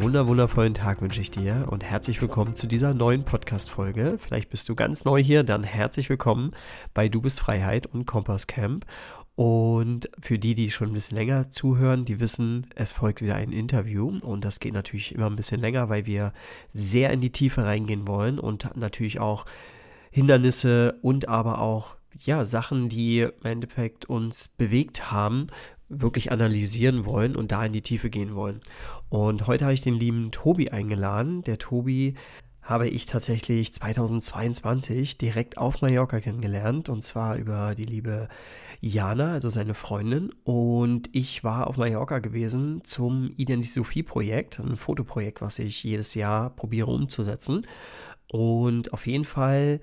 Einen wunderwundervollen Tag wünsche ich dir und herzlich willkommen zu dieser neuen Podcast-Folge. Vielleicht bist du ganz neu hier, dann herzlich willkommen bei Du bist Freiheit und Kompass Camp. Und für die, die schon ein bisschen länger zuhören, die wissen, es folgt wieder ein Interview. Und das geht natürlich immer ein bisschen länger, weil wir sehr in die Tiefe reingehen wollen und natürlich auch Hindernisse und aber auch ja, Sachen, die im Endeffekt uns bewegt haben, wirklich analysieren wollen und da in die Tiefe gehen wollen. Und heute habe ich den lieben Tobi eingeladen. Der Tobi habe ich tatsächlich 2022 direkt auf Mallorca kennengelernt und zwar über die liebe Jana, also seine Freundin. Und ich war auf Mallorca gewesen zum Identisophie-Projekt, ein Fotoprojekt, was ich jedes Jahr probiere umzusetzen. Und auf jeden Fall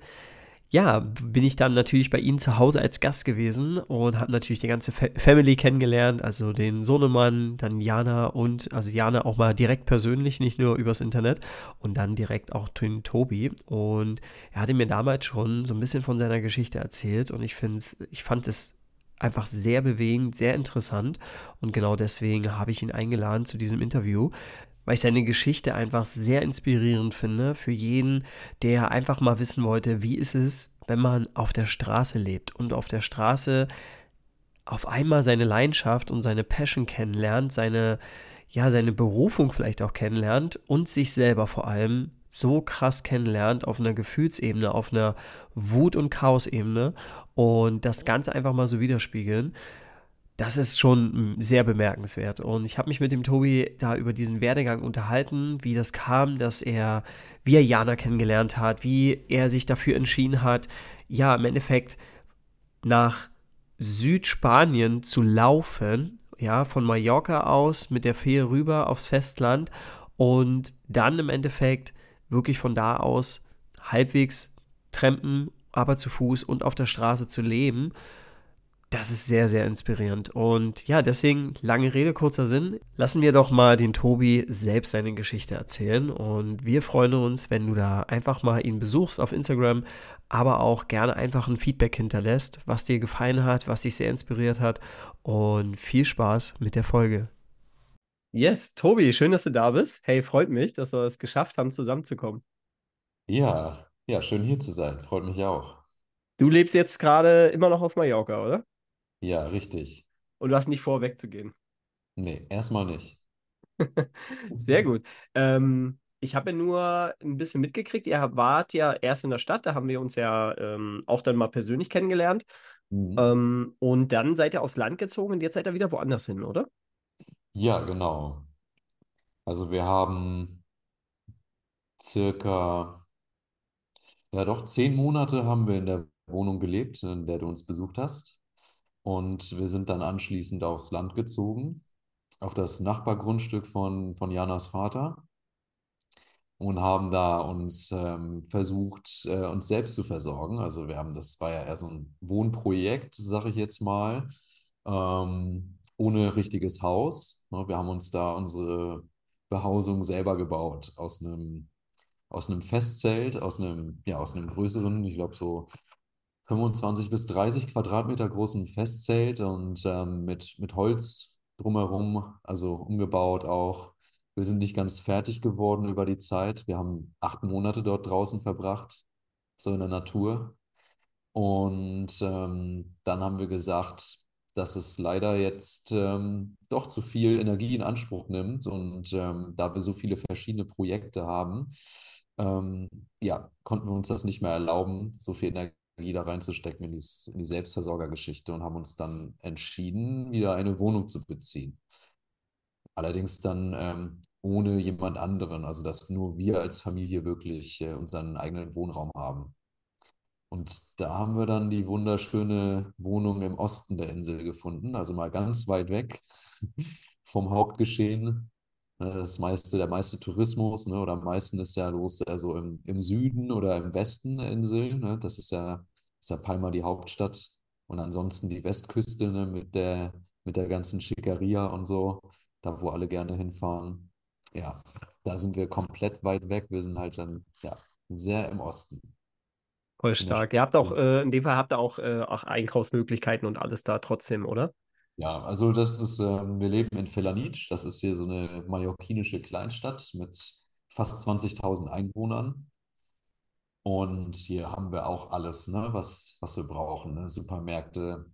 ja, bin ich dann natürlich bei ihnen zu Hause als Gast gewesen und habe natürlich die ganze Fa Family kennengelernt, also den Sohnemann, dann Jana und, also Jana auch mal direkt persönlich, nicht nur übers Internet und dann direkt auch den Tobi. Und er hatte mir damals schon so ein bisschen von seiner Geschichte erzählt und ich finde ich fand es einfach sehr bewegend, sehr interessant und genau deswegen habe ich ihn eingeladen zu diesem Interview weil ich seine Geschichte einfach sehr inspirierend finde für jeden, der einfach mal wissen wollte, wie ist es, wenn man auf der Straße lebt und auf der Straße auf einmal seine Leidenschaft und seine Passion kennenlernt, seine ja, seine Berufung vielleicht auch kennenlernt und sich selber vor allem so krass kennenlernt auf einer Gefühlsebene, auf einer Wut- und Chaosebene und das Ganze einfach mal so widerspiegeln das ist schon sehr bemerkenswert. Und ich habe mich mit dem Tobi da über diesen Werdegang unterhalten, wie das kam, dass er, wie er Jana kennengelernt hat, wie er sich dafür entschieden hat, ja, im Endeffekt nach Südspanien zu laufen, ja, von Mallorca aus mit der Fähre rüber aufs Festland und dann im Endeffekt wirklich von da aus halbwegs trampen, aber zu Fuß und auf der Straße zu leben das ist sehr, sehr inspirierend. Und ja, deswegen, lange Rede, kurzer Sinn. Lassen wir doch mal den Tobi selbst seine Geschichte erzählen. Und wir freuen uns, wenn du da einfach mal ihn besuchst auf Instagram, aber auch gerne einfach ein Feedback hinterlässt, was dir gefallen hat, was dich sehr inspiriert hat. Und viel Spaß mit der Folge. Yes, Tobi, schön, dass du da bist. Hey, freut mich, dass wir es geschafft haben, zusammenzukommen. Ja, ja, schön hier zu sein. Freut mich auch. Du lebst jetzt gerade immer noch auf Mallorca, oder? Ja, richtig. Und du hast nicht vor, wegzugehen. Nee, erstmal nicht. Sehr gut. Ähm, ich habe ja nur ein bisschen mitgekriegt, ihr wart ja erst in der Stadt, da haben wir uns ja ähm, auch dann mal persönlich kennengelernt. Mhm. Ähm, und dann seid ihr aufs Land gezogen und jetzt seid ihr wieder woanders hin, oder? Ja, genau. Also wir haben circa, ja doch, zehn Monate haben wir in der Wohnung gelebt, in der du uns besucht hast. Und wir sind dann anschließend aufs Land gezogen, auf das Nachbargrundstück von, von Janas Vater und haben da uns ähm, versucht, äh, uns selbst zu versorgen. Also wir haben, das war ja eher so ein Wohnprojekt, sage ich jetzt mal, ähm, ohne richtiges Haus. Ne? Wir haben uns da unsere Behausung selber gebaut aus einem, aus einem Festzelt, aus einem, ja, aus einem größeren, ich glaube so 25 bis 30 Quadratmeter großen Festzelt und ähm, mit, mit Holz drumherum, also umgebaut auch. Wir sind nicht ganz fertig geworden über die Zeit. Wir haben acht Monate dort draußen verbracht, so in der Natur. Und ähm, dann haben wir gesagt, dass es leider jetzt ähm, doch zu viel Energie in Anspruch nimmt. Und ähm, da wir so viele verschiedene Projekte haben, ähm, ja, konnten wir uns das nicht mehr erlauben, so viel Energie Energie da reinzustecken in, dies, in die Selbstversorgergeschichte und haben uns dann entschieden, wieder eine Wohnung zu beziehen. Allerdings dann ähm, ohne jemand anderen, also dass nur wir als Familie wirklich äh, unseren eigenen Wohnraum haben. Und da haben wir dann die wunderschöne Wohnung im Osten der Insel gefunden, also mal ganz weit weg vom Hauptgeschehen. Ne, Das meiste, der meiste Tourismus, ne, oder am meisten ist ja los also im, im Süden oder im Westen der Insel. Ne? Das ist ja, ist ja Palma die Hauptstadt. Und ansonsten die Westküste, ne, mit der, mit der ganzen Schickeria und so, da wo alle gerne hinfahren. Ja, da sind wir komplett weit weg. Wir sind halt dann, ja, sehr im Osten. Voll stark. Ihr habt auch, äh, in dem Fall habt ihr auch, äh, auch Einkaufsmöglichkeiten und alles da trotzdem, oder? Ja, also das ist, ähm, wir leben in Felanitsch, das ist hier so eine mallorquinische Kleinstadt mit fast 20.000 Einwohnern. Und hier haben wir auch alles, ne, was, was wir brauchen. Ne? Supermärkte,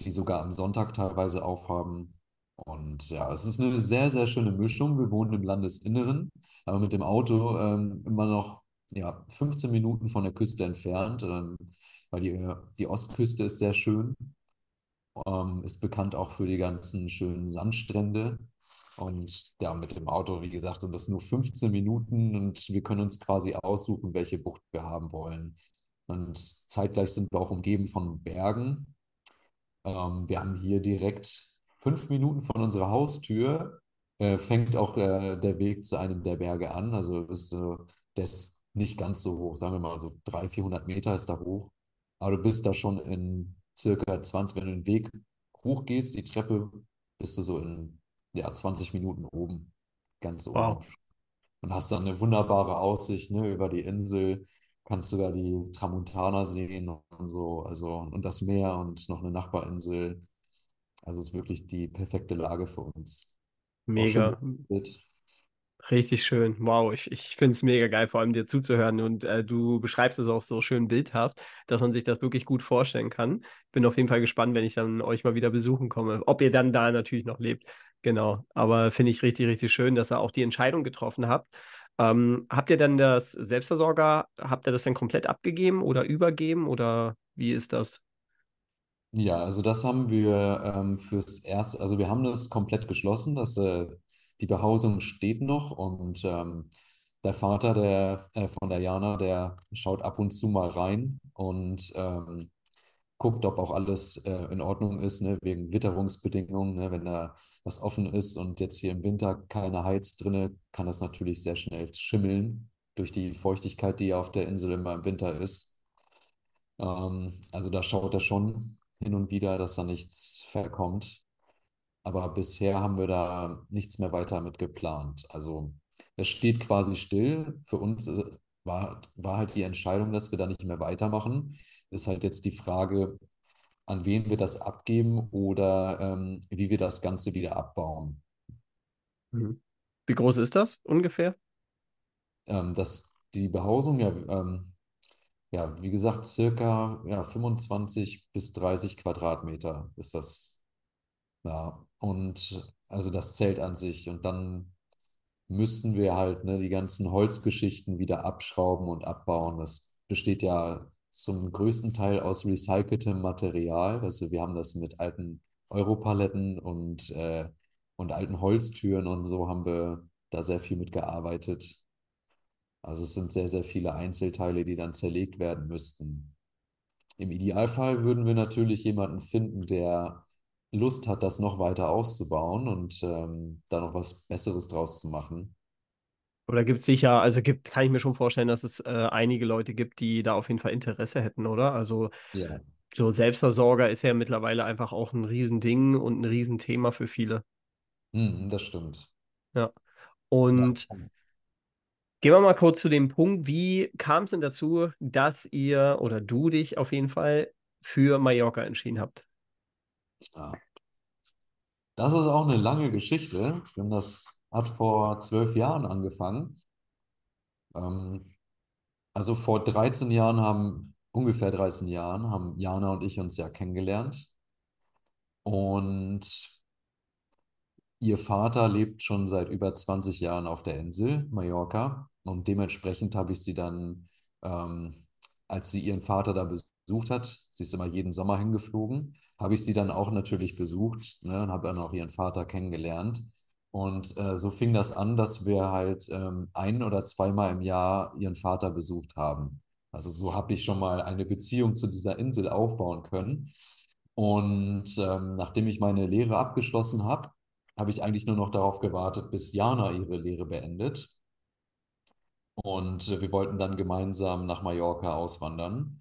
die sogar am Sonntag teilweise aufhaben. Und ja, es ist eine sehr, sehr schöne Mischung. Wir wohnen im Landesinneren, aber mit dem Auto ähm, immer noch ja, 15 Minuten von der Küste entfernt, ähm, weil die, die Ostküste ist sehr schön ähm, ist bekannt auch für die ganzen schönen Sandstrände. Und ja, mit dem Auto, wie gesagt, sind das nur 15 Minuten und wir können uns quasi aussuchen, welche Bucht wir haben wollen. Und zeitgleich sind wir auch umgeben von Bergen. Ähm, wir haben hier direkt fünf Minuten von unserer Haustür, äh, fängt auch äh, der Weg zu einem der Berge an. Also ist, äh, ist nicht ganz so hoch, sagen wir mal so 300, 400 Meter ist da hoch. Aber du bist da schon in circa 20, wenn du den Weg hochgehst, die Treppe, bist du so in ja, 20 Minuten oben, ganz oben. Wow. Und hast dann eine wunderbare Aussicht, ne, über die Insel, kannst sogar die Tramontana sehen und so, also und das Meer und noch eine Nachbarinsel. Also es ist wirklich die perfekte Lage für uns. Schön Mega. Richtig schön. Wow, ich, ich finde es mega geil, vor allem dir zuzuhören. Und äh, du beschreibst es auch so schön bildhaft, dass man sich das wirklich gut vorstellen kann. Bin auf jeden Fall gespannt, wenn ich dann euch mal wieder besuchen komme. Ob ihr dann da natürlich noch lebt. Genau. Aber finde ich richtig, richtig schön, dass ihr auch die Entscheidung getroffen habt. Ähm, habt ihr dann das Selbstversorger, habt ihr das dann komplett abgegeben oder übergeben oder wie ist das? Ja, also das haben wir ähm, fürs erste, also wir haben das komplett geschlossen, dass äh, die Behausung steht noch und ähm, der Vater der, äh, von der Jana, der schaut ab und zu mal rein und ähm, guckt, ob auch alles äh, in Ordnung ist, ne, wegen Witterungsbedingungen. Ne, wenn da was offen ist und jetzt hier im Winter keine Heiz drinne, kann das natürlich sehr schnell schimmeln durch die Feuchtigkeit, die auf der Insel immer im Winter ist. Ähm, also da schaut er schon hin und wieder, dass da nichts verkommt. Aber bisher haben wir da nichts mehr weiter mit geplant. Also es steht quasi still. Für uns äh, war, war halt die Entscheidung, dass wir da nicht mehr weitermachen. Ist halt jetzt die Frage, an wen wir das abgeben oder ähm, wie wir das Ganze wieder abbauen. Mhm. Wie groß ist das ungefähr? Ähm, das, die Behausung, ja, ähm, ja, wie gesagt, circa ja, 25 bis 30 Quadratmeter ist das Ja, und also das Zelt an sich. Und dann müssten wir halt ne, die ganzen Holzgeschichten wieder abschrauben und abbauen. Das besteht ja zum größten Teil aus recyceltem Material. Also wir haben das mit alten Europaletten und, äh, und alten Holztüren und so haben wir da sehr viel mitgearbeitet. Also es sind sehr, sehr viele Einzelteile, die dann zerlegt werden müssten. Im Idealfall würden wir natürlich jemanden finden, der Lust hat, das noch weiter auszubauen und ähm, da noch was Besseres draus zu machen. Oder gibt es sicher, also gibt, kann ich mir schon vorstellen, dass es äh, einige Leute gibt, die da auf jeden Fall Interesse hätten, oder? Also Ja. so Selbstversorger ist ja mittlerweile einfach auch ein Riesending und ein Riesenthema für viele. Hm, das stimmt. Ja. Ja. Und gehen wir mal kurz zu dem Punkt, wie kam es denn dazu, dass ihr oder du dich auf jeden Fall für Mallorca entschieden habt? Ja. Das ist auch eine lange Geschichte, denn das hat vor zwölf Jahren angefangen. Ähm, also vor 13 Jahren haben, ungefähr 13 Jahren, haben Jana und ich uns ja kennengelernt. Und Ihr Vater lebt schon seit über 20 Jahren auf der Insel, Mallorca. Und dementsprechend habe ich sie dann, ähm, als sie ihren Vater da besucht hat, sie ist immer jeden Sommer hingeflogen, habe ich sie dann auch natürlich besucht, ne, und habe dann auch ihren Vater kennengelernt. Und äh, so fing das an, dass wir halt ähm, ein oder zweimal im Jahr ihren Vater besucht haben. Also so habe ich schon mal eine Beziehung zu dieser Insel aufbauen können. Und ähm, nachdem ich meine Lehre abgeschlossen habe, habe ich eigentlich nur noch darauf gewartet, bis Jana ihre Lehre beendet. Und wir wollten dann gemeinsam nach Mallorca auswandern.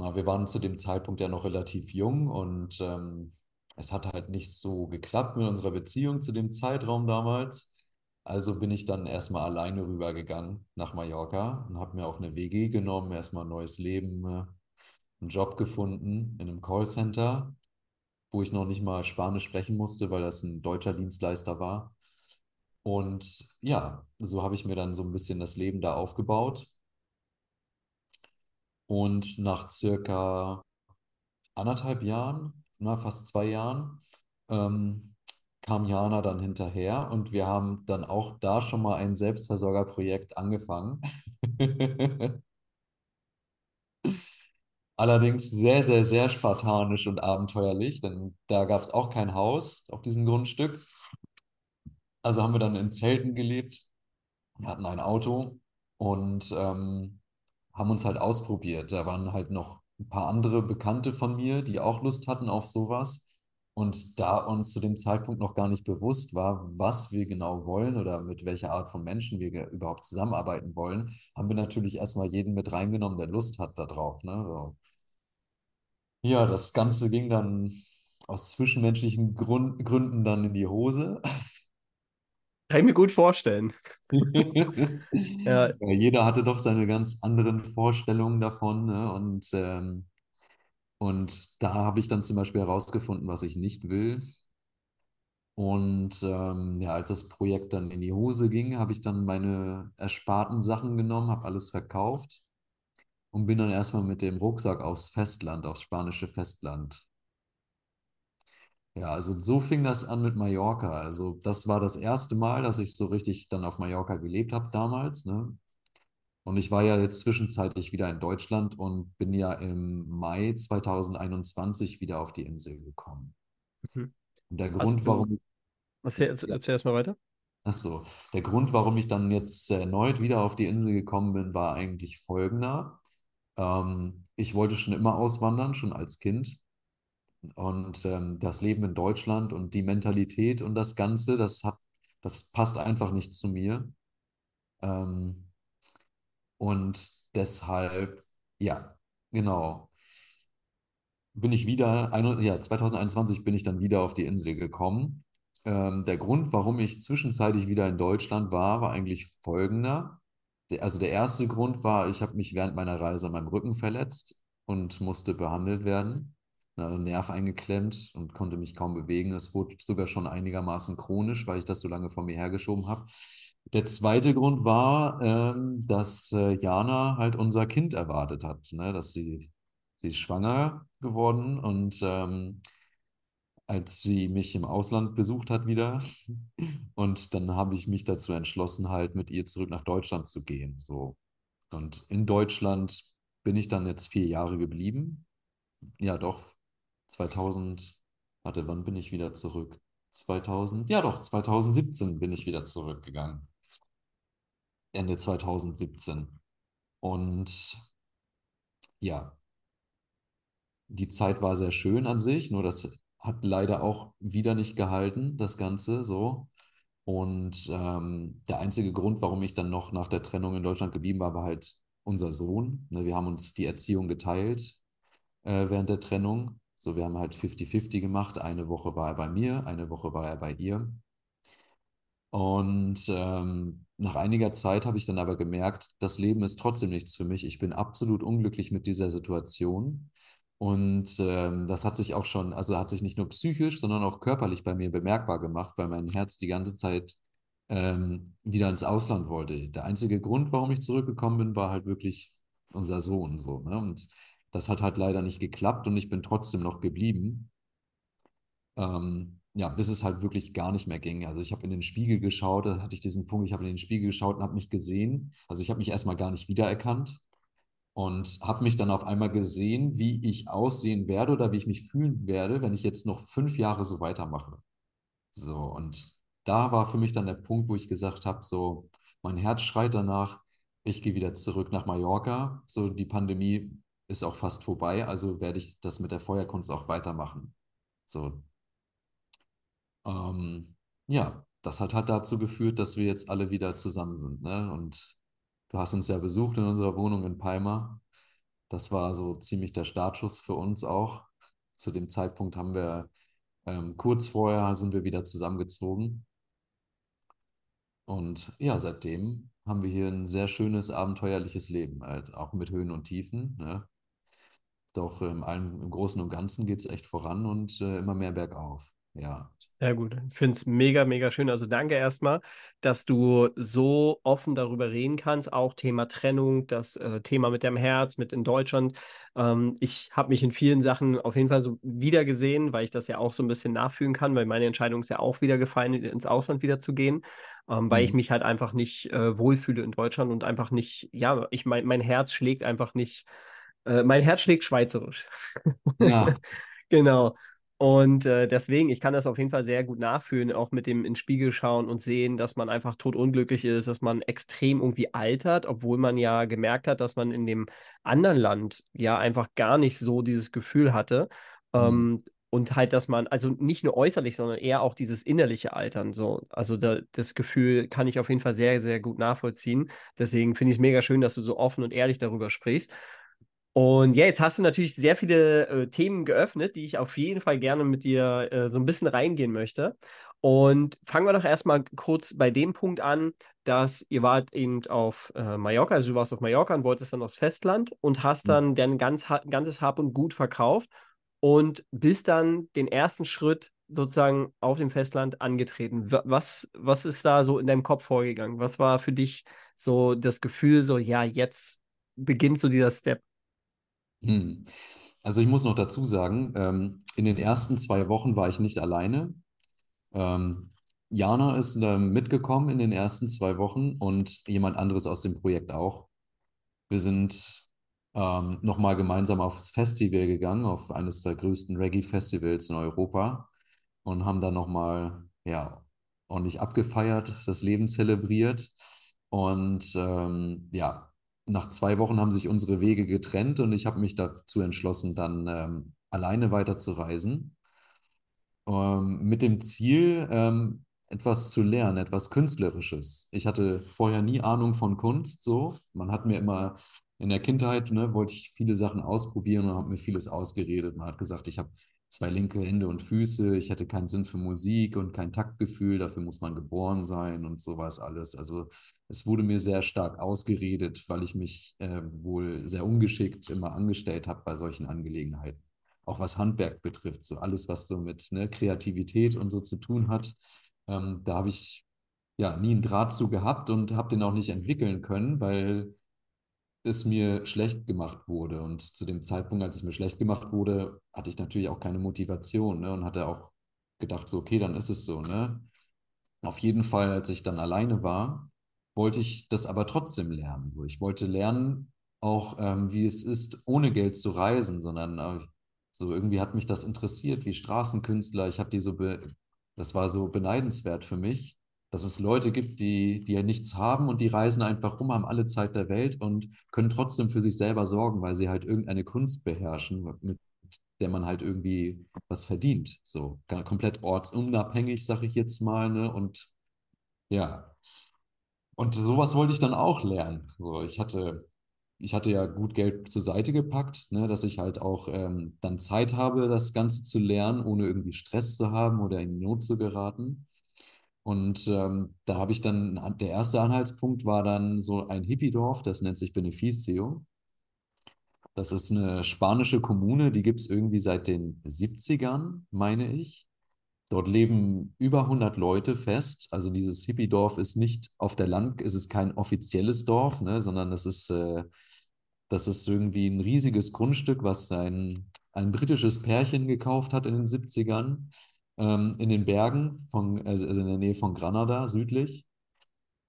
Na, wir waren zu dem Zeitpunkt ja noch relativ jung und ähm, es hat halt nicht so geklappt mit unserer Beziehung zu dem Zeitraum damals. Also bin ich dann erstmal alleine rübergegangen nach Mallorca und habe mir auch eine WG genommen, erstmal ein neues Leben, äh, einen Job gefunden in einem Callcenter, wo ich noch nicht mal Spanisch sprechen musste, weil das ein deutscher Dienstleister war. Und ja, so habe ich mir dann so ein bisschen das Leben da aufgebaut. Und nach circa anderthalb Jahren, na, fast zwei Jahren, ähm, kam Jana dann hinterher und wir haben dann auch da schon mal ein Selbstversorgerprojekt angefangen. Allerdings sehr, sehr, sehr spartanisch und abenteuerlich, denn da gab es auch kein Haus auf diesem Grundstück. Also haben wir dann in Zelten gelebt, hatten ein Auto und ähm, haben uns halt ausprobiert. Da waren halt noch ein paar andere Bekannte von mir, die auch Lust hatten auf sowas. Und da uns zu dem Zeitpunkt noch gar nicht bewusst war, was wir genau wollen oder mit welcher Art von Menschen wir überhaupt zusammenarbeiten wollen, haben wir natürlich erstmal jeden mit reingenommen, der Lust hat darauf. Ne? So. Ja, das Ganze ging dann aus zwischenmenschlichen Grund, Gründen dann in die Hose. Kann ich mir gut vorstellen. ja. Jeder hatte doch seine ganz anderen Vorstellungen davon. Ne? Und ähm, und da habe ich dann zum Beispiel herausgefunden, was ich nicht will. Und ähm, ja, als das Projekt dann in die Hose ging, habe ich dann meine ersparten Sachen genommen, habe alles verkauft und bin dann erstmal mit dem Rucksack aufs Festland, aufs spanische Festland. Ja, also so fing das an mit Mallorca. Also das war das erste Mal, dass ich so richtig dann auf Mallorca gelebt habe damals. Ne? Und ich war ja jetzt zwischenzeitlich wieder in Deutschland und bin ja im Mai 2021 wieder auf die Insel gekommen. Mhm. Und der Grund, du, warum. Erzähl, erzähl erst mal weiter. Achso, der Grund, warum ich dann jetzt erneut wieder auf die Insel gekommen bin, war eigentlich folgender. Ähm, ich wollte schon immer auswandern, schon als Kind. Und ähm, das Leben in Deutschland und die Mentalität und das Ganze, das hat, das passt einfach nicht zu mir. Ähm, und deshalb, ja, genau, bin ich wieder, ja, 2021 bin ich dann wieder auf die Insel gekommen. Ähm, der Grund, warum ich zwischenzeitlich wieder in Deutschland war, war eigentlich folgender. Also der erste Grund war, ich habe mich während meiner Reise an meinem Rücken verletzt und musste behandelt werden. Nerv eingeklemmt und konnte mich kaum bewegen. Es wurde sogar schon einigermaßen chronisch, weil ich das so lange vor mir hergeschoben habe. Der zweite Grund war, ähm, dass äh, Jana halt unser Kind erwartet hat, ne? dass sie, sie ist schwanger geworden und ähm, als sie mich im Ausland besucht hat wieder und dann habe ich mich dazu entschlossen, halt mit ihr zurück nach Deutschland zu gehen. So. Und in Deutschland bin ich dann jetzt vier Jahre geblieben. Ja, doch, 2000, warte, wann bin ich wieder zurück? 2000, ja doch, 2017 bin ich wieder zurückgegangen. Ende 2017. Und ja, die Zeit war sehr schön an sich, nur das hat leider auch wieder nicht gehalten, das Ganze so. Und ähm, der einzige Grund, warum ich dann noch nach der Trennung in Deutschland geblieben war, war halt unser Sohn. Ne, wir haben uns die Erziehung geteilt äh, während der Trennung. So, wir haben halt 50-50 gemacht. Eine Woche war er bei mir, eine Woche war er bei ihr. Und ähm, nach einiger Zeit habe ich dann aber gemerkt, das Leben ist trotzdem nichts für mich. Ich bin absolut unglücklich mit dieser Situation. Und ähm, das hat sich auch schon, also hat sich nicht nur psychisch, sondern auch körperlich bei mir bemerkbar gemacht, weil mein Herz die ganze Zeit ähm, wieder ins Ausland wollte. Der einzige Grund, warum ich zurückgekommen bin, war halt wirklich unser Sohn. So, ne? Und das hat halt leider nicht geklappt und ich bin trotzdem noch geblieben. Ähm, ja, bis es halt wirklich gar nicht mehr ging. Also ich habe in den Spiegel geschaut, da hatte ich diesen Punkt, ich habe in den Spiegel geschaut und habe mich gesehen. Also ich habe mich erstmal gar nicht wiedererkannt und habe mich dann auf einmal gesehen, wie ich aussehen werde oder wie ich mich fühlen werde, wenn ich jetzt noch fünf Jahre so weitermache. So, und da war für mich dann der Punkt, wo ich gesagt habe, so, mein Herz schreit danach, ich gehe wieder zurück nach Mallorca. So, die Pandemie ist auch fast vorbei, also werde ich das mit der Feuerkunst auch weitermachen. So, ähm, ja, das hat halt dazu geführt, dass wir jetzt alle wieder zusammen sind. Ne? Und du hast uns ja besucht in unserer Wohnung in Palma. Das war so ziemlich der Startschuss für uns auch. Zu dem Zeitpunkt haben wir ähm, kurz vorher sind wir wieder zusammengezogen. Und ja, seitdem haben wir hier ein sehr schönes, abenteuerliches Leben, halt, auch mit Höhen und Tiefen. Ne? Doch ähm, allem, im Großen und Ganzen geht es echt voran und äh, immer mehr bergauf. Ja. Sehr gut. Ich finde es mega, mega schön. Also danke erstmal, dass du so offen darüber reden kannst. Auch Thema Trennung, das äh, Thema mit dem Herz, mit in Deutschland. Ähm, ich habe mich in vielen Sachen auf jeden Fall so wiedergesehen, weil ich das ja auch so ein bisschen nachfühlen kann, weil meine Entscheidung ist ja auch wieder gefallen, ins Ausland wieder zu gehen, ähm, weil mhm. ich mich halt einfach nicht äh, wohlfühle in Deutschland und einfach nicht, ja, ich mein, mein Herz schlägt einfach nicht, äh, mein Herz schlägt schweizerisch. Ja. genau. Und äh, deswegen, ich kann das auf jeden Fall sehr gut nachfühlen, auch mit dem ins Spiegel schauen und sehen, dass man einfach totunglücklich ist, dass man extrem irgendwie altert, obwohl man ja gemerkt hat, dass man in dem anderen Land ja einfach gar nicht so dieses Gefühl hatte. Mhm. Ähm, und halt, dass man, also nicht nur äußerlich, sondern eher auch dieses innerliche Altern. So. Also da, das Gefühl kann ich auf jeden Fall sehr, sehr gut nachvollziehen. Deswegen finde ich es mega schön, dass du so offen und ehrlich darüber sprichst. Und ja, jetzt hast du natürlich sehr viele äh, Themen geöffnet, die ich auf jeden Fall gerne mit dir äh, so ein bisschen reingehen möchte. Und fangen wir doch erstmal kurz bei dem Punkt an, dass ihr wart eben auf äh, Mallorca, also du warst auf Mallorca und wolltest dann aufs Festland und hast mhm. dann dein ganz, ganzes Hab und Gut verkauft und bist dann den ersten Schritt sozusagen auf dem Festland angetreten. Was, was ist da so in deinem Kopf vorgegangen? Was war für dich so das Gefühl, so, ja, jetzt beginnt so dieser Step? Hm. Also ich muss noch dazu sagen, ähm, in den ersten zwei Wochen war ich nicht alleine. Ähm, Jana ist äh, mitgekommen in den ersten zwei Wochen und jemand anderes aus dem Projekt auch. Wir sind ähm, nochmal gemeinsam aufs Festival gegangen, auf eines der größten Reggae-Festivals in Europa und haben dann nochmal ja, ordentlich abgefeiert, das Leben zelebriert. Und ähm, ja, nach zwei Wochen haben sich unsere Wege getrennt und ich habe mich dazu entschlossen, dann ähm, alleine weiterzureisen. Ähm, mit dem Ziel, ähm, etwas zu lernen, etwas Künstlerisches. Ich hatte vorher nie Ahnung von Kunst, so. Man hat mir immer in der Kindheit, ne, wollte ich viele Sachen ausprobieren und habe mir vieles ausgeredet. Man hat gesagt, ich habe zwei linke Hände und Füße, ich hatte keinen Sinn für Musik und kein Taktgefühl, dafür muss man geboren sein und sowas alles. Also es wurde mir sehr stark ausgeredet, weil ich mich äh, wohl sehr ungeschickt immer angestellt habe bei solchen Angelegenheiten. Auch was Handwerk betrifft, so alles, was so mit ne, Kreativität und so zu tun hat. Ähm, da habe ich ja nie einen Draht zu gehabt und habe den auch nicht entwickeln können, weil es mir schlecht gemacht wurde. Und zu dem Zeitpunkt, als es mir schlecht gemacht wurde, hatte ich natürlich auch keine Motivation ne? und hatte auch gedacht, so, okay, dann ist es so. Ne? Auf jeden Fall, als ich dann alleine war, wollte ich das aber trotzdem lernen. Ich wollte lernen, auch ähm, wie es ist, ohne Geld zu reisen, sondern äh, so irgendwie hat mich das interessiert, wie Straßenkünstler. Ich habe die so, das war so beneidenswert für mich, dass es Leute gibt, die, die ja nichts haben und die reisen einfach rum, haben alle Zeit der Welt und können trotzdem für sich selber sorgen, weil sie halt irgendeine Kunst beherrschen, mit der man halt irgendwie was verdient. So komplett ortsunabhängig, sage ich jetzt mal. Ne? Und ja. Und sowas wollte ich dann auch lernen. So, ich hatte, ich hatte ja gut Geld zur Seite gepackt, ne, dass ich halt auch ähm, dann Zeit habe, das Ganze zu lernen, ohne irgendwie Stress zu haben oder in Not zu geraten. Und ähm, da habe ich dann, der erste Anhaltspunkt war dann so ein Hippiedorf, das nennt sich Beneficio. Das ist eine spanische Kommune, die gibt es irgendwie seit den 70ern, meine ich. Dort leben über 100 Leute fest. Also dieses Hippiedorf ist nicht auf der Land, es ist kein offizielles Dorf, ne, sondern das ist, äh, das ist irgendwie ein riesiges Grundstück, was ein, ein britisches Pärchen gekauft hat in den 70ern ähm, in den Bergen, von, also in der Nähe von Granada, südlich.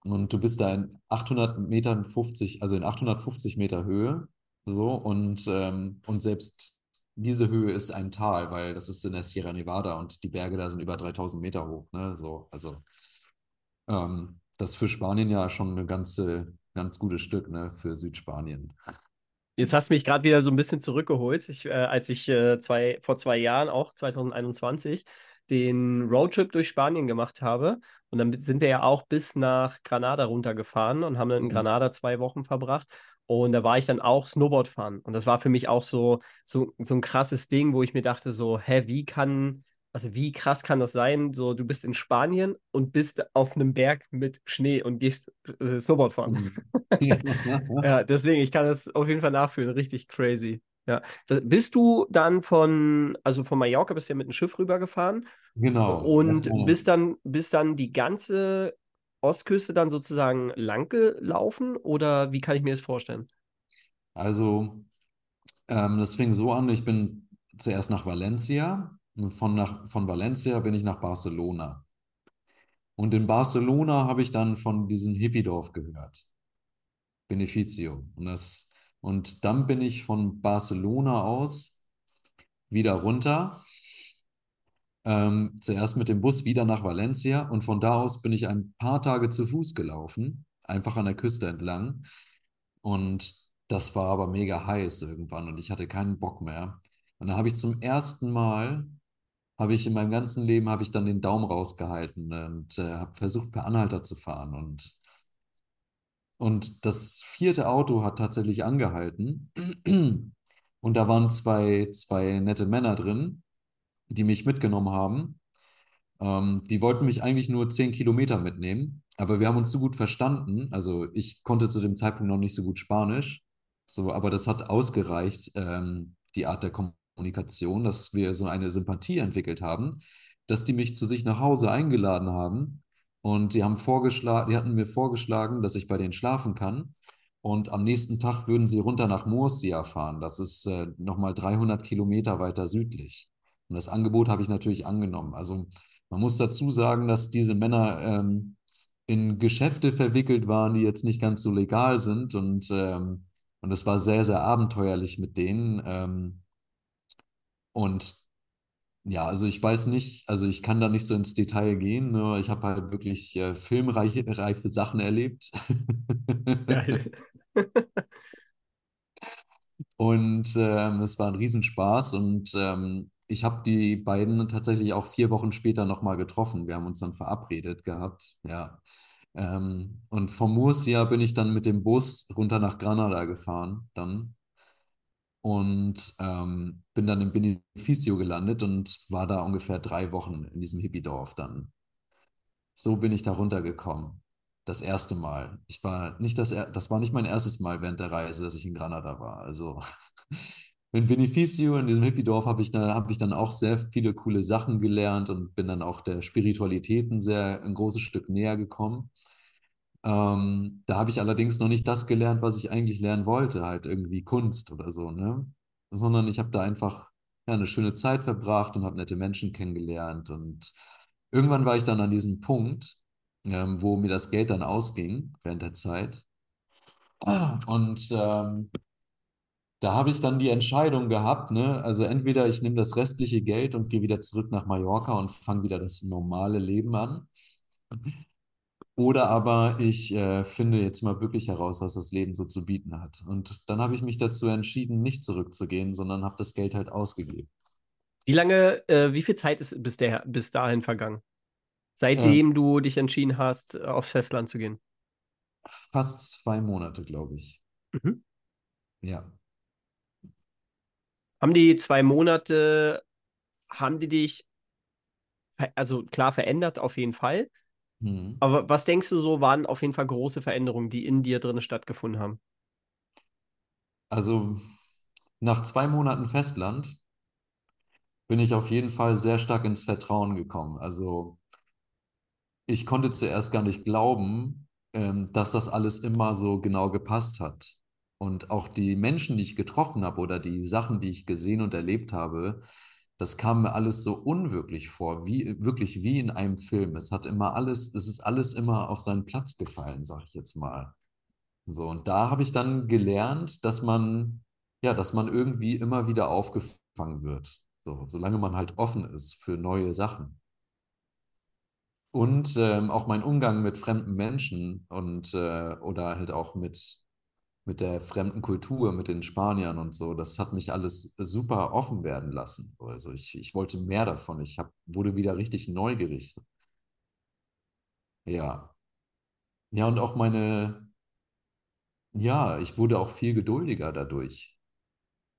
Und du bist da in 800 Metern 50, also in 850 Meter Höhe. So, und, ähm, und selbst diese Höhe ist ein Tal, weil das ist in der Sierra Nevada und die Berge da sind über 3000 Meter hoch. Ne? So, also ähm, das ist für Spanien ja schon ein ganze, ganz gutes Stück, ne? für Südspanien. Jetzt hast du mich gerade wieder so ein bisschen zurückgeholt, ich, äh, als ich äh, zwei, vor zwei Jahren, auch 2021, den Roadtrip durch Spanien gemacht habe. Und dann sind wir ja auch bis nach Granada runtergefahren und haben dann in Mhm. Granada zwei Wochen verbracht. Und da war ich dann auch Snowboard fahren. Und das war für mich auch so, so, so ein krasses Ding, wo ich mir dachte, so, hä, wie kann, also wie krass kann das sein? So, du bist in Spanien und bist auf einem Berg mit Schnee und gehst äh, Snowboard fahren. Ja, deswegen, ich kann das auf jeden Fall nachfühlen. Richtig crazy. Ja. Das, bist du dann von, also von Mallorca bist du ja mit dem Schiff rübergefahren Genau. und bist dann, bist dann die ganze Ostküste dann sozusagen lang gelaufen oder wie kann ich mir das vorstellen? Also, ähm, das fing so an, ich bin zuerst nach Valencia und von, nach, von Valencia bin ich nach Barcelona. Und in Barcelona habe ich dann von diesem Hippiedorf gehört, Beneficio. Und, das, und dann bin ich von Barcelona aus wieder runter, ähm, zuerst mit dem Bus wieder nach Valencia und von da aus bin ich ein paar Tage zu Fuß gelaufen, einfach an der Küste entlang. Und das war aber mega heiß irgendwann und ich hatte keinen Bock mehr. Und dann habe ich zum ersten Mal, habe ich in meinem ganzen Leben, habe ich dann den Daumen rausgehalten und äh, habe versucht, per Anhalter zu fahren. Und, und das vierte Auto hat tatsächlich angehalten. Und da waren zwei, zwei nette Männer drin, die mich mitgenommen haben. Ähm, die wollten mich eigentlich nur zehn Kilometer mitnehmen, aber wir haben uns so gut verstanden. Also ich konnte zu dem Zeitpunkt noch nicht so gut Spanisch, so, aber das hat ausgereicht, ähm, die Art der Kommunikation, dass wir so eine Sympathie entwickelt haben, dass die mich zu sich nach Hause eingeladen haben und die haben vorgeschlagen, die hatten mir vorgeschlagen, dass ich bei denen schlafen kann. Und am nächsten Tag würden sie runter nach Murcia fahren. Das ist äh, nochmal 300 Kilometer weiter südlich. Und das Angebot habe ich natürlich angenommen. Also man muss dazu sagen, dass diese Männer ähm, in Geschäfte verwickelt waren, die jetzt nicht ganz so legal sind. Und, ähm, und es war sehr, sehr abenteuerlich mit denen. Ähm, und ja, also ich weiß nicht, also ich kann da nicht so ins Detail gehen, nur ich habe halt wirklich äh, filmreife reife Sachen erlebt. Geil. Und ähm, es war ein Riesenspaß und ähm, ich habe die beiden tatsächlich auch vier Wochen später nochmal getroffen. Wir haben uns dann verabredet gehabt, ja. Ähm, und von Murcia bin ich dann mit dem Bus runter nach Granada gefahren dann und ähm, bin dann in Beneficio gelandet und war da ungefähr drei Wochen in diesem Hippiedorf dann. So bin ich da runtergekommen. Das erste Mal. Ich war nicht das, er- das war nicht mein erstes Mal während der Reise, dass ich in Granada war. Also in Beneficio, in diesem Hippiedorf, habe ich, dann- hab ich dann auch sehr viele coole Sachen gelernt und bin dann auch der Spiritualität ein sehr ein großes Stück näher gekommen. Ähm, da habe ich allerdings noch nicht das gelernt, was ich eigentlich lernen wollte, halt irgendwie Kunst oder so, ne? Sondern ich habe da einfach ja, eine schöne Zeit verbracht und habe nette Menschen kennengelernt. Und irgendwann war ich dann an diesem Punkt, ähm, wo mir das Geld dann ausging während der Zeit. Und ähm, da habe ich dann die Entscheidung gehabt, ne? Also entweder ich nehme das restliche Geld und gehe wieder zurück nach Mallorca und fange wieder das normale Leben an. Oder aber ich äh, finde jetzt mal wirklich heraus, was das Leben so zu bieten hat. Und dann habe ich mich dazu entschieden, nicht zurückzugehen, sondern habe das Geld halt ausgegeben. Wie lange, äh, wie viel Zeit ist bis, der, bis dahin vergangen? Seitdem du dich entschieden hast, aufs Festland zu gehen. Fast zwei Monate, glaube ich. Mhm. Ja. Haben die zwei Monate, haben die dich, also klar verändert auf jeden Fall, Mhm. aber was denkst du so, waren auf jeden Fall große Veränderungen, die in dir drin stattgefunden haben? Also nach zwei Monaten Festland bin ich auf jeden Fall sehr stark ins Vertrauen gekommen. Also ich konnte zuerst gar nicht glauben, ähm, dass das alles immer so genau gepasst hat. Und auch die Menschen, die ich getroffen habe oder die Sachen, die ich gesehen und erlebt habe, das kam mir alles so unwirklich vor, wie wirklich wie in einem Film. Es hat immer alles, es ist alles immer auf seinen Platz gefallen, sag ich jetzt mal. So, und da habe ich dann gelernt, dass man, ja, dass man irgendwie immer wieder aufgefangen wird. So, solange man halt offen ist für neue Sachen. Und ähm, auch mein Umgang mit fremden Menschen und äh, oder halt auch mit, mit der fremden Kultur, mit den Spaniern und so, das hat mich alles super offen werden lassen. Also ich, ich wollte mehr davon. Ich hab, wurde wieder richtig neugierig. Ja. Ja, und auch meine, ja, ich wurde auch viel geduldiger dadurch.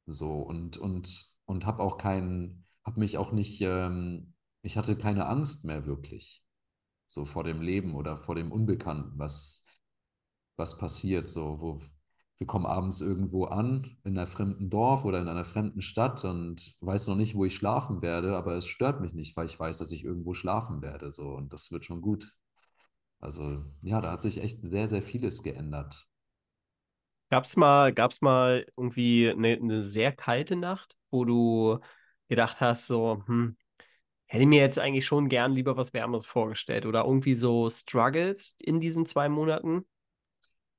So und, und, und habe auch keinen, habe mich auch nicht, ähm, ich hatte keine Angst mehr wirklich. So vor dem Leben oder vor dem Unbekannten, was, was passiert. So, wo wir kommen abends irgendwo an, in einem fremden Dorf oder in einer fremden Stadt und weiß noch nicht, wo ich schlafen werde, aber es stört mich nicht, weil ich weiß, dass ich irgendwo schlafen werde. So, und das wird schon gut. Also, ja, da hat sich echt sehr, sehr vieles geändert. Gab's mal, gab's mal irgendwie eine, eine sehr kalte Nacht, wo du gedacht hast, so, hm, hätte mir jetzt eigentlich schon gern lieber was Wärmeres vorgestellt oder irgendwie so struggles in diesen zwei Monaten?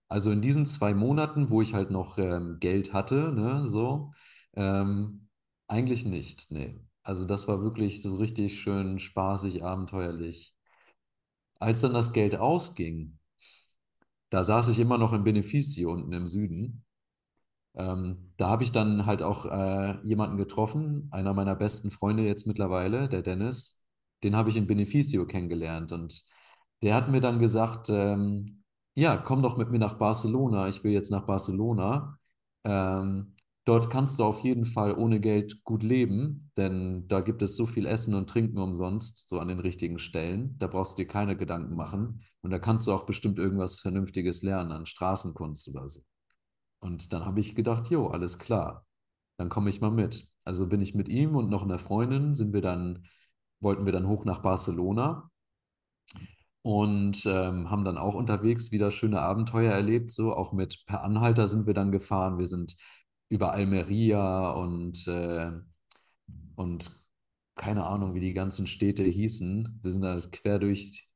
Also in diesen zwei Monaten, wo ich halt noch ähm, Geld hatte, ne, so, ähm, eigentlich nicht, nee. Also das war wirklich so richtig schön spaßig, abenteuerlich. Als dann das Geld ausging, da saß ich immer noch im Beneficio unten im Süden. Ähm, da habe ich dann halt auch äh, jemanden getroffen, einer meiner besten Freunde jetzt mittlerweile, der Dennis. Den habe ich in Beneficio kennengelernt und der hat mir dann gesagt, ähm, ja, komm doch mit mir nach Barcelona. Ich will jetzt nach Barcelona. Ähm, dort kannst du auf jeden Fall ohne Geld gut leben, denn da gibt es so viel Essen und Trinken umsonst, so an den richtigen Stellen. Da brauchst du dir keine Gedanken machen. Und da kannst du auch bestimmt irgendwas Vernünftiges lernen an Straßenkunst oder so. Und dann habe ich gedacht, jo, alles klar, dann komme ich mal mit. Also bin ich mit ihm und noch einer Freundin, sind wir dann, wollten wir dann hoch nach Barcelona und ähm, haben dann auch unterwegs wieder schöne Abenteuer erlebt. So auch mit Per Anhalter sind wir dann gefahren. Wir sind über Almeria und, äh, und keine Ahnung, wie die ganzen Städte hießen. Wir sind da quer durch,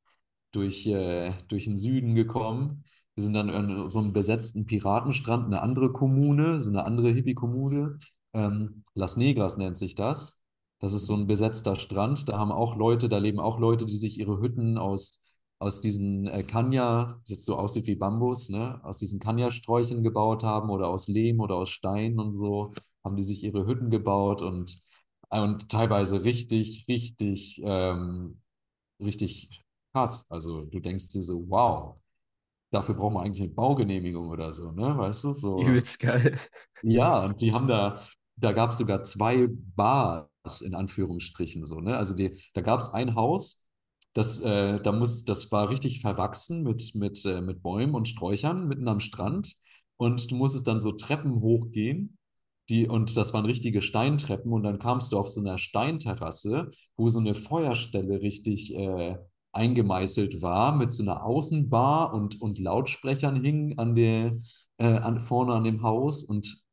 durch, äh, durch den Süden gekommen. Wir sind dann an so einem besetzten Piratenstrand, eine andere Kommune, so eine andere Hippie-Kommune. Ähm, Las Negras nennt sich das. Das ist so ein besetzter Strand. Da haben auch Leute, da leben auch Leute, die sich ihre Hütten aus, aus diesen äh, Kanja, das so aussieht wie Bambus, ne, aus diesen Kanja-Sträuchen gebaut haben oder aus Lehm oder aus Stein und so, haben die sich ihre Hütten gebaut und, und teilweise richtig, richtig, ähm, richtig krass. Also du denkst dir so, wow, dafür braucht man eigentlich eine Baugenehmigung oder so, ne? Weißt du, so. Übelst geil. Ja, und die haben da, da gab es sogar zwei Bars in Anführungsstrichen so, ne? Also die, da gab es ein Haus, das, äh, da muss, das war richtig verwachsen mit, mit, äh, mit Bäumen und Sträuchern mitten am Strand. Und du musstest dann so Treppen hochgehen. Die, und das waren richtige Steintreppen. Und dann kamst du auf so einer Steinterrasse, wo so eine Feuerstelle richtig äh, eingemeißelt war, mit so einer Außenbar und, und Lautsprechern hingen an der, äh, an, vorne an dem Haus. Und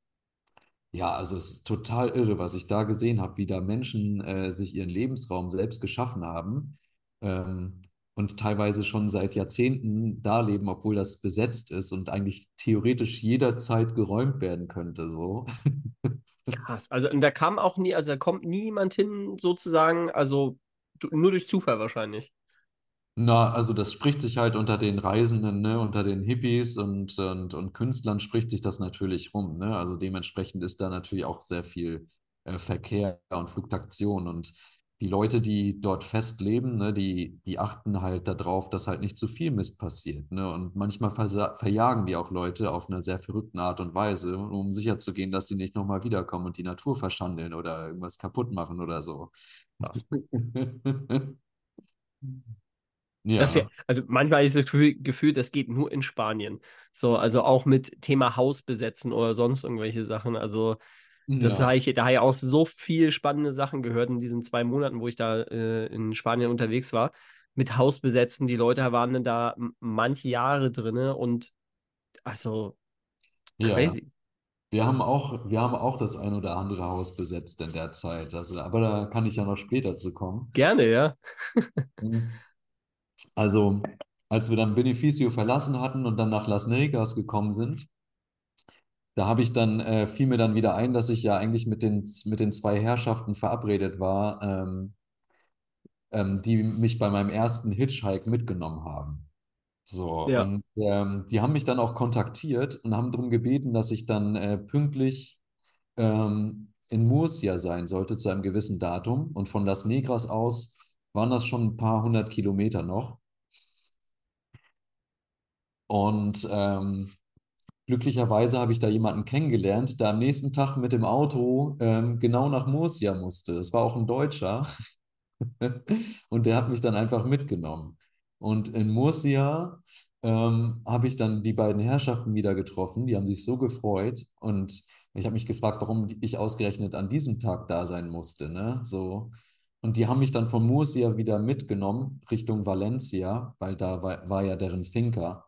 ja, also es ist total irre, was ich da gesehen habe, wie da Menschen äh, sich ihren Lebensraum selbst geschaffen haben ähm, und teilweise schon seit Jahrzehnten da leben, obwohl das besetzt ist und eigentlich theoretisch jederzeit geräumt werden könnte. So. Krass. Also und da kam auch nie, also da kommt niemand hin, sozusagen, also nur durch Zufall wahrscheinlich. Na, also das spricht sich halt unter den Reisenden, ne, unter den Hippies und, und, und Künstlern spricht sich das natürlich rum, ne? Also dementsprechend ist da natürlich auch sehr viel äh, Verkehr und Fluktuation und die Leute, die dort fest leben, ne, die, die achten halt darauf, dass halt nicht zu viel Mist passiert, ne? Und manchmal verjagen die auch Leute auf eine sehr verrückte Art und Weise, um sicherzugehen, dass sie nicht nochmal wiederkommen und die Natur verschandeln oder irgendwas kaputt machen oder so. Ja, Ja, also manchmal ist das Gefühl, Gefühl, das geht nur in Spanien. So, also auch mit Thema Haus besetzen oder sonst irgendwelche Sachen. Also, das ja. habe ich, da habe ich auch so viel spannende Sachen gehört in diesen zwei Monaten, wo ich da äh, in Spanien unterwegs war. Mit Haus besetzen, die Leute waren dann da manche Jahre drinne und also Ja, crazy. wir haben auch, wir haben auch das ein oder andere Haus besetzt in der Zeit. Also, aber da kann ich ja noch später zu kommen. Gerne, ja. Mhm. Also, als wir dann Beneficio verlassen hatten und dann nach Las Vegas gekommen sind, da habe ich dann, äh, fiel mir dann wieder ein, dass ich ja eigentlich mit den, mit den zwei Herrschaften verabredet war, ähm, ähm, die mich bei meinem ersten Hitchhike mitgenommen haben. So, Ja. und ähm, die haben mich dann auch kontaktiert und haben darum gebeten, dass ich dann äh, pünktlich ähm, in Murcia sein sollte zu einem gewissen Datum. Und von Las Negras aus waren das schon ein paar hundert Kilometer noch. Und ähm, glücklicherweise habe ich da jemanden kennengelernt, der am nächsten Tag mit dem Auto ähm, genau nach Murcia musste. Es war auch ein Deutscher. Und der hat mich dann einfach mitgenommen. Und in Murcia ähm, habe ich dann die beiden Herrschaften wieder getroffen. Die haben sich so gefreut. Und ich habe mich gefragt, warum ich ausgerechnet an diesem Tag da sein musste. Ne? So. Und die haben mich dann von Murcia wieder mitgenommen Richtung Valencia, weil da war, war ja deren Finca.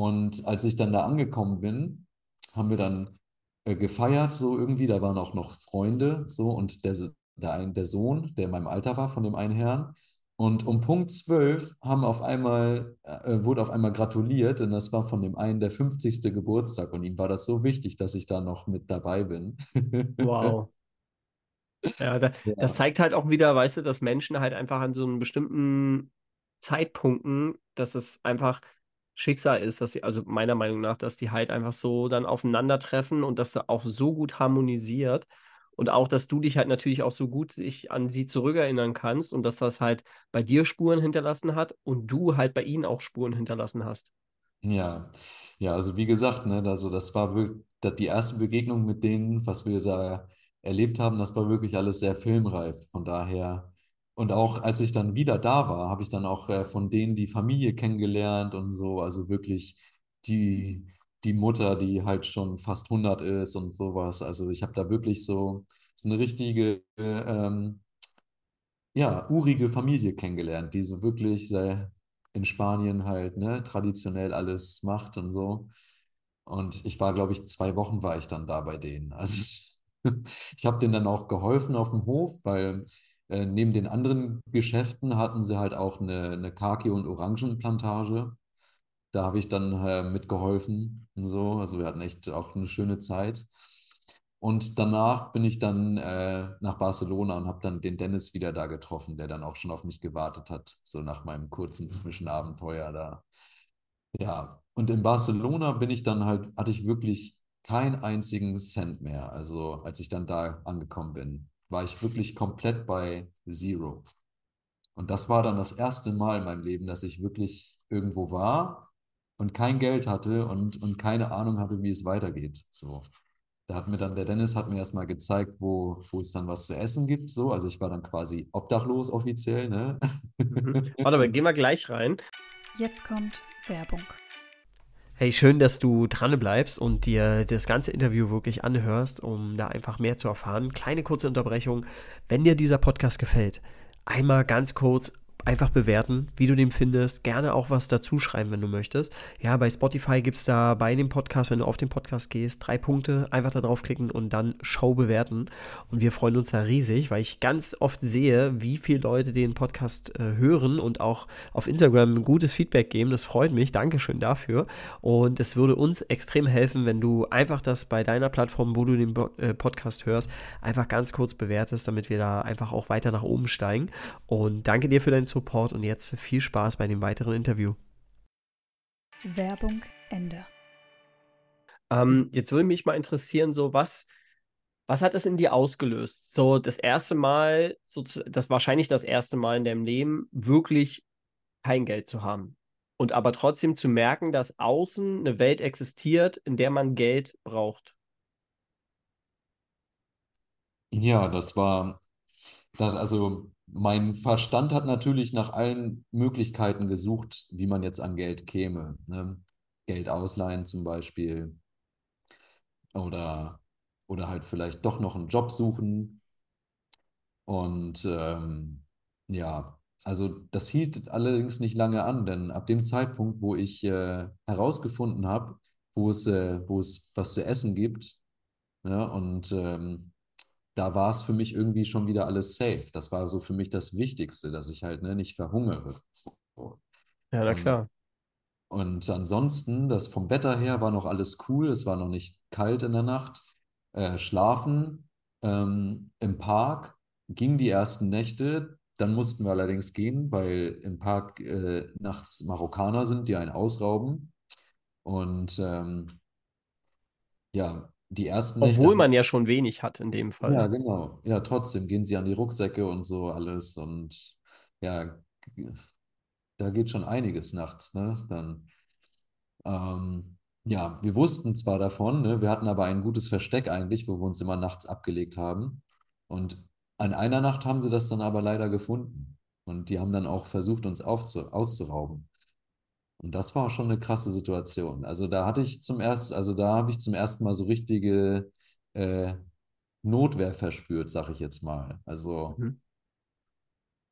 Und als ich dann da angekommen bin, haben wir dann äh, gefeiert, so irgendwie. Da waren auch noch Freunde, so. Und der, der, ein, der Sohn, der in meinem Alter war, von dem einen Herrn. Und um Punkt 12 haben auf einmal, äh, wurde auf einmal gratuliert, und das war von dem einen der 50. Geburtstag. Und ihm war das so wichtig, dass ich da noch mit dabei bin. Wow. Ja, da, Ja. das zeigt halt auch wieder, weißt du, dass Menschen halt einfach an so einem bestimmten Zeitpunkten, dass es einfach Schicksal ist, dass sie, also meiner Meinung nach, dass die halt einfach so dann aufeinandertreffen und dass da auch so gut harmonisiert und auch, dass du dich halt natürlich auch so gut sich an sie zurückerinnern kannst und dass das halt bei dir Spuren hinterlassen hat und du halt bei ihnen auch Spuren hinterlassen hast. Ja, ja, also wie gesagt, ne, also das war wirklich die erste Begegnung mit denen, was wir da erlebt haben, das war wirklich alles sehr filmreif. Von daher, und auch als ich dann wieder da war, habe ich dann auch äh, von denen die Familie kennengelernt und so, also wirklich die, die Mutter, die halt schon fast 100 ist und sowas. Also ich habe da wirklich so, so eine richtige, ähm, ja, urige Familie kennengelernt, die so wirklich sehr in Spanien halt, ne, traditionell alles macht und so. Und ich war, glaube ich, zwei Wochen war ich dann da bei denen. Also ich habe denen dann auch geholfen auf dem Hof, weil äh, neben den anderen Geschäften hatten sie halt auch eine, eine Kaki- und Orangenplantage. Da habe ich dann äh, mitgeholfen und so. Also wir hatten echt auch eine schöne Zeit. Und danach bin ich dann äh, nach Barcelona und habe dann den Dennis wieder da getroffen, der dann auch schon auf mich gewartet hat, so nach meinem kurzen Zwischenabenteuer da. Ja, und in Barcelona bin ich dann halt, hatte ich wirklich keinen einzigen Cent mehr. Also als ich dann da angekommen bin, war ich wirklich komplett bei Zero. Und das war dann das erste Mal in meinem Leben, dass ich wirklich irgendwo war und kein Geld hatte und, und keine Ahnung hatte, wie es weitergeht. So. Da hat mir dann, der Dennis hat mir erstmal gezeigt, wo, wo es dann was zu essen gibt. So. Also ich war dann quasi obdachlos offiziell, ne? Mhm. Warte mal, gehen wir gleich rein. Jetzt kommt Werbung. Hey, schön, dass du dran bleibst und dir das ganze Interview wirklich anhörst, um da einfach mehr zu erfahren. Kleine kurze Unterbrechung. Wenn dir dieser Podcast gefällt, einmal ganz kurz einfach bewerten, wie du den findest. Gerne auch was dazu schreiben, wenn du möchtest. Ja, bei Spotify gibt es da bei dem Podcast, wenn du auf den Podcast gehst, drei Punkte. Einfach da draufklicken und dann Show bewerten. Und wir freuen uns da riesig, weil ich ganz oft sehe, wie viele Leute den Podcast äh, hören und auch auf Instagram gutes Feedback geben. Das freut mich. Dankeschön dafür. Und es würde uns extrem helfen, wenn du einfach das bei deiner Plattform, wo du den äh, Podcast hörst, einfach ganz kurz bewertest, damit wir da einfach auch weiter nach oben steigen. Und danke dir für deinen Support und jetzt viel Spaß bei dem weiteren Interview. Werbung Ende. Ähm, jetzt würde mich mal interessieren, so was, was hat es in dir ausgelöst? So das erste Mal, so, das wahrscheinlich das erste Mal in deinem Leben, wirklich kein Geld zu haben. Und aber trotzdem zu merken, dass außen eine Welt existiert, in der man Geld braucht. Ja, das war, das, also mein Verstand hat natürlich nach allen Möglichkeiten gesucht, wie man jetzt an Geld käme. Ne? Geld ausleihen zum Beispiel oder, oder halt vielleicht doch noch einen Job suchen. Und ähm, ja, also das hielt allerdings nicht lange an, denn ab dem Zeitpunkt, wo ich äh, herausgefunden habe, wo es, äh, wo es was zu essen gibt, ja, und ähm, da war es für mich irgendwie schon wieder alles safe. Das war so für mich das Wichtigste, dass ich halt ne, nicht verhungere. So. Ja, na Und, klar. und ansonsten, das vom Wetter her war noch alles cool. Es war noch nicht kalt in der Nacht. Äh, schlafen ähm, im Park ging die ersten Nächte. dann mussten wir allerdings gehen, weil im Park äh, nachts Marokkaner sind, die einen ausrauben. Und ähm, ja, die ersten Nächte. Obwohl man ja schon wenig hat in dem Fall. Ja, genau. Ja, trotzdem gehen sie an die Rucksäcke und so alles. Und ja, da geht schon einiges nachts, ne? Dann, ähm, ja, wir wussten zwar davon, ne? Wir hatten aber ein gutes Versteck eigentlich, wo wir uns immer nachts abgelegt haben. Und an einer Nacht haben sie das dann aber leider gefunden. Und die haben dann auch versucht, uns aufzu auszurauben. Und das war schon eine krasse Situation. Also da hatte ich zum ersten, also da habe ich zum ersten Mal so richtige äh, Notwehr verspürt, sag ich jetzt mal. Also Mhm.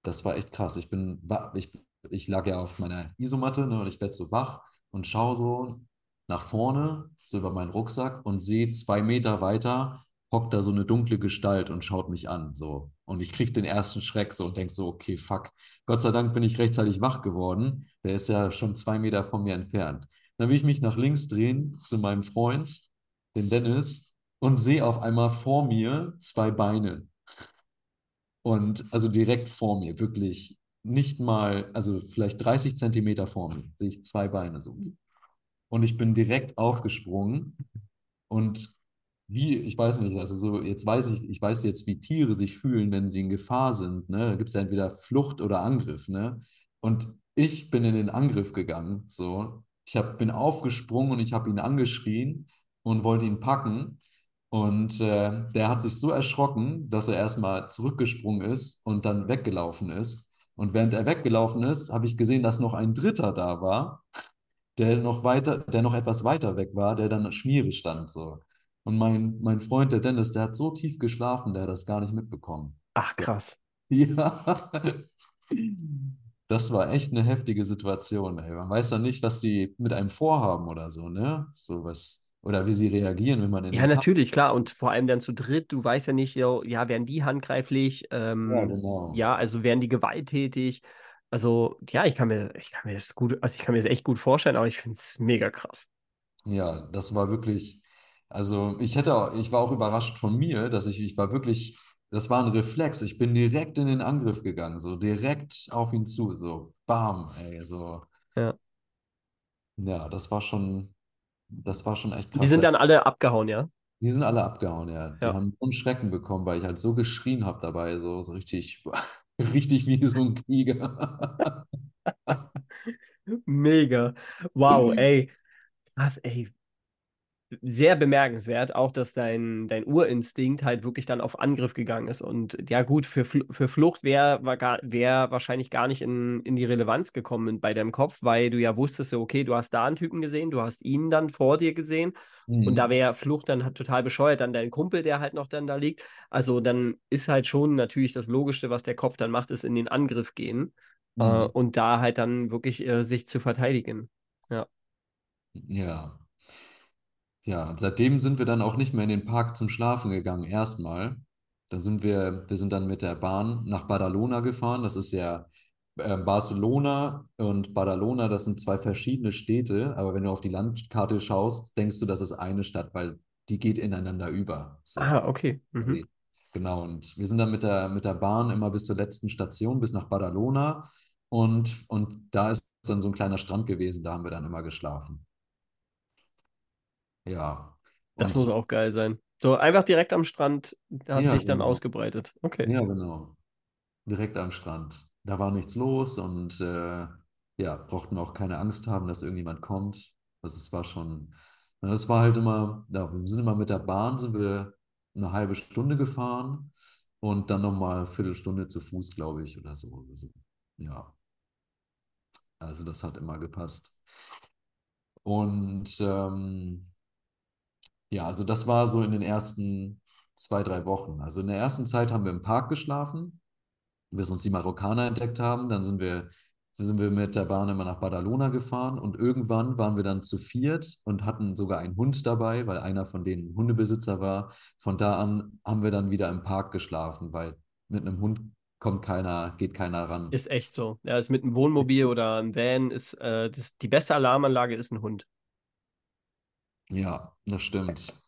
das war echt krass. Ich bin, ich, ich lag ja auf meiner Isomatte, ne, und ich werde so wach und schaue so nach vorne, so über meinen Rucksack und sehe zwei Meter weiter, hockt da so eine dunkle Gestalt und schaut mich an. So. Und ich kriege den ersten Schreck so und denke so, okay, fuck. Gott sei Dank bin ich rechtzeitig wach geworden. Der ist ja schon zwei Meter von mir entfernt. Dann will ich mich nach links drehen zu meinem Freund, den Dennis, und sehe auf einmal vor mir zwei Beine. Und also direkt vor mir, wirklich nicht mal, also vielleicht 30 Zentimeter vor mir, sehe ich zwei Beine so. Und ich bin direkt aufgesprungen und wie, ich weiß nicht, also so, jetzt weiß ich, ich weiß jetzt, wie Tiere sich fühlen, wenn sie in Gefahr sind, ne? Da gibt es ja entweder Flucht oder Angriff, ne? Und ich bin in den Angriff gegangen, so. Ich hab, bin aufgesprungen und ich habe ihn angeschrien und wollte ihn packen. Und äh, der hat sich so erschrocken, dass er erstmal zurückgesprungen ist und dann weggelaufen ist. Und während er weggelaufen ist, habe ich gesehen, dass noch ein Dritter da war, der noch weiter, der noch etwas weiter weg war, der dann Schmiere stand. So. Und mein, mein Freund, der Dennis, der hat so tief geschlafen, der hat das gar nicht mitbekommen. Ach, krass. Ja. Das war echt eine heftige Situation, ey. Man weiß dann nicht, was die mit einem vorhaben oder so, ne? So was, oder wie sie reagieren, wenn man in Ja, natürlich, klar. Und vor allem dann zu dritt, du weißt ja nicht, ja, ja, werden die handgreiflich? Ja, Ähm, genau. ja, also werden die gewalttätig? Also, ja, ich kann mir, ich kann mir das gut, also ich kann mir das echt gut vorstellen, aber ich finde es mega krass. Ja, das war wirklich, also ich hätte, auch- ich war auch überrascht von mir, dass ich, ich war wirklich, das war ein Reflex. Ich bin direkt in den Angriff gegangen, so direkt auf ihn zu, so bam, ey, so. Ja. Ja, das war schon, das war schon echt Die krass. sind dann alle abgehauen, ja? Die sind alle abgehauen, ja. Die Ja. haben so einen Schrecken bekommen, weil ich halt so geschrien habe dabei, so, so richtig, richtig wie so ein Krieger. Mega. Wow, ey. Krass, ey. Sehr bemerkenswert, auch dass dein, dein Urinstinkt halt wirklich dann auf Angriff gegangen ist. Und ja, gut, für, für Flucht wäre wär wahrscheinlich gar nicht in, in die Relevanz gekommen bei deinem Kopf, weil du ja wusstest, so, okay, du hast da einen Typen gesehen, du hast ihn dann vor dir gesehen. Und da Mhm. wäre Flucht dann halt total bescheuert, dann dein Kumpel, der halt noch dann da liegt. Also dann ist halt schon natürlich das Logischste, was der Kopf dann macht, ist in den Angriff gehen äh, Mhm. und da halt dann wirklich äh, sich zu verteidigen. Ja. Ja. Ja, und seitdem sind wir dann auch nicht mehr in den Park zum Schlafen gegangen, erstmal. Dann sind wir, wir sind dann mit der Bahn nach Badalona gefahren. Das ist ja äh, Barcelona und Badalona, das sind zwei verschiedene Städte, aber wenn du auf die Landkarte schaust, denkst du, das ist eine Stadt, weil die geht ineinander über. So. Ah, okay. Mhm. Genau, und wir sind dann mit der, mit der Bahn immer bis zur letzten Station, bis nach Badalona. Und, und da ist dann so ein kleiner Strand gewesen, da haben wir dann immer geschlafen. Ja. Das Und muss auch geil sein. So einfach direkt am Strand hast Ja, dich dann genau. ausgebreitet. Okay. ja, genau. Direkt am Strand. Da war nichts los und äh, ja, brauchten wir auch keine Angst haben, dass irgendjemand kommt. Also es war schon, na, es war halt immer, ja, wir sind immer mit der Bahn, sind wir eine halbe Stunde gefahren und dann nochmal eine Viertelstunde zu Fuß, glaube ich, oder so. Also, ja, also das hat immer gepasst. Und ähm, ja, also das war so in den ersten zwei, drei Wochen. Also in der ersten Zeit haben wir im Park geschlafen, bis uns die Marokkaner entdeckt haben. Dann sind wir, sind wir mit der Bahn immer nach Badalona gefahren und irgendwann waren wir dann zu viert und hatten sogar einen Hund dabei, weil einer von denen Hundebesitzer war. Von da an haben wir dann wieder im Park geschlafen, weil mit einem Hund kommt keiner, geht keiner ran. Ist echt so. Ja, ist mit einem Wohnmobil oder einem Van ist äh, das, die beste Alarmanlage ist ein Hund. Ja, das stimmt.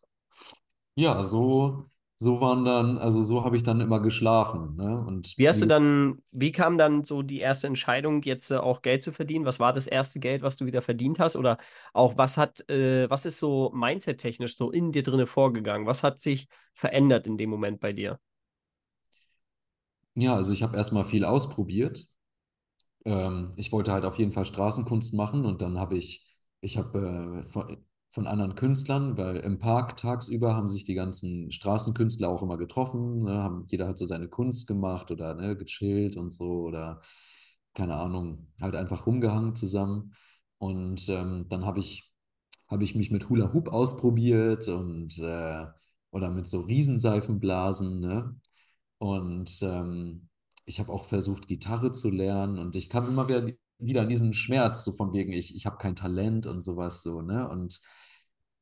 Ja, so, so waren dann, also so habe ich dann immer geschlafen. Ne? Und Wie hast du dann, wie kam dann so die erste Entscheidung, jetzt äh, auch Geld zu verdienen? Was war das erste Geld, was du wieder verdient hast? Oder auch was hat, äh, was ist so mindset-technisch so in dir drinne vorgegangen? Was hat sich verändert in dem Moment bei dir? ja, also ich habe erstmal viel ausprobiert. Ähm, ich wollte halt auf jeden Fall Straßenkunst machen und dann habe ich, ich habe äh, von, anderen Künstlern, weil im Park tagsüber haben sich die ganzen Straßenkünstler auch immer getroffen, ne, haben, jeder hat so seine Kunst gemacht oder ne, gechillt und so oder keine Ahnung, halt einfach rumgehangen zusammen. Und ähm, dann habe ich, habe ich mich mit Hula Hoop ausprobiert und äh, oder mit so Riesenseifenblasen, ne? Und ähm, ich habe auch versucht, Gitarre zu lernen und ich kam immer wieder, wieder diesen Schmerz, so von wegen, ich, ich habe kein Talent und sowas so, ne? Und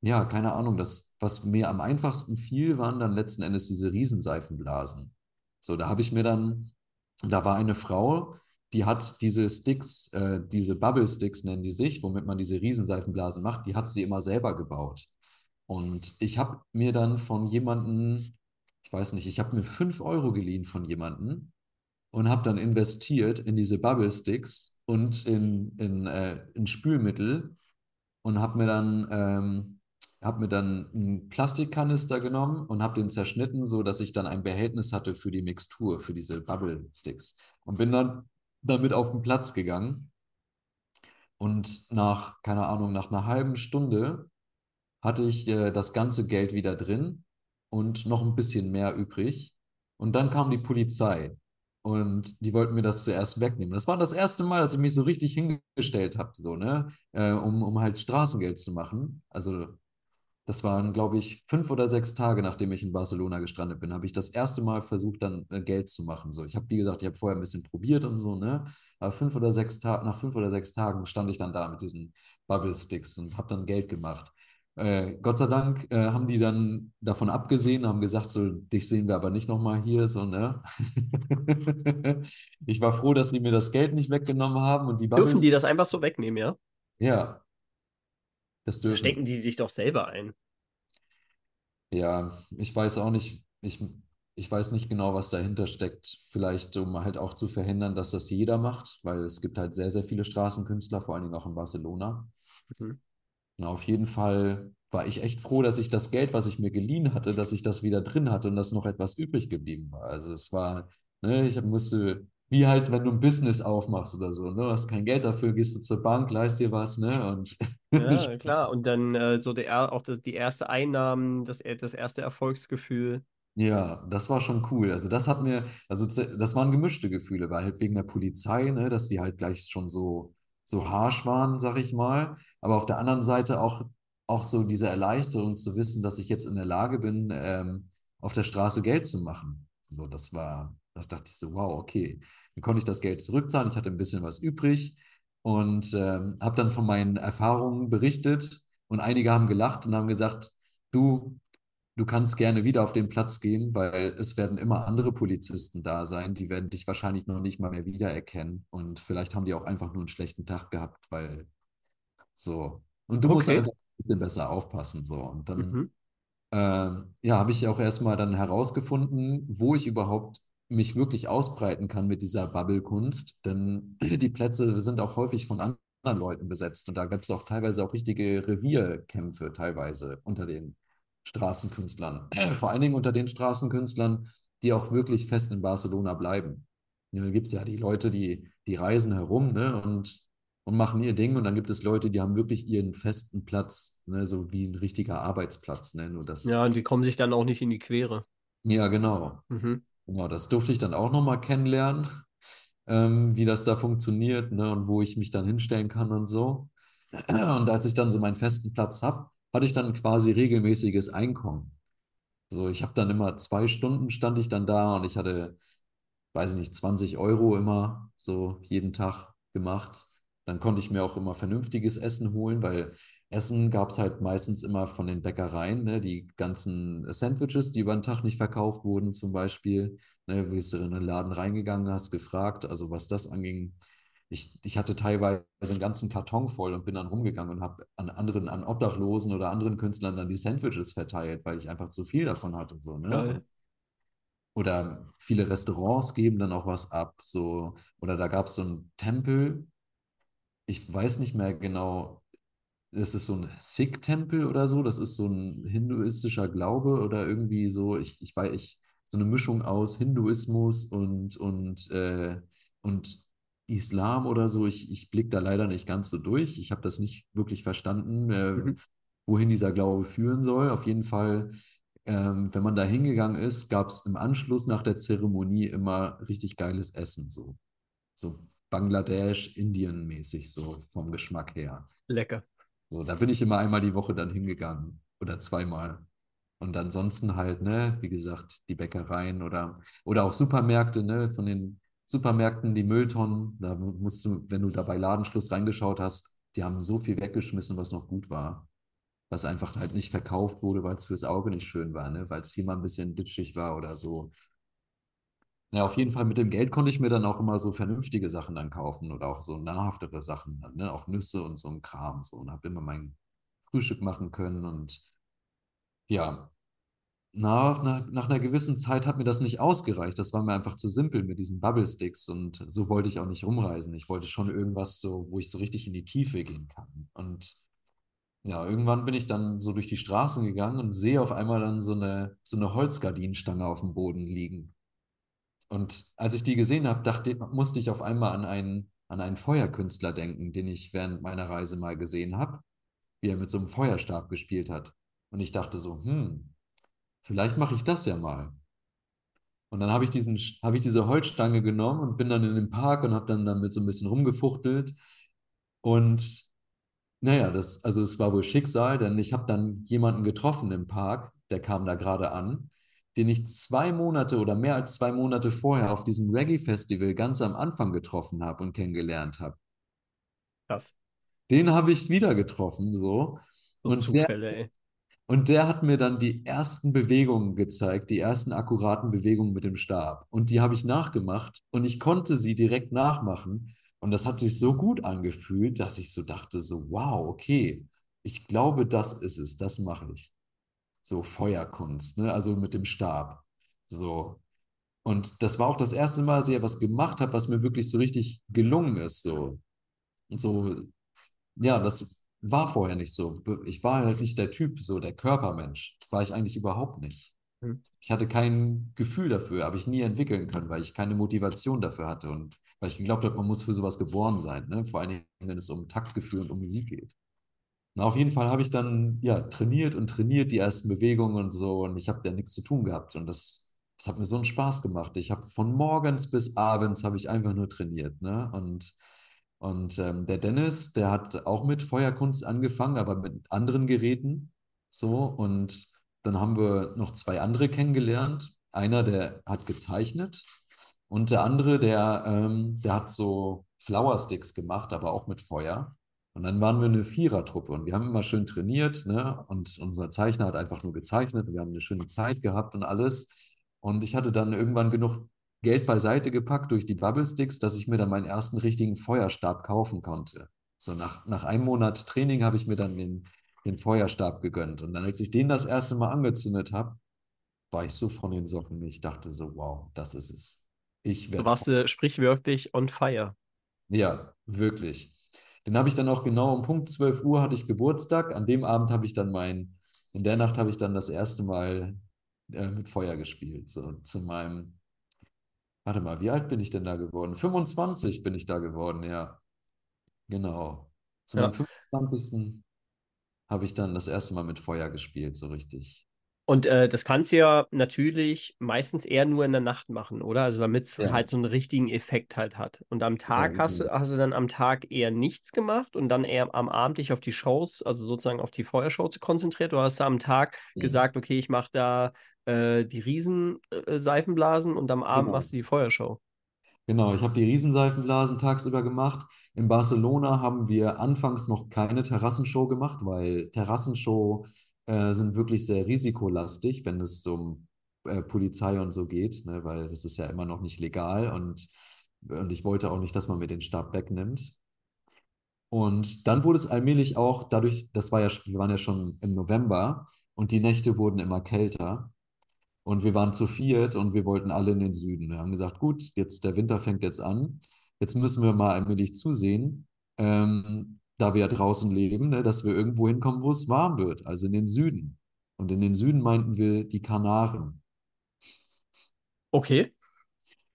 ja, keine Ahnung, das, was mir am einfachsten fiel, waren dann letzten Endes diese Riesenseifenblasen. So, da habe ich mir dann, da war eine Frau, die hat diese Sticks, äh, diese Bubble Sticks nennen die sich, womit man diese Riesenseifenblasen macht, die hat sie immer selber gebaut. Und ich habe mir dann von jemandem, ich weiß nicht, ich habe mir 5 Euro geliehen von jemandem und habe dann investiert in diese Bubble Sticks und in, in, äh, in Spülmittel und habe mir dann, ähm, hab mir dann einen Plastikkanister genommen und habe den zerschnitten, so dass ich dann ein Behältnis hatte für die Mixtur, für diese Bubble Sticks. Und bin dann damit auf den Platz gegangen. Und nach, keine Ahnung, nach einer halben Stunde hatte ich äh, das ganze Geld wieder drin und noch ein bisschen mehr übrig. Und dann kam die Polizei und die wollten mir das zuerst wegnehmen. Das war das erste Mal, dass ich mich so richtig hingestellt habe, so, ne, äh, um, um halt Straßengeld zu machen. Also das waren, glaube ich, fünf oder sechs Tage, nachdem ich in Barcelona gestrandet bin, habe ich das erste Mal versucht, dann äh, Geld zu machen. So, ich habe, wie gesagt, ich habe vorher ein bisschen probiert und so, ne? Aber fünf oder sechs Tage, nach fünf oder sechs Tagen stand ich dann da mit diesen Bubble Sticks und habe dann Geld gemacht. Äh, Gott sei Dank äh, haben die dann davon abgesehen, haben gesagt, so, dich sehen wir aber nicht nochmal hier, so, ne? Ich war froh, dass sie mir das Geld nicht weggenommen haben und die Dürfen die das einfach so wegnehmen, ja? ja, das Da dürfen stecken die sich doch selber ein. Ja, ich weiß auch nicht, ich, ich weiß nicht genau, was dahinter steckt. Vielleicht, um halt auch zu verhindern, dass das jeder macht, weil es gibt halt sehr, sehr viele Straßenkünstler, vor allen Dingen auch in Barcelona. Mhm. Na, auf jeden Fall war ich echt froh, dass ich das Geld, was ich mir geliehen hatte, dass ich das wieder drin hatte und dass noch etwas übrig geblieben war. Also es war, ne, ich musste, wie halt, wenn du ein Business aufmachst oder so, ne, du hast kein Geld dafür, gehst du zur Bank, leist dir was, ne, und Ja, klar. Und dann äh, so der, auch die erste Einnahmen, das, das erste Erfolgsgefühl. Ja, das war schon cool. Also das hat mir, also das waren gemischte Gefühle, weil halt wegen der Polizei, ne, dass die halt gleich schon so, so harsch waren, sag ich mal. Aber auf der anderen Seite auch, auch so diese Erleichterung zu wissen, dass ich jetzt in der Lage bin, ähm, auf der Straße Geld zu machen. So, das war, das dachte ich so, wow, okay. Dann konnte ich das Geld zurückzahlen, ich hatte ein bisschen was übrig und ähm, habe dann von meinen Erfahrungen berichtet und einige haben gelacht und haben gesagt, du, du kannst gerne wieder auf den Platz gehen, weil es werden immer andere Polizisten da sein, die werden dich wahrscheinlich noch nicht mal mehr wiedererkennen und vielleicht haben die auch einfach nur einen schlechten Tag gehabt, weil so. Und du musst Okay. einfach ein bisschen besser aufpassen, so. Und dann Mhm. ähm, ja, habe ich auch erstmal dann herausgefunden, wo ich überhaupt mich wirklich ausbreiten kann mit dieser Bubble-Kunst. Denn die Plätze sind auch häufig von anderen Leuten besetzt. Und da gibt es auch teilweise auch richtige Revierkämpfe, teilweise unter den Straßenkünstlern. Vor allen Dingen unter den Straßenkünstlern, die auch wirklich fest in Barcelona bleiben. Ja, da gibt es ja die Leute, die, die reisen herum, ne, und, und machen ihr Ding. Und dann gibt es Leute, die haben wirklich ihren festen Platz, ne, so wie ein richtiger Arbeitsplatz, ne, nur Ja, das, und die kommen sich dann auch nicht in die Quere. ja, genau. Mhm. Genau, das durfte ich dann auch nochmal kennenlernen, ähm, wie das da funktioniert, ne, und wo ich mich dann hinstellen kann und so. Und als ich dann so meinen festen Platz habe, hatte ich dann quasi regelmäßiges Einkommen. So, ich habe dann immer zwei Stunden stand ich dann da und ich hatte, weiß ich nicht, 20 Euro immer so jeden Tag gemacht. Dann konnte ich mir auch immer vernünftiges Essen holen, weil Essen gab es halt meistens immer von den Bäckereien, ne? Die ganzen Sandwiches, die über den Tag nicht verkauft wurden, zum Beispiel. Ne? Bist du in den Laden reingegangen, hast gefragt, also was das anging. Ich, ich hatte teilweise einen ganzen Karton voll und bin dann rumgegangen und habe an anderen, an Obdachlosen oder anderen Künstlern dann die Sandwiches verteilt, weil ich einfach zu viel davon hatte. So, ne? Geil. Oder viele Restaurants geben dann auch was ab. So. Oder da gab es so einen Tempel, ich weiß nicht mehr genau, das ist so ein Sikh-Tempel oder so, das ist so ein hinduistischer Glaube oder irgendwie so, ich, ich weiß, ich, so eine Mischung aus Hinduismus und, und, äh, und Islam oder so. Ich, ich blicke da leider nicht ganz so durch. Ich habe das nicht wirklich verstanden, äh, Mhm. wohin dieser Glaube führen soll. Auf jeden Fall, ähm, wenn man da hingegangen ist, gab es im Anschluss nach der Zeremonie immer richtig geiles Essen, so. So Bangladesch, Indien-mäßig, so vom Geschmack her. Lecker. So, da bin ich immer einmal die Woche dann hingegangen oder zweimal. Und ansonsten halt, ne, wie gesagt, die Bäckereien oder, oder auch Supermärkte, ne, von den Supermärkten, die Mülltonnen, da musst du, wenn du da bei Ladenschluss reingeschaut hast, die haben so viel weggeschmissen, was noch gut war. Was einfach halt nicht verkauft wurde, weil es fürs Auge nicht schön war, ne, weil es hier mal ein bisschen ditschig war oder so. Ja, auf jeden Fall mit dem Geld konnte ich mir dann auch immer so vernünftige Sachen dann kaufen oder auch so nahrhaftere Sachen, ne? Auch Nüsse und so ein Kram so und habe immer mein Frühstück machen können und ja, nach, nach, nach einer gewissen Zeit hat mir das nicht ausgereicht. Das war mir einfach zu simpel mit diesen Bubble Sticks und so wollte ich auch nicht rumreisen. Ich wollte schon irgendwas so, wo ich so richtig in die Tiefe gehen kann. Und ja, irgendwann bin ich dann so durch die Straßen gegangen und sehe auf einmal dann so eine, so eine Holzgardinenstange auf dem Boden liegen. Und als ich die gesehen habe, dachte, musste ich auf einmal an einen, an einen Feuerkünstler denken, den ich während meiner Reise mal gesehen habe, wie er mit so einem Feuerstab gespielt hat. Und ich dachte so, hm, vielleicht mache ich das ja mal. Und dann habe ich diesen, habe ich diese Holzstange genommen und bin dann in den Park und habe dann damit so ein bisschen rumgefuchtelt. Und naja, das, also es war wohl Schicksal, denn ich habe dann jemanden getroffen im Park, der kam da gerade an, den ich zwei Monate oder mehr als zwei Monate vorher auf diesem Reggae-Festival ganz am Anfang getroffen habe und kennengelernt habe. Krass. Den habe ich wieder getroffen, so. So Und der, Zufälle, ey. Und der hat mir dann die ersten Bewegungen gezeigt, die ersten akkuraten Bewegungen mit dem Stab. Und die habe ich nachgemacht und ich konnte sie direkt nachmachen. Und das hat sich so gut angefühlt, dass ich so dachte, so, wow, okay, ich glaube, das ist es, das mache ich. So Feuerkunst, ne? Also mit dem Stab. So. Und das war auch das erste Mal, dass ich etwas gemacht habe, was mir wirklich so richtig gelungen ist. So. So, ja, das war vorher nicht so. Ich war halt nicht der Typ, so der Körpermensch. War ich eigentlich überhaupt nicht. Hm. Ich hatte kein Gefühl dafür, habe ich nie entwickeln können, weil ich keine Motivation dafür hatte und weil ich geglaubt habe, man muss für sowas geboren sein, ne? Vor allem, wenn es um Taktgefühl und um Musik geht. Na, auf jeden Fall habe ich dann ja trainiert und trainiert die ersten Bewegungen und so und ich habe da nichts zu tun gehabt und das, das hat mir so einen Spaß gemacht. Ich habe von morgens bis abends habe ich einfach nur trainiert, ne? Und und ähm, der Dennis, der hat auch mit Feuerkunst angefangen, aber mit anderen Geräten. So, und dann haben wir noch zwei andere kennengelernt. Einer, der hat gezeichnet und der andere, der, ähm, der hat so Flower-Sticks gemacht, aber auch mit Feuer. Und dann waren wir eine Vierertruppe und wir haben immer schön trainiert, ne? Und unser Zeichner hat einfach nur gezeichnet wir haben eine schöne Zeit gehabt und alles. Und ich hatte dann irgendwann genug Geld beiseite gepackt durch die Bubble Sticks, dass ich mir dann meinen ersten richtigen Feuerstab kaufen konnte. So nach, nach einem Monat Training habe ich mir dann den, den Feuerstab gegönnt. Und dann, als ich den das erste Mal angezündet habe, war ich so von den Socken. Ich dachte so, wow, das ist es. Ich Du werde warst äh, sprichwörtlich on fire. ja, wirklich. Den habe ich dann auch genau um Punkt 12 Uhr hatte ich Geburtstag. An dem Abend habe ich dann mein, in der Nacht habe ich dann das erste Mal äh, mit Feuer gespielt. So zu meinem, warte mal, wie alt bin ich denn da geworden? 25 bin ich da geworden, ja. Genau. Zu Ja. meinem 25. habe ich dann das erste Mal mit Feuer gespielt, so richtig. Und äh, das kannst du ja natürlich meistens eher nur in der Nacht machen, oder? Also damit es Ja. halt so einen richtigen Effekt halt hat. Und am Tag Ja, hast du, hast du dann am Tag eher nichts gemacht und dann eher am Abend dich auf die Shows, also sozusagen auf die Feuershow zu konzentriert. Du hast da am Tag Ja. gesagt, okay, ich mache da äh, die Riesen äh, und am Abend Genau. machst du die Feuershow. Genau, ich habe die Riesenseifenblasen tagsüber gemacht. In Barcelona haben wir anfangs noch keine Terrassenshow gemacht, weil Terrassenshow äh, sind wirklich sehr risikolastig, wenn es um äh, Polizei und so geht, ne, weil das ist ja immer noch nicht legal und Und ich wollte auch nicht, dass man mir den Stab wegnimmt. Und dann wurde es allmählich auch dadurch, das war ja, wir waren ja schon im November und die Nächte wurden immer kälter. Und wir waren zu viert und wir wollten alle in den Süden. Wir haben gesagt, gut, jetzt der Winter fängt jetzt an. Jetzt müssen wir mal allmählich zusehen, ähm, da wir ja draußen leben, ne, dass wir irgendwo hinkommen, wo es warm wird, also in den Süden. Und in den Süden meinten wir die Kanaren. Okay.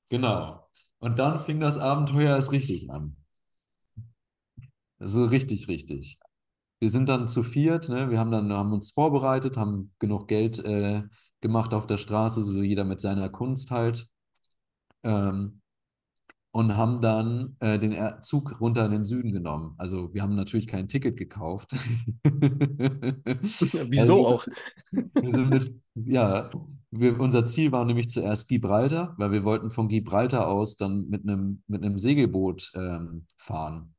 Genau. Und dann fing das Abenteuer erst richtig an. Also richtig, richtig. Wir sind dann zu viert, ne? Wir haben dann haben uns vorbereitet, haben genug Geld äh, gemacht auf der Straße, so jeder mit seiner Kunst halt. Ähm, und haben dann äh, den Er- Zug runter in den Süden genommen. Also wir haben natürlich kein Ticket gekauft. Wieso Also, auch? mit, ja, wir, unser Ziel war nämlich zuerst Gibraltar, weil wir wollten von Gibraltar aus dann mit einem mit einem Segelboot ähm, fahren.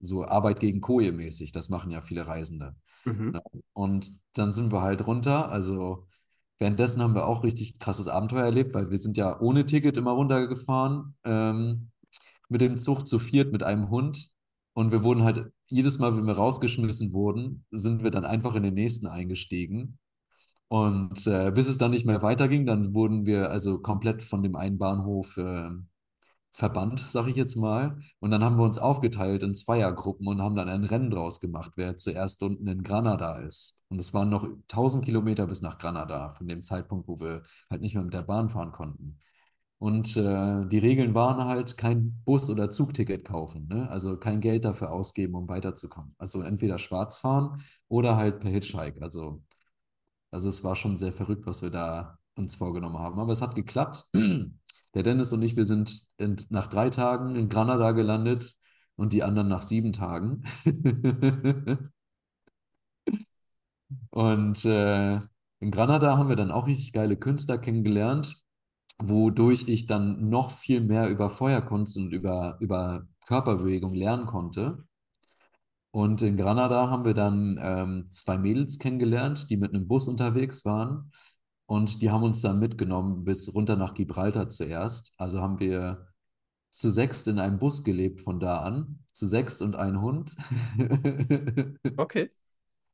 So Arbeit gegen Koje mäßig. Das machen ja viele Reisende. Mhm. Ja. Und dann sind wir halt runter. Also währenddessen haben wir auch richtig krasses Abenteuer erlebt, weil wir sind ja ohne Ticket immer runtergefahren. Ähm, mit dem Zug zu viert mit einem Hund. Und wir wurden halt jedes Mal, wenn wir rausgeschmissen wurden, sind wir dann einfach in den nächsten eingestiegen. Und äh, bis es dann nicht mehr weiterging, dann wurden wir also komplett von dem einen Bahnhof äh, verbannt, sage ich jetzt mal. Und dann haben wir uns aufgeteilt in Zweiergruppen und haben dann ein Rennen draus gemacht, wer zuerst unten in Granada ist. Und es waren noch 1000 Kilometer bis nach Granada, von dem Zeitpunkt, wo wir halt nicht mehr mit der Bahn fahren konnten. Und äh, die Regeln waren halt kein Bus- oder Zugticket kaufen, ne? Also kein Geld dafür ausgeben, um weiterzukommen. Also entweder schwarz fahren oder halt per Hitchhike. Also, also es war schon sehr verrückt, was wir da uns vorgenommen haben. Aber es hat geklappt. Der Dennis und ich, wir sind in, nach drei Tagen in Granada gelandet und die anderen nach sieben Tagen. Und äh, in Granada haben wir dann auch richtig geile Künstler kennengelernt, wodurch ich dann noch viel mehr über Feuerkunst und über, über Körperbewegung lernen konnte. Und in Granada haben wir dann ähm, zwei Mädels kennengelernt, die mit einem Bus unterwegs waren. Und die haben uns dann mitgenommen bis runter nach Gibraltar zuerst. Also haben wir zu sechst in einem Bus gelebt von da an. Zu sechst und ein Hund. Okay.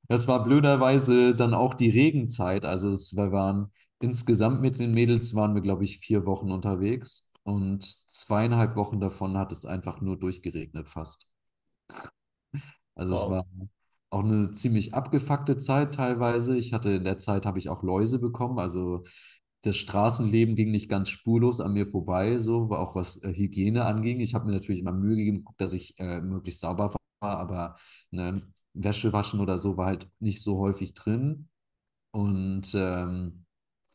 Das war blöderweise dann auch die Regenzeit. Also es, wir waren insgesamt mit den Mädels waren wir, glaube ich, vier Wochen unterwegs. Und zweieinhalb Wochen davon hat es einfach nur durchgeregnet fast. Also es Wow. war auch eine ziemlich abgefuckte Zeit teilweise. Ich hatte in der Zeit habe ich auch Läuse bekommen. Also das Straßenleben ging nicht ganz spurlos an mir vorbei, so auch was äh, Hygiene anging. Ich habe mir natürlich immer Mühe gegeben, dass ich äh, möglichst sauber war, aber ne, Wäsche waschen oder so war halt nicht so häufig drin. Und ähm,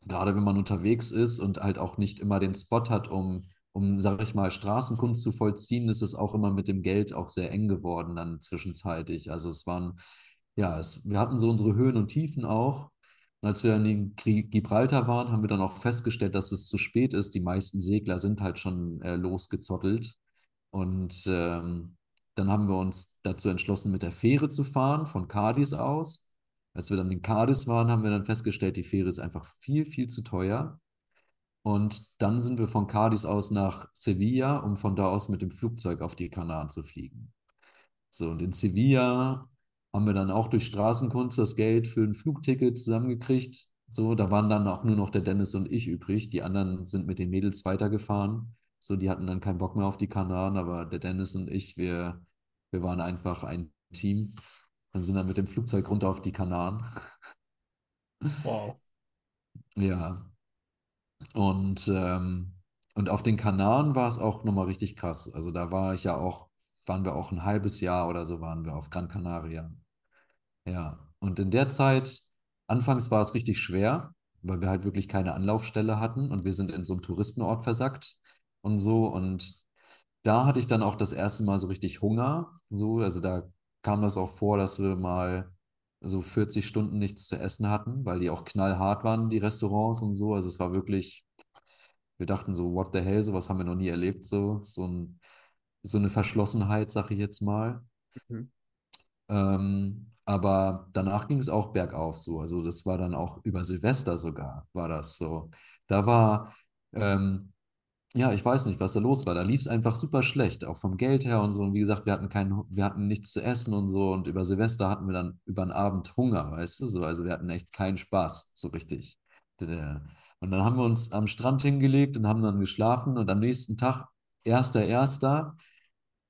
gerade wenn man unterwegs ist und halt auch nicht immer den Spot hat, um, um, sag ich mal, Straßenkunst zu vollziehen, ist es auch immer mit dem Geld auch sehr eng geworden dann zwischenzeitlich. Also es waren, ja, es, wir hatten so unsere Höhen und Tiefen auch. Und als wir dann in Gibraltar waren, haben wir dann auch festgestellt, dass es zu spät ist. Die meisten Segler sind halt schon äh, losgezottelt. Und ähm, dann haben wir uns dazu entschlossen, mit der Fähre zu fahren, von Cadiz aus. Als wir dann in Cadiz waren, haben wir dann festgestellt, die Fähre ist einfach viel, viel zu teuer. Und dann sind wir von Cadiz aus nach Sevilla, um von da aus mit dem Flugzeug auf die Kanaren zu fliegen. So, und in Sevilla haben wir dann auch durch Straßenkunst das Geld für ein Flugticket zusammengekriegt. So, da waren dann auch nur noch der Dennis und ich übrig. Die anderen sind mit den Mädels weitergefahren. So, die hatten dann keinen Bock mehr auf die Kanaren, aber der Dennis und ich, wir, wir waren einfach ein Team. Dann sind dann mit dem Flugzeug runter auf die Kanaren. Wow. Ja, und, ähm, und auf den Kanaren war es auch nochmal richtig krass. Also da war ich ja auch, waren wir auch ein halbes Jahr oder so waren wir auf Gran Canaria. Ja, und in der Zeit, anfangs war es richtig schwer, weil wir halt wirklich keine Anlaufstelle hatten und wir sind in so einem Touristenort versackt und so. Und da hatte ich dann auch das erste Mal so richtig Hunger. So, also da kam das auch vor, dass wir mal so 40 Stunden nichts zu essen hatten, weil die auch knallhart waren, die Restaurants und so. Also es war wirklich, wir dachten so, what the hell, sowas haben wir noch nie erlebt, so, so ein, so eine Verschlossenheit, sag ich jetzt mal. Mhm. Ähm, aber danach ging es auch bergauf so. Also das war dann auch über Silvester sogar, war das so. Da war, ähm, ja, ich weiß nicht, was da los war. Da lief es einfach super schlecht, auch vom Geld her und so. Und wie gesagt, wir hatten keinen, wir hatten nichts zu essen und so. Und über Silvester hatten wir dann über den Abend Hunger, weißt du? So, also wir hatten echt keinen Spaß, so richtig. Und dann haben wir uns am Strand hingelegt und haben dann geschlafen. Und am nächsten Tag, 1.1.,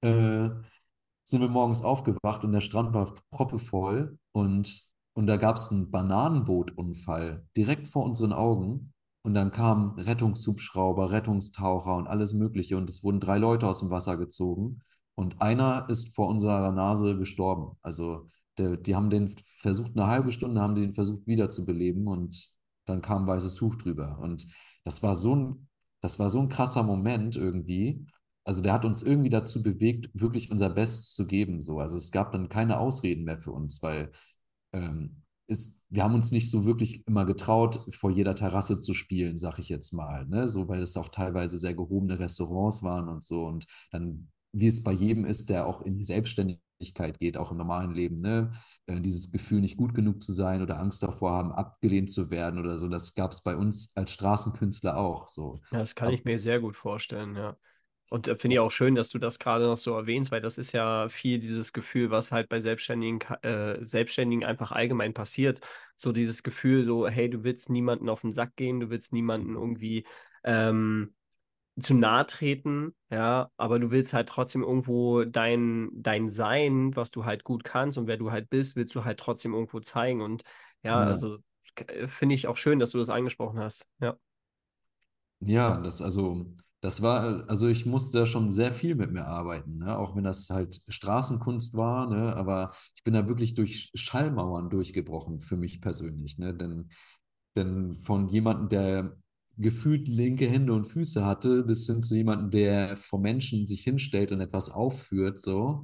äh, sind wir morgens aufgewacht und der Strand war proppevoll. Und, und da gab es einen Bananenbootunfall direkt vor unseren Augen. Und dann kamen Rettungshubschrauber, Rettungstaucher und alles Mögliche. Und es wurden drei Leute aus dem Wasser gezogen. Und einer ist vor unserer Nase gestorben. Also der, die haben den versucht, eine halbe Stunde haben den versucht wiederzubeleben und dann kam ein weißes Tuch drüber. Und das war so ein, das war so ein krasser Moment irgendwie. Also der hat uns irgendwie dazu bewegt, wirklich unser Bestes zu geben. So. Also es gab dann keine Ausreden mehr für uns, weil ähm, ist, wir haben uns nicht so wirklich immer getraut, vor jeder Terrasse zu spielen, sag ich jetzt mal. Ne? So, weil es auch teilweise sehr gehobene Restaurants waren und so. Und dann, wie es bei jedem ist, der auch in die Selbstständigkeit geht, auch im normalen Leben, ne? Äh, dieses Gefühl, nicht gut genug zu sein oder Angst davor haben, abgelehnt zu werden oder so, das gab es bei uns als Straßenkünstler auch so. Ja, das kann ich mir sehr gut vorstellen, ja. Und äh, finde ich auch schön, dass du das gerade noch so erwähnst, weil das ist ja viel dieses Gefühl, was halt bei Selbstständigen, äh, Selbstständigen einfach allgemein passiert. So dieses Gefühl, so, hey, du willst niemanden auf den Sack gehen, du willst niemanden irgendwie ähm, zu nahe treten, ja, aber du willst halt trotzdem irgendwo dein, dein Sein, was du halt gut kannst und wer du halt bist, willst du halt trotzdem irgendwo zeigen. Und ja, Ja. also finde ich auch schön, dass du das angesprochen hast. Ja. Ja, das also, das war, also ich musste da schon sehr viel mit mir arbeiten, ne? Auch wenn das halt Straßenkunst war, ne? Aber ich bin da wirklich durch Schallmauern durchgebrochen für mich persönlich, ne? Denn, denn von jemandem, der gefühlt linke Hände und Füße hatte, bis hin zu jemandem, der vor Menschen sich hinstellt und etwas aufführt, so,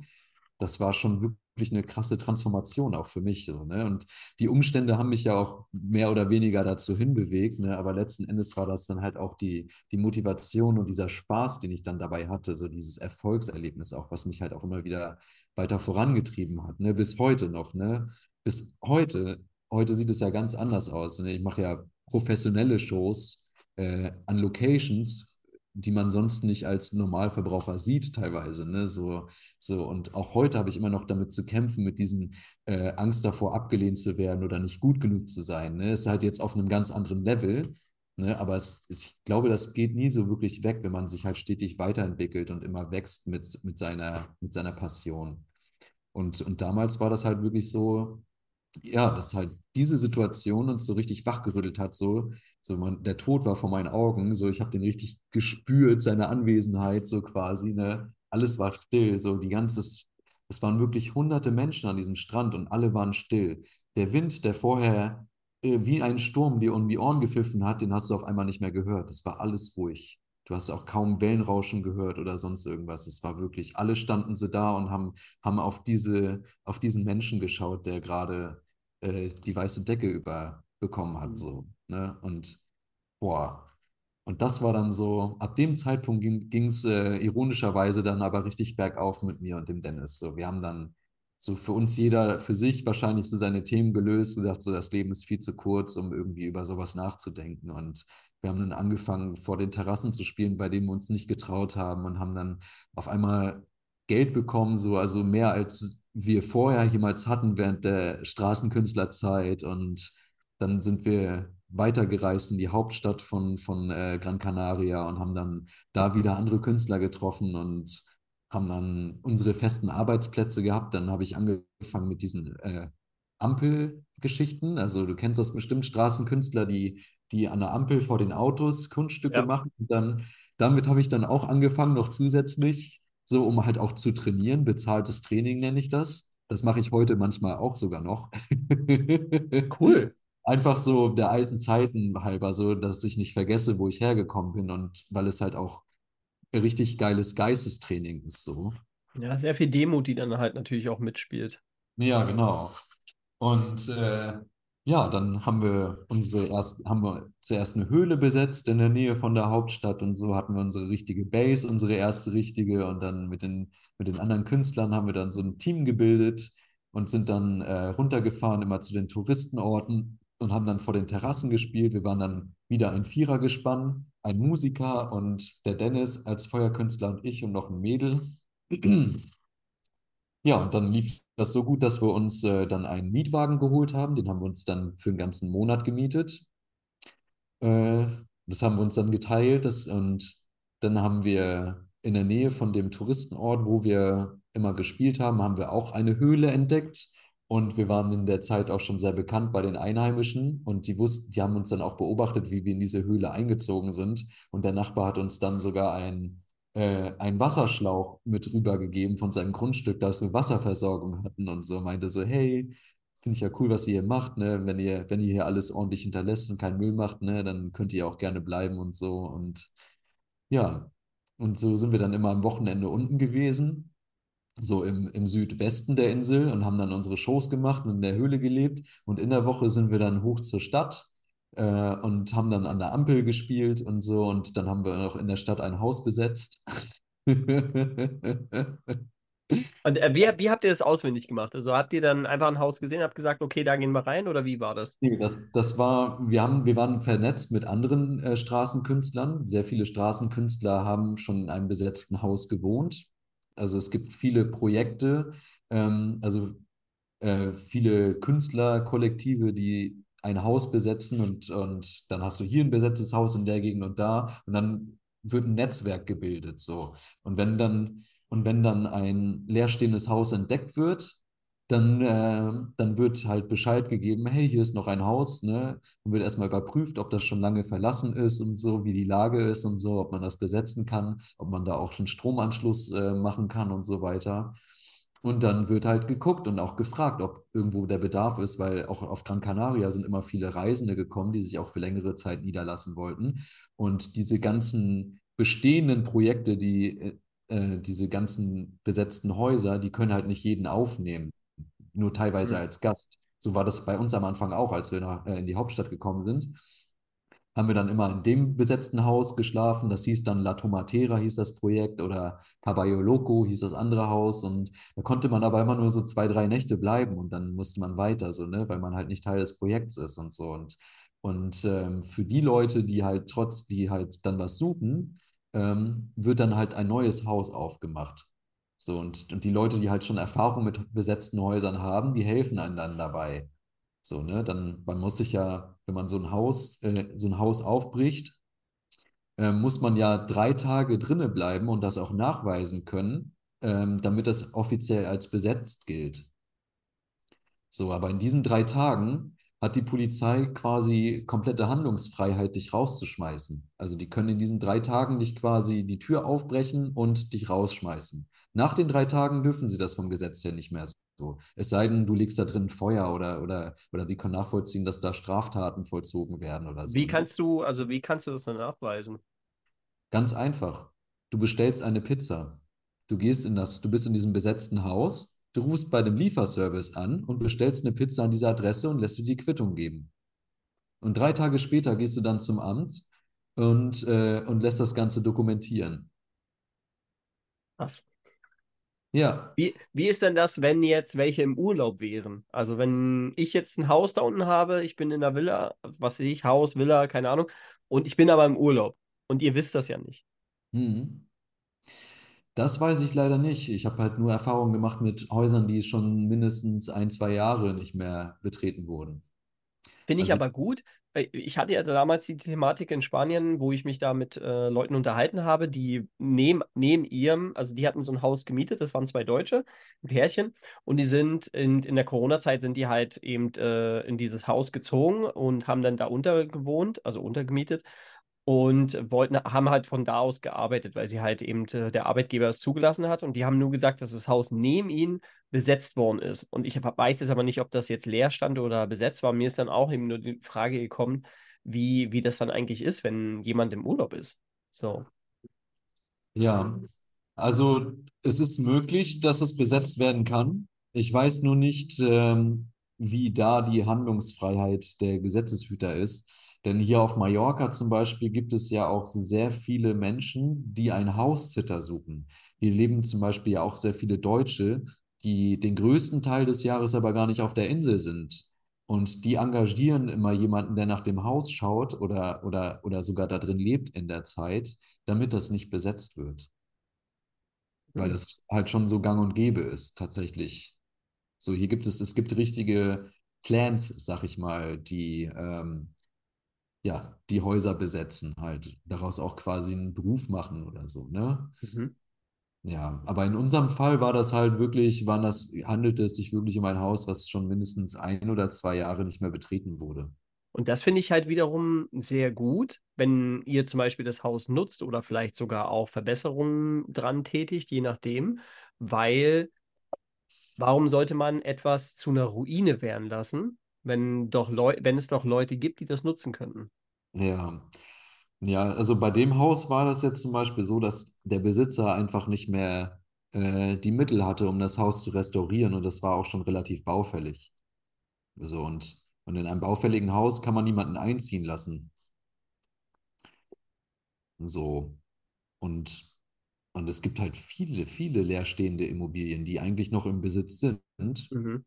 das war schon wirklich eine krasse Transformation auch für mich, so, ne? Und die Umstände haben mich ja auch mehr oder weniger dazu hinbewegt, ne? Aber letzten Endes war das dann halt auch die, die Motivation und dieser Spaß, den ich dann dabei hatte, so dieses Erfolgserlebnis auch, was mich halt auch immer wieder weiter vorangetrieben hat, ne? Bis heute noch, ne? Bis heute, heute sieht es ja ganz anders aus. Ne? Ich mache ja professionelle Shows äh, an Locations, die man sonst nicht als Normalverbraucher sieht, teilweise. Ne? So, so, und auch heute habe ich immer noch damit zu kämpfen, mit diesen äh, Angst davor, abgelehnt zu werden oder nicht gut genug zu sein. Ne? Ist halt jetzt auf einem ganz anderen Level. Ne? Aber es, es, ich glaube, das geht nie so wirklich weg, wenn man sich halt stetig weiterentwickelt und immer wächst mit, mit, seiner, mit seiner Passion. Und, und damals war das halt wirklich so, ja, dass halt diese Situation uns so richtig wachgerüttelt hat, so, so man, der Tod war vor meinen Augen, so ich habe den richtig gespürt, seine Anwesenheit, so quasi, ne, alles war still, so die ganze, es waren wirklich hunderte Menschen an diesem Strand und alle waren still. Der Wind, der vorher äh, wie ein Sturm dir um die Ohren gepfiffen hat, den hast du auf einmal nicht mehr gehört. Es war alles ruhig. Du hast auch kaum Wellenrauschen gehört oder sonst irgendwas. Es war wirklich, alle standen sie da und haben, haben auf, diese, auf diesen Menschen geschaut, der gerade äh, die weiße Decke überbekommen hat. So, ne? Und boah. Und das war dann so, ab dem Zeitpunkt ging es äh, ironischerweise dann aber richtig bergauf mit mir und dem Dennis. So, wir haben dann so für uns jeder für sich wahrscheinlich so seine Themen gelöst und gesagt, so das Leben ist viel zu kurz, um irgendwie über sowas nachzudenken. Und wir haben dann angefangen, vor den Terrassen zu spielen, bei denen wir uns nicht getraut haben und haben dann auf einmal Geld bekommen, so also mehr als wir vorher jemals hatten während der Straßenkünstlerzeit. Und dann sind wir weitergereist in die Hauptstadt von, von äh, Gran Canaria und haben dann da wieder andere Künstler getroffen und haben dann unsere festen Arbeitsplätze gehabt. Dann habe ich angefangen mit diesen äh, Ampelgeschichten. Also du kennst das bestimmt, Straßenkünstler, die, die an der Ampel vor den Autos Kunststücke Ja. machen. Und dann, damit habe ich dann auch angefangen, noch zusätzlich, so um halt auch zu trainieren. Bezahltes Training nenne ich das. Das mache ich heute manchmal auch sogar noch. Cool. Einfach so der alten Zeiten halber, so dass ich nicht vergesse, wo ich hergekommen bin und weil es halt auch richtig geiles Geistestraining ist so. Ja, sehr viel Demut, die dann halt natürlich auch mitspielt. Ja, genau. Und äh, ja, dann haben wir unsere erst, haben wir zuerst eine Höhle besetzt in der Nähe von der Hauptstadt und so hatten wir unsere richtige Base, unsere erste richtige und dann mit den, mit den anderen Künstlern haben wir dann so ein Team gebildet und sind dann äh, runtergefahren immer zu den Touristenorten und haben dann vor den Terrassen gespielt. Wir waren dann wieder ein Vierergespann, ein Musiker und der Dennis als Feuerkünstler und ich und noch ein Mädel. Ja, und dann lief das so gut, dass wir uns äh, dann einen Mietwagen geholt haben. Den haben wir uns dann für einen ganzen Monat gemietet. Äh, das haben wir uns dann geteilt. Das, und dann haben wir in der Nähe von dem Touristenort, wo wir immer gespielt haben, haben wir auch eine Höhle entdeckt. Und wir waren in der Zeit auch schon sehr bekannt bei den Einheimischen und die wussten, die haben uns dann auch beobachtet, wie wir in diese Höhle eingezogen sind. Und der Nachbar hat uns dann sogar ein, äh, einen Wasserschlauch mit rübergegeben von seinem Grundstück, dass wir Wasserversorgung hatten und so. Meinte so, hey, finde ich ja cool, was ihr hier macht, ne? Wenn ihr, wenn ihr hier alles ordentlich hinterlässt und keinen Müll macht, ne, dann könnt ihr auch gerne bleiben und so. Und ja, und so sind wir dann immer am Wochenende unten gewesen so im, im Südwesten der Insel und haben dann unsere Shows gemacht und in der Höhle gelebt. Und in der Woche sind wir dann hoch zur Stadt äh, und haben dann an der Ampel gespielt und so. Und dann haben wir noch in der Stadt ein Haus besetzt. Und äh, wie, wie habt ihr das auswendig gemacht? Also habt ihr dann einfach ein Haus gesehen, habt gesagt, okay, da gehen wir rein oder wie war das? Nee, das, das war, wir haben, wir waren vernetzt mit anderen äh, Straßenkünstlern. Sehr viele Straßenkünstler haben schon in einem besetzten Haus gewohnt. Also es gibt viele Projekte, ähm, also äh, viele Künstlerkollektive, die ein Haus besetzen und, und dann hast du hier ein besetztes Haus in der Gegend und da und dann wird ein Netzwerk gebildet so. Und wenn dann und wenn dann ein leerstehendes Haus entdeckt wird, dann, äh, dann wird halt Bescheid gegeben, hey, hier ist noch ein Haus, ne? Dann wird erstmal überprüft, ob das schon lange verlassen ist und so, wie die Lage ist und so, ob man das besetzen kann, ob man da auch schon Stromanschluss äh, machen kann und so weiter. Und dann wird halt geguckt und auch gefragt, ob irgendwo der Bedarf ist, weil auch auf Gran Canaria sind immer viele Reisende gekommen, die sich auch für längere Zeit niederlassen wollten. Und diese ganzen bestehenden Projekte, die äh, äh diese ganzen besetzten Häuser, die können halt nicht jeden aufnehmen nur teilweise mhm. als Gast. So war das bei uns am Anfang auch, als wir nach, äh, in die Hauptstadt gekommen sind. Haben wir dann immer in dem besetzten Haus geschlafen. Das hieß dann La Tomatera, hieß das Projekt, oder Caballo Loco hieß das andere Haus. Und da konnte man aber immer nur so zwei, drei Nächte bleiben und dann musste man weiter, so, ne, weil man halt nicht Teil des Projekts ist und so. Und, und ähm, für die Leute, die halt trotz, die halt dann was suchen, ähm, wird dann halt ein neues Haus aufgemacht. So, und, und die Leute, die halt schon Erfahrung mit besetzten Häusern haben, die helfen einem dann dabei. So, ne, dann, man muss sich ja, wenn man so ein Haus, äh, so ein Haus aufbricht, äh, muss man ja drei Tage drinnen bleiben und das auch nachweisen können, ähm, damit das offiziell als besetzt gilt. So, aber in diesen drei Tagen hat die Polizei quasi komplette Handlungsfreiheit, dich rauszuschmeißen. Also die können in diesen drei Tagen dich quasi die Tür aufbrechen und dich rausschmeißen. Nach den drei Tagen dürfen sie das vom Gesetz her nicht mehr so. Es sei denn, du legst da drin Feuer oder, oder, oder die können nachvollziehen, dass da Straftaten vollzogen werden oder so. Wie kannst du, also wie kannst du das dann nachweisen? Ganz einfach. Du bestellst eine Pizza. Du gehst in das, du bist in diesem besetzten Haus, du rufst bei dem Lieferservice an und bestellst eine Pizza an dieser Adresse und lässt dir die Quittung geben. Und drei Tage später gehst du dann zum Amt und, äh, und lässt das Ganze dokumentieren. Was? Ja. Wie, wie ist denn das, wenn jetzt welche im Urlaub wären? Also wenn ich jetzt ein Haus da unten habe, ich bin in der Villa, was sehe ich, Haus, Villa, keine Ahnung, und ich bin aber im Urlaub und ihr wisst das ja nicht. Hm. Das weiß ich leider nicht. Ich habe halt nur Erfahrungen gemacht mit Häusern, die schon mindestens ein, zwei Jahre nicht mehr betreten wurden. Finde ich also, aber gut, ich hatte ja damals die Thematik in Spanien, wo ich mich da mit äh, Leuten unterhalten habe, die neben, neben ihrem, also die hatten so ein Haus gemietet, das waren zwei Deutsche, ein Pärchen, und die sind in, in der Corona-Zeit sind die halt eben äh, in dieses Haus gezogen und haben dann da untergewohnt, also untergemietet und wollten, haben halt von da aus gearbeitet, weil sie halt eben äh, der Arbeitgeber es zugelassen hat und die haben nur gesagt, dass das Haus neben ihnen besetzt worden ist. Und ich weiß jetzt aber nicht, ob das jetzt leer stand oder besetzt war. Mir ist dann auch eben nur die Frage gekommen, wie, wie das dann eigentlich ist, wenn jemand im Urlaub ist. So. Ja, also es ist möglich, dass es besetzt werden kann. Ich weiß nur nicht, ähm, wie da die Handlungsfreiheit der Gesetzeshüter ist. Denn hier auf Mallorca zum Beispiel gibt es ja auch sehr viele Menschen, die einen Haussitter suchen. Hier leben zum Beispiel ja auch sehr viele Deutsche, die den größten Teil des Jahres aber gar nicht auf der Insel sind. Und die engagieren immer jemanden, der nach dem Haus schaut oder, oder, oder sogar da drin lebt in der Zeit, damit das nicht besetzt wird. Weil das halt schon so gang und gäbe ist, tatsächlich. So, hier gibt es, es gibt richtige Clans, sag ich mal, die, ähm, ja, die Häuser besetzen, halt, daraus auch quasi einen Beruf machen oder so, ne? Mhm. Ja, aber in unserem Fall war das halt wirklich, waren das, handelte es sich wirklich um ein Haus, was schon mindestens ein oder zwei Jahre nicht mehr betreten wurde. Und das finde ich halt wiederum sehr gut, wenn ihr zum Beispiel das Haus nutzt oder vielleicht sogar auch Verbesserungen dran tätigt, je nachdem, weil warum sollte man etwas zu einer Ruine werden lassen, wenn doch Leu wenn es doch Leute gibt, die das nutzen könnten? Ja. Ja, also bei dem Haus war das jetzt zum Beispiel so, dass der Besitzer einfach nicht mehr äh, die Mittel hatte, um das Haus zu restaurieren und das war auch schon relativ baufällig. So, und, und in einem baufälligen Haus kann man niemanden einziehen lassen. So, und, und es gibt halt viele, viele leerstehende Immobilien, die eigentlich noch im Besitz sind, Mhm.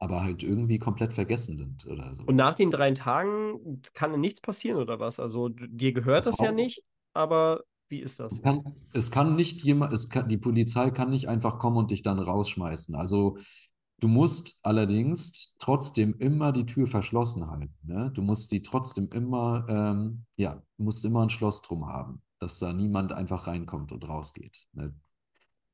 Aber halt irgendwie komplett vergessen sind oder so. Und nach den drei Tagen kann nichts passieren oder was? Also dir gehört Das das ja nicht, aber wie ist Es das? kann, es kann nicht jemand, es kann, die Polizei kann nicht einfach kommen und dich dann rausschmeißen. Also du musst allerdings trotzdem immer die Tür verschlossen halten. Ne? Du musst die trotzdem immer, ähm, ja, du musst immer ein Schloss drum haben, dass da niemand einfach reinkommt und rausgeht. Ne?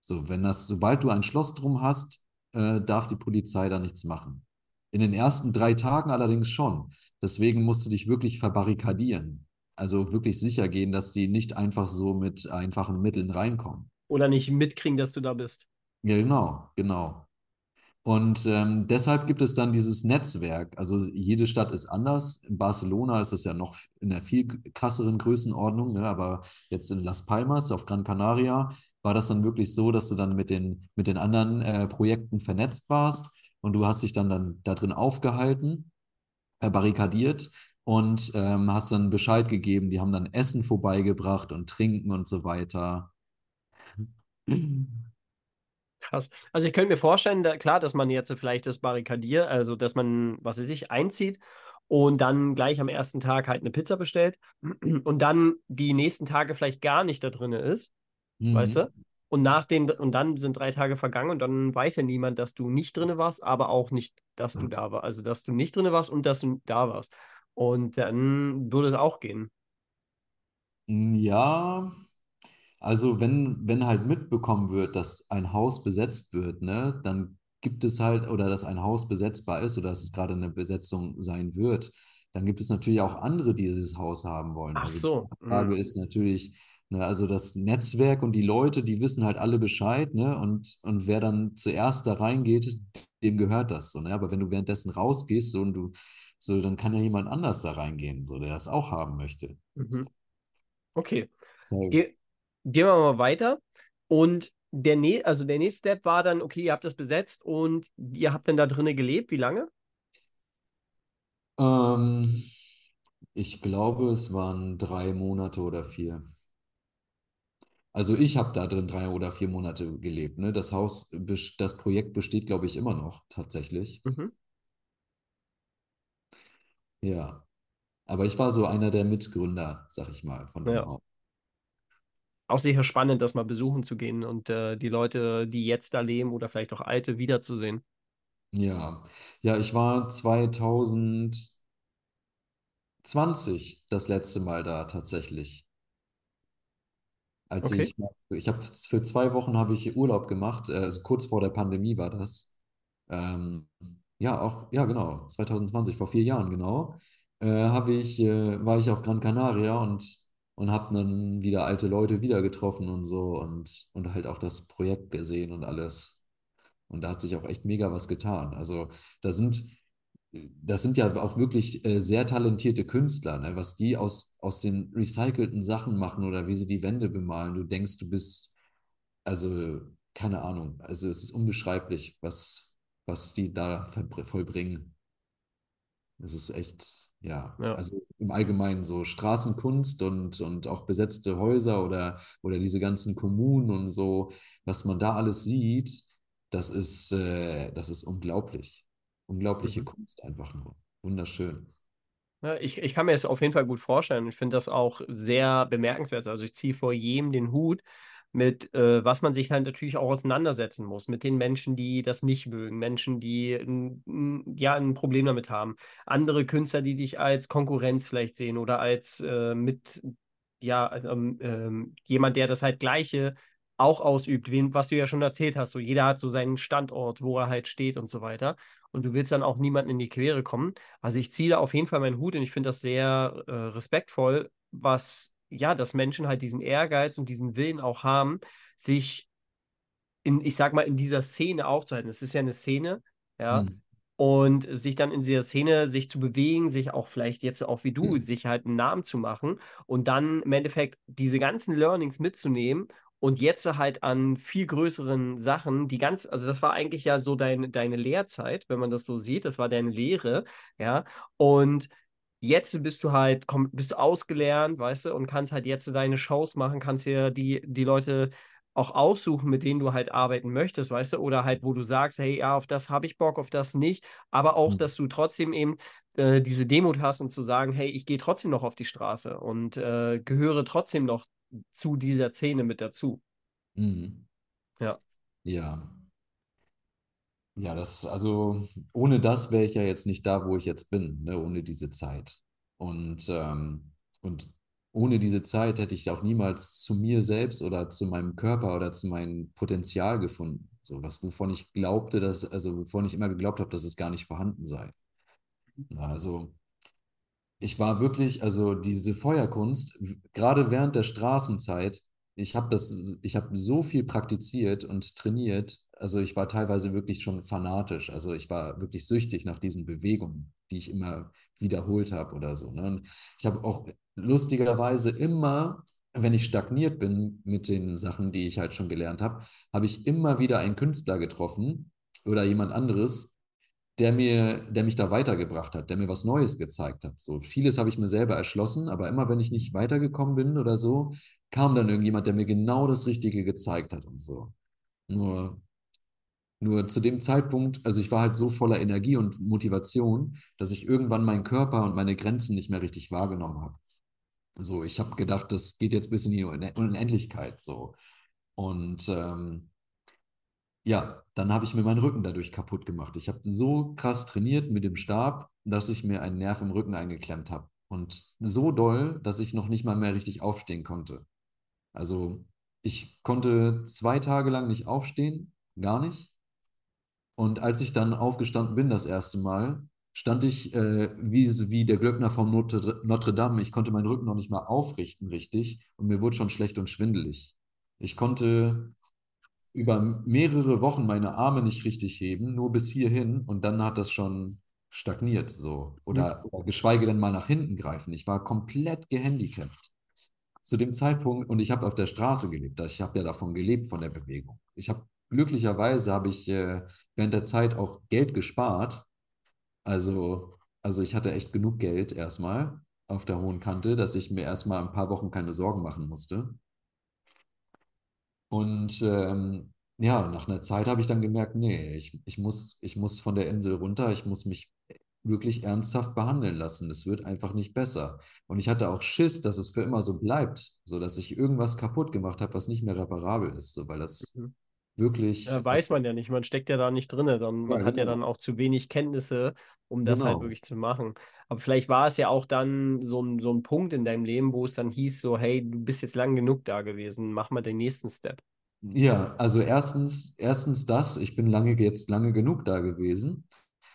So, wenn das, sobald du ein Schloss drum hast, äh, darf die Polizei da nichts machen. In den ersten drei Tagen allerdings schon. Deswegen musst du dich wirklich verbarrikadieren. Also wirklich sicher gehen, dass die nicht einfach so mit einfachen Mitteln reinkommen. Oder nicht mitkriegen, dass du da bist? Ja, genau, genau. Und ähm, deshalb gibt es dann dieses Netzwerk. Also jede Stadt ist anders. In Barcelona ist es ja noch in einer viel krasseren Größenordnung, ne? Aber jetzt in Las Palmas auf Gran Canaria war das dann wirklich so, dass du dann mit den, mit den anderen äh, Projekten vernetzt warst und du hast dich dann, dann da drin aufgehalten, äh, barrikadiert und ähm, hast dann Bescheid gegeben. Die haben dann Essen vorbeigebracht und Trinken und so weiter. Krass. Also ich könnte mir vorstellen, da, klar, dass man jetzt vielleicht das barrikadiert, also dass man, was weiß ich, einzieht und dann gleich am ersten Tag halt eine Pizza bestellt und dann die nächsten Tage vielleicht gar nicht da drin ist, weißt Mhm. du? Und nach den, und dann sind drei Tage vergangen und dann weiß ja niemand, dass du nicht drin warst, aber auch nicht, dass du da warst. Also dass du nicht drin warst und dass du da warst. Und dann würde es auch gehen. Ja, Also wenn, wenn halt mitbekommen wird, dass ein Haus besetzt wird, ne, dann gibt es halt, oder dass ein Haus besetzbar ist oder dass es gerade eine Besetzung sein wird, dann gibt es natürlich auch andere, die dieses Haus haben wollen. Ach Also die so. Frage Mhm. ist natürlich, ne, also das Netzwerk und die Leute, die wissen halt alle Bescheid, ne, und, und wer dann zuerst da reingeht, dem gehört das so, ne, aber wenn du währenddessen rausgehst so, und du, so, dann kann ja jemand anders da reingehen, so, der das auch haben möchte. So, Mhm. Okay. deshalb- Ge gehen wir mal weiter. Und der, also der nächste Step war dann, okay, ihr habt das besetzt und ihr habt dann da drinnen gelebt. Wie lange? Ähm, ich glaube, es waren drei Monate oder vier. Also ich habe da drin drei oder vier Monate gelebt. Ne? Das Haus, das Projekt besteht, glaube ich, immer noch tatsächlich. Mhm. Ja, aber ich war so einer der Mitgründer, sag ich mal, von dem Ja. Haus. Auch sicher spannend, das mal besuchen zu gehen und äh, die Leute, die jetzt da leben oder vielleicht auch alte, wiederzusehen. Ja, ja, ich war 2020 das letzte Mal da tatsächlich. Als Okay. ich, ich habe für zwei Wochen habe ich Urlaub gemacht, äh, also kurz vor der Pandemie war das. Ähm, ja, auch, ja, genau, 2020, vor vier Jahren genau, äh, habe ich, äh, war ich auf Gran Canaria und, und habe dann wieder alte Leute wieder getroffen und so und, und halt auch das Projekt gesehen und alles. Und da hat sich auch echt mega was getan. Also da sind, das sind ja auch wirklich äh, sehr talentierte Künstler, ne? Was die aus, aus den recycelten Sachen machen oder wie sie die Wände bemalen. Du denkst, du bist, also keine Ahnung. Also es ist unbeschreiblich, was, was die da vollbringen. Es ist echt, ja, Ja. also im Allgemeinen so Straßenkunst und, und auch besetzte Häuser oder, oder diese ganzen Kommunen und so, was man da alles sieht, das ist, äh, das ist unglaublich. unglaubliche Mhm. Kunst einfach nur. Wunderschön. Ja, ich, ich kann mir das auf jeden Fall gut vorstellen. Ich finde das auch sehr bemerkenswert. Also ich ziehe vor jedem den Hut mit, äh, was man sich halt natürlich auch auseinandersetzen muss, mit den Menschen, die das nicht mögen, Menschen, die ja ein Problem damit haben, andere Künstler, die dich als Konkurrenz vielleicht sehen oder als äh, mit, ja, also, ähm, ähm, jemand, der das halt Gleiche auch ausübt, wen, was du ja schon erzählt hast. So jeder hat so seinen Standort, wo er halt steht und so weiter. Und du willst dann auch niemanden in die Quere kommen. Also ich ziehe da auf jeden Fall meinen Hut und ich finde das sehr äh, respektvoll, was, ja, dass Menschen halt diesen Ehrgeiz und diesen Willen auch haben, sich in, ich sag mal, in dieser Szene aufzuhalten. Es ist ja eine Szene, ja, Mhm. und sich dann in dieser Szene sich zu bewegen, sich auch vielleicht jetzt auch wie du, sich halt einen Namen zu machen und dann im Endeffekt diese ganzen Learnings mitzunehmen und jetzt halt an viel größeren Sachen, die ganz, also das war eigentlich ja so dein, deine Lehrzeit, wenn man das so sieht, das war deine Lehre, ja, und jetzt bist du halt, komm, bist du ausgelernt, weißt du, und kannst halt jetzt deine Shows machen, kannst dir die, die Leute auch aussuchen, mit denen du halt arbeiten möchtest, weißt du, oder halt, wo du sagst, hey, ja, auf das habe ich Bock, auf das nicht, aber auch, Mhm. dass du trotzdem eben äh, diese Demut hast und zu sagen, hey, ich gehe trotzdem noch auf die Straße und äh, gehöre trotzdem noch zu dieser Szene mit dazu. Mhm. Ja. Ja. Ja, das, also ohne das wäre ich ja jetzt nicht da, wo ich jetzt bin, ne, ohne diese Zeit. Und, ähm, und ohne diese Zeit hätte ich auch niemals zu mir selbst oder zu meinem Körper oder zu meinem Potenzial gefunden. So was, wovon ich glaubte, dass, also wovon ich immer geglaubt habe, dass es gar nicht vorhanden sei. Also ich war wirklich, also diese Feuerkunst, gerade während der Straßenzeit, ich habe das, ich habe so viel praktiziert und trainiert, also ich war teilweise wirklich schon fanatisch, also ich war wirklich süchtig nach diesen Bewegungen, die ich immer wiederholt habe oder so. Ne? Und ich habe auch lustigerweise immer, wenn ich stagniert bin mit den Sachen, die ich halt schon gelernt habe, habe ich immer wieder einen Künstler getroffen oder jemand anderes, der mir, der mich da weitergebracht hat, der mir was Neues gezeigt hat. So vieles habe ich mir selber erschlossen, aber immer wenn ich nicht weitergekommen bin oder so, kam dann irgendjemand, der mir genau das Richtige gezeigt hat und so. Nur, nur zu dem Zeitpunkt, also ich war halt so voller Energie und Motivation, dass ich irgendwann meinen Körper und meine Grenzen nicht mehr richtig wahrgenommen habe. So, ich habe gedacht, das geht jetzt bis in die Unendlichkeit so. Und ähm, ja, dann habe ich mir meinen Rücken dadurch kaputt gemacht. Ich habe so krass trainiert mit dem Stab, dass ich mir einen Nerv im Rücken eingeklemmt habe. Und so doll, dass ich noch nicht mal mehr richtig aufstehen konnte. Also ich konnte zwei Tage lang nicht aufstehen, gar nicht. Und als ich dann aufgestanden bin das erste Mal, stand ich äh, wie, wie der Glöckner vom Notre, Notre Dame. Ich konnte meinen Rücken noch nicht mal aufrichten richtig und mir wurde schon schlecht und schwindelig. Ich konnte über mehrere Wochen meine Arme nicht richtig heben, nur bis hierhin und dann hat das schon stagniert so oder, oder geschweige denn mal nach hinten greifen. Ich war komplett gehandicapt zu dem Zeitpunkt und ich habe auf der Straße gelebt. Ich habe ja davon gelebt von der Bewegung. Ich habe glücklicherweise habe ich äh, während der Zeit auch Geld gespart. Also also ich hatte echt genug Geld erstmal auf der hohen Kante, dass ich mir erstmal ein paar Wochen keine Sorgen machen musste. Und ähm, ja, nach einer Zeit habe ich dann gemerkt, nee, ich, ich muss, ich muss von der Insel runter, ich muss mich wirklich ernsthaft behandeln lassen. Es wird einfach nicht besser. Und ich hatte auch Schiss, dass es für immer so bleibt, so dass ich irgendwas kaputt gemacht habe, was nicht mehr reparabel ist, so weil das Mhm. Wirklich, Ja, weiß man ja nicht, man steckt ja da nicht drin, dann ja, man hat ja dann auch zu wenig Kenntnisse, um das halt genau. wirklich zu machen. Aber vielleicht war es ja auch dann so ein, so ein Punkt in deinem Leben, wo es dann hieß, so, hey, du bist jetzt lang genug da gewesen, mach mal den nächsten Step. Ja, also erstens, erstens das, ich bin lange jetzt lange genug da gewesen.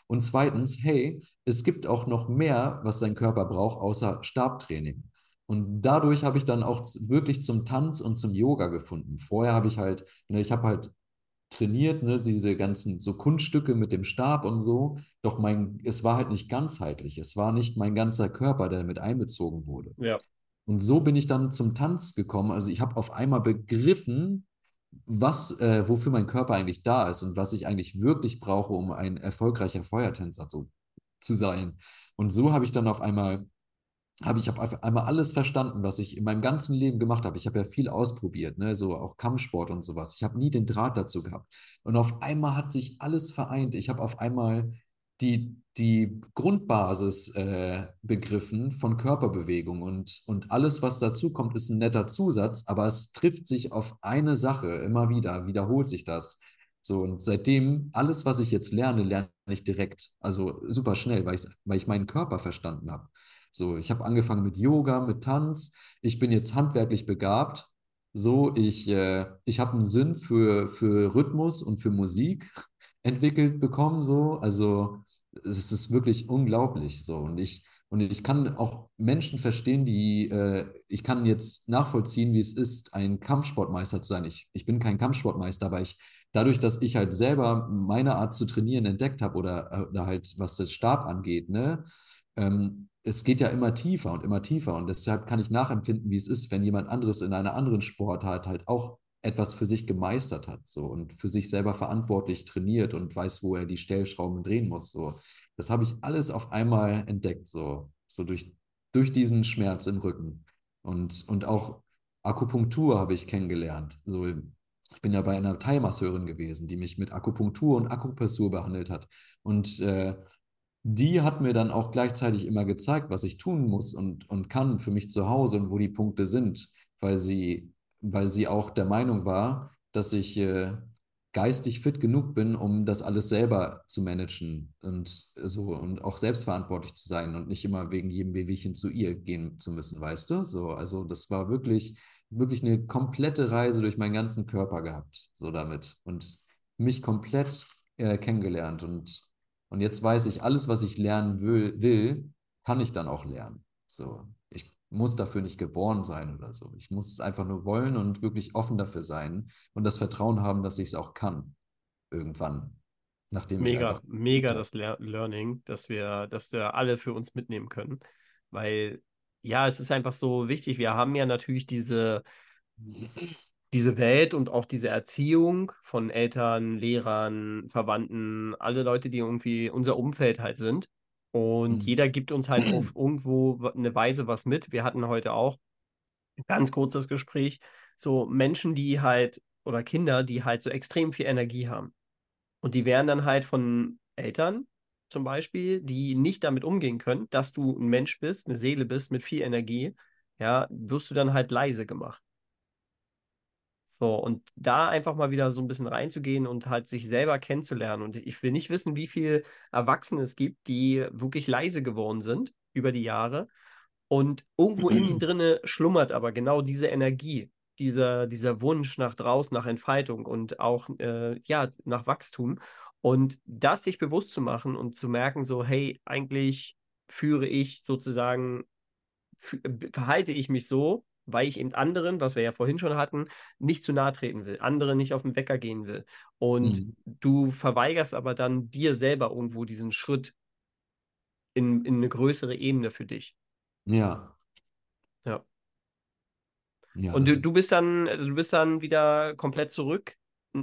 Und zweitens, hey, es gibt auch noch mehr, was dein Körper braucht, außer Stabtraining. Und dadurch habe ich dann auch wirklich zum Tanz und zum Yoga gefunden. Vorher habe ich halt, ne, ich habe halt trainiert, ne, diese ganzen so Kunststücke mit dem Stab und so. Doch mein, es war halt nicht ganzheitlich. Es war nicht mein ganzer Körper, der mit einbezogen wurde. Ja. Und so bin ich dann zum Tanz gekommen. Also ich habe auf einmal begriffen, was, äh, wofür mein Körper eigentlich da ist und was ich eigentlich wirklich brauche, um ein erfolgreicher Feuertänzer zu, zu sein. Und so habe ich dann auf einmal, habe ich auf einmal alles verstanden, was ich in meinem ganzen Leben gemacht habe. Ich habe ja viel ausprobiert, ne? so auch Kampfsport und sowas. Ich habe nie den Draht dazu gehabt. Und auf einmal hat sich alles vereint. Ich habe auf einmal die, die Grundbasis äh, begriffen von Körperbewegung und, und alles, was dazu kommt, ist ein netter Zusatz, aber es trifft sich auf eine Sache immer wieder, wiederholt sich das. So, und seitdem, alles, was ich jetzt lerne, lerne ich direkt. Also super schnell, weil weil ich meinen Körper verstanden habe. So, ich habe angefangen mit Yoga, mit Tanz. Ich bin jetzt handwerklich begabt. So, ich, äh, ich habe einen Sinn für, für Rhythmus und für Musik entwickelt bekommen. So, also es ist wirklich unglaublich. So, und ich, und ich kann auch Menschen verstehen, die, äh, ich kann jetzt nachvollziehen, wie es ist, ein Kampfsportmeister zu sein. Ich, ich bin kein Kampfsportmeister, aber ich, dadurch, dass ich halt selber meine Art zu trainieren entdeckt habe oder, oder halt was das Stab angeht, ne, ähm, es geht ja immer tiefer und immer tiefer und deshalb kann ich nachempfinden, wie es ist, wenn jemand anderes in einer anderen Sportart halt auch etwas für sich gemeistert hat so und für sich selber verantwortlich trainiert und weiß, wo er die Stellschrauben drehen muss so. Das habe ich alles auf einmal entdeckt so, so durch, durch diesen Schmerz im Rücken und, und auch Akupunktur habe ich kennengelernt. So, ich bin ja bei einer Thai-Masseurin gewesen, die mich mit Akupunktur und Akupressur behandelt hat und äh, die hat mir dann auch gleichzeitig immer gezeigt, was ich tun muss und, und kann für mich zu Hause und wo die Punkte sind, weil sie, weil sie auch der Meinung war, dass ich äh, geistig fit genug bin, um das alles selber zu managen und so und auch selbstverantwortlich zu sein und nicht immer wegen jedem Wehwehchen zu ihr gehen zu müssen, weißt du? So, also das war wirklich, wirklich eine komplette Reise durch meinen ganzen Körper gehabt, so damit und mich komplett äh, kennengelernt und und jetzt weiß ich, alles, was ich lernen will, will, kann ich dann auch lernen. So, ich muss dafür nicht geboren sein oder so. Ich muss es einfach nur wollen und wirklich offen dafür sein und das Vertrauen haben, dass ich es auch kann. Irgendwann. Nachdem mega, ich. Mega das Le Learning, dass wir, dass wir alle für uns mitnehmen können. Weil, ja, es ist einfach so wichtig. Wir haben ja natürlich diese diese Welt und auch diese Erziehung von Eltern, Lehrern, Verwandten, alle Leute, die irgendwie unser Umfeld halt sind. Und mhm. jeder gibt uns halt auf irgendwo eine Weise was mit. Wir hatten heute auch ein ganz kurzes Gespräch. So Menschen, die halt, oder Kinder, die halt so extrem viel Energie haben. Und die werden dann halt von Eltern zum Beispiel, die nicht damit umgehen können, dass du ein Mensch bist, eine Seele bist mit viel Energie, ja, wirst du dann halt leise gemacht. So, und da einfach mal wieder so ein bisschen reinzugehen und halt sich selber kennenzulernen. Und ich will nicht wissen, wie viele Erwachsene es gibt, die wirklich leise geworden sind über die Jahre. Und irgendwo in ihnen drinne schlummert aber genau diese Energie, dieser, dieser Wunsch nach draußen, nach Entfaltung und auch äh, ja, nach Wachstum. Und das sich bewusst zu machen und zu merken, so, hey, eigentlich führe ich sozusagen, verhalte ich mich so, weil ich eben anderen, was wir ja vorhin schon hatten, nicht zu nahe treten will, anderen nicht auf den Wecker gehen will. Und mhm. du verweigerst aber dann dir selber irgendwo diesen Schritt in, in eine größere Ebene für dich. Ja. Ja. ja Und du, du bist dann, also du bist dann wieder komplett zurück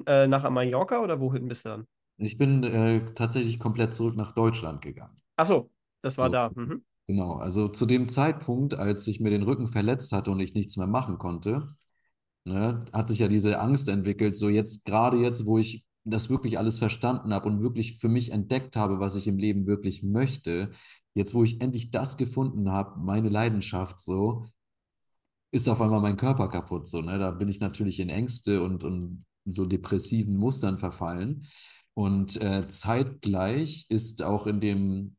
äh, nach Mallorca oder wohin bist du dann? Ich bin äh, tatsächlich komplett zurück nach Deutschland gegangen. Ach so, das war so. da. Mhm. Genau, also zu dem Zeitpunkt, als ich mir den Rücken verletzt hatte und ich nichts mehr machen konnte, ne, hat sich ja diese Angst entwickelt, so jetzt, gerade jetzt, wo ich das wirklich alles verstanden habe und wirklich für mich entdeckt habe, was ich im Leben wirklich möchte, jetzt, wo ich endlich das gefunden habe, meine Leidenschaft, so, ist auf einmal mein Körper kaputt, so, ne? Da bin ich natürlich in Ängste und, und so depressiven Mustern verfallen. Und äh, zeitgleich ist auch in dem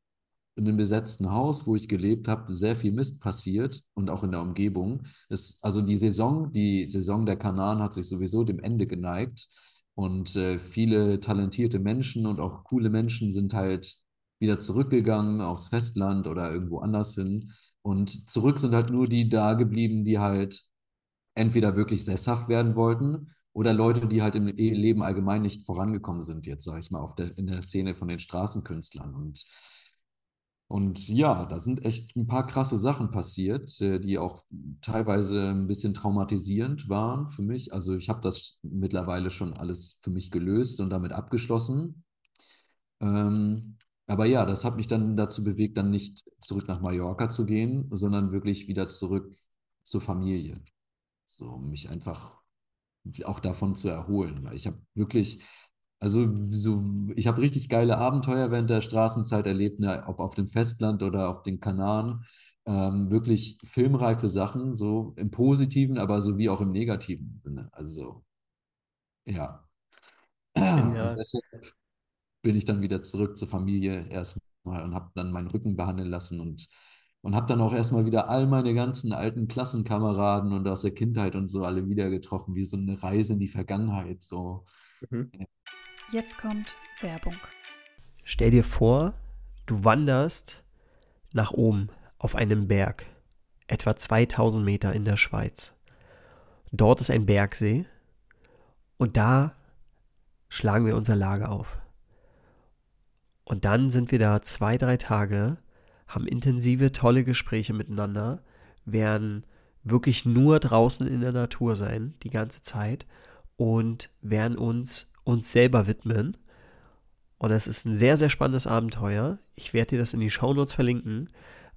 in dem besetzten Haus, wo ich gelebt habe, sehr viel Mist passiert und auch in der Umgebung. Es, also die Saison, die Saison der Kanaren hat sich sowieso dem Ende geneigt und äh, viele talentierte Menschen und auch coole Menschen sind halt wieder zurückgegangen aufs Festland oder irgendwo anders hin. Und zurück sind halt nur die da geblieben, die halt entweder wirklich sesshaft werden wollten oder Leute, die halt im Leben allgemein nicht vorangekommen sind, jetzt sage ich mal, der, in der Szene von den Straßenkünstlern. Und und ja, da sind echt ein paar krasse Sachen passiert, äh, die auch teilweise ein bisschen traumatisierend waren für mich. Also ich habe das mittlerweile schon alles für mich gelöst und damit abgeschlossen. Ähm, aber ja, das hat mich dann dazu bewegt, dann nicht zurück nach Mallorca zu gehen, sondern wirklich wieder zurück zur Familie. So, mich einfach auch davon zu erholen. Weil ich habe wirklich Also so, ich habe richtig geile Abenteuer während der Straßenzeit erlebt, ne, ob auf dem Festland oder auf den Kanaren. Ähm, wirklich filmreife Sachen, so im positiven, aber so wie auch im negativen Sinne. Also ja. Deshalb bin ich dann wieder zurück zur Familie erstmal und habe dann meinen Rücken behandeln lassen und, und habe dann auch erstmal wieder all meine ganzen alten Klassenkameraden und aus der Kindheit und so alle wieder getroffen, wie so eine Reise in die Vergangenheit. So. Mhm. Jetzt kommt Werbung. Stell dir vor, du wanderst nach oben auf einem Berg, etwa 2000 Meter in der Schweiz. Dort ist ein Bergsee und da schlagen wir unser Lager auf. Und dann sind wir da zwei, drei Tage, haben intensive, tolle Gespräche miteinander, werden wirklich nur draußen in der Natur sein, die ganze Zeit und werden uns uns selber widmen. Und es ist ein sehr, sehr spannendes Abenteuer. Ich werde dir das in die Shownotes verlinken.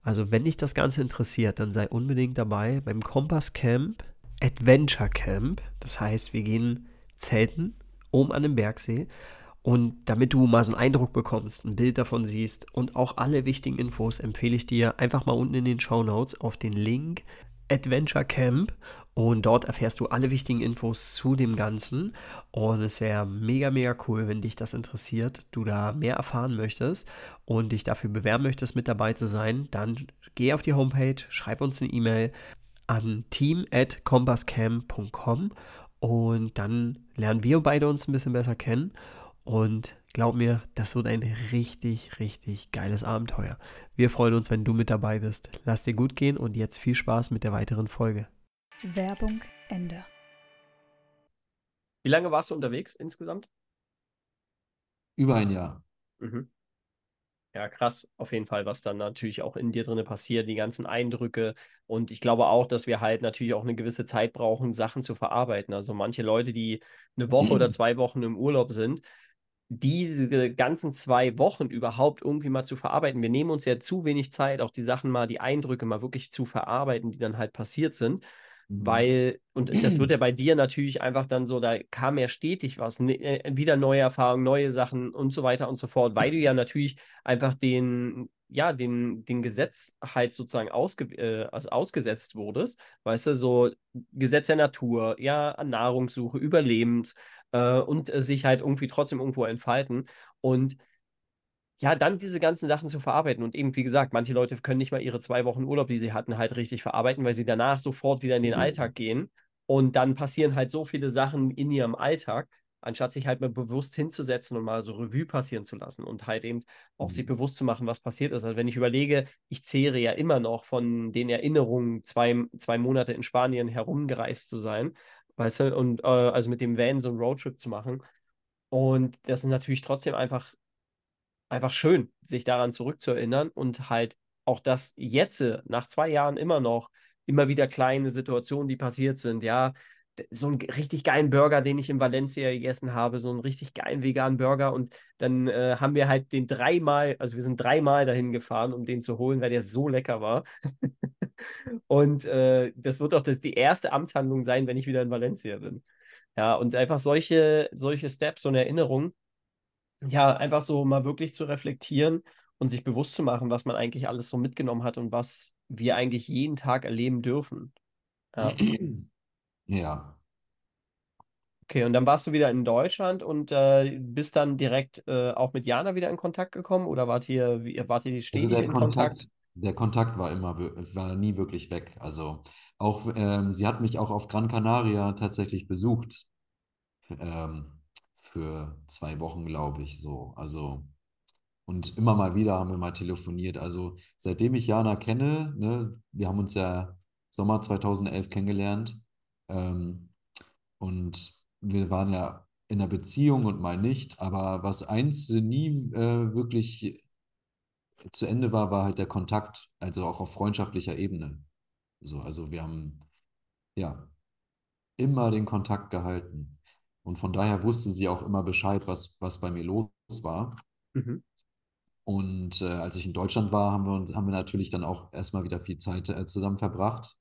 Also, wenn dich das Ganze interessiert, dann sei unbedingt dabei beim Kompass Camp Adventure Camp. Das heißt, wir gehen zelten oben an dem Bergsee. Und damit du mal so einen Eindruck bekommst, ein Bild davon siehst und auch alle wichtigen Infos, empfehle ich dir einfach mal unten in den Show Notes auf den Link Adventure Camp und dort erfährst du alle wichtigen Infos zu dem Ganzen. Und es wäre mega, mega cool, wenn dich das interessiert, du da mehr erfahren möchtest und dich dafür bewerben möchtest, mit dabei zu sein. Dann geh auf die Homepage, schreib uns eine E-Mail an team.compasscam.com und dann lernen wir beide uns ein bisschen besser kennen. Und glaub mir, das wird ein richtig, richtig geiles Abenteuer. Wir freuen uns, wenn du mit dabei bist. Lass dir gut gehen und jetzt viel Spaß mit der weiteren Folge. Werbung Ende. Wie lange warst du unterwegs insgesamt? Über ein Jahr. Mhm. Ja, krass, auf jeden Fall, was dann natürlich auch in dir drin passiert, die ganzen Eindrücke. Und ich glaube auch, dass wir halt natürlich auch eine gewisse Zeit brauchen, Sachen zu verarbeiten. Also manche Leute, die eine Woche oder zwei Wochen im Urlaub sind, diese ganzen zwei Wochen überhaupt irgendwie mal zu verarbeiten. Wir nehmen uns ja zu wenig Zeit, auch die Sachen mal, die Eindrücke mal wirklich zu verarbeiten, die dann halt passiert sind. Mhm. Weil, und das wird ja bei dir natürlich einfach dann so, da kam ja stetig was, ne, äh, wieder neue Erfahrungen, neue Sachen und so weiter und so fort, weil du ja natürlich einfach den, ja, den, den Gesetz halt sozusagen ausge, äh, also ausgesetzt wurdest, weißt du, so Gesetz der Natur, ja, Nahrungssuche, Überlebens äh, und äh, sich halt irgendwie trotzdem irgendwo entfalten und ja, dann diese ganzen Sachen zu verarbeiten. Und eben, wie gesagt, manche Leute können nicht mal ihre zwei Wochen Urlaub, die sie hatten, halt richtig verarbeiten, weil sie danach sofort wieder in den Mhm. Alltag gehen. Und dann passieren halt so viele Sachen in ihrem Alltag, anstatt sich halt mal bewusst hinzusetzen und mal so Revue passieren zu lassen und halt eben auch sich Mhm. bewusst zu machen, was passiert ist. Also wenn ich überlege, ich zehre ja immer noch von den Erinnerungen, zwei, zwei Monate in Spanien herumgereist zu sein, weißt du, und äh, also mit dem Van so einen Roadtrip zu machen. Und das ist natürlich trotzdem einfach einfach schön, sich daran zurückzuerinnern und halt auch das jetzt nach zwei Jahren immer noch immer wieder kleine Situationen, die passiert sind. Ja, so einen richtig geilen Burger, den ich in Valencia gegessen habe, so einen richtig geilen veganen Burger und dann äh, haben wir halt den dreimal, also wir sind dreimal dahin gefahren, um den zu holen, weil der so lecker war. Und äh, das wird auch das, die erste Amtshandlung sein, wenn ich wieder in Valencia bin. Ja, und einfach solche, solche Steps und Erinnerungen, ja, einfach so mal wirklich zu reflektieren und sich bewusst zu machen, was man eigentlich alles so mitgenommen hat und was wir eigentlich jeden Tag erleben dürfen. Ja, Ja. okay, und dann warst du wieder in Deutschland und äh, bist dann direkt äh, auch mit Jana wieder in Kontakt gekommen oder wart ihr, wie, wart ihr Also stetig der in Kontakt? Kontakt, der Kontakt war immer, war nie wirklich weg. Also auch, ähm, sie hat mich auch auf Gran Canaria tatsächlich besucht. Ähm, für zwei Wochen, glaube ich, so. Also, und immer mal wieder haben wir mal telefoniert. Also seitdem ich Jana kenne, ne, wir haben uns ja Sommer 2011 kennengelernt. Ähm, und wir waren ja in einer Beziehung und mal nicht. Aber was eins nie äh, wirklich zu Ende war, war halt der Kontakt, also auch auf freundschaftlicher Ebene. So, also wir haben ja immer den Kontakt gehalten. Und von daher wusste sie auch immer Bescheid, was, was bei mir los war. Mhm. Und äh, als ich in Deutschland war, haben wir, uns- haben wir natürlich dann auch erstmal wieder viel Zeit äh, zusammen verbracht.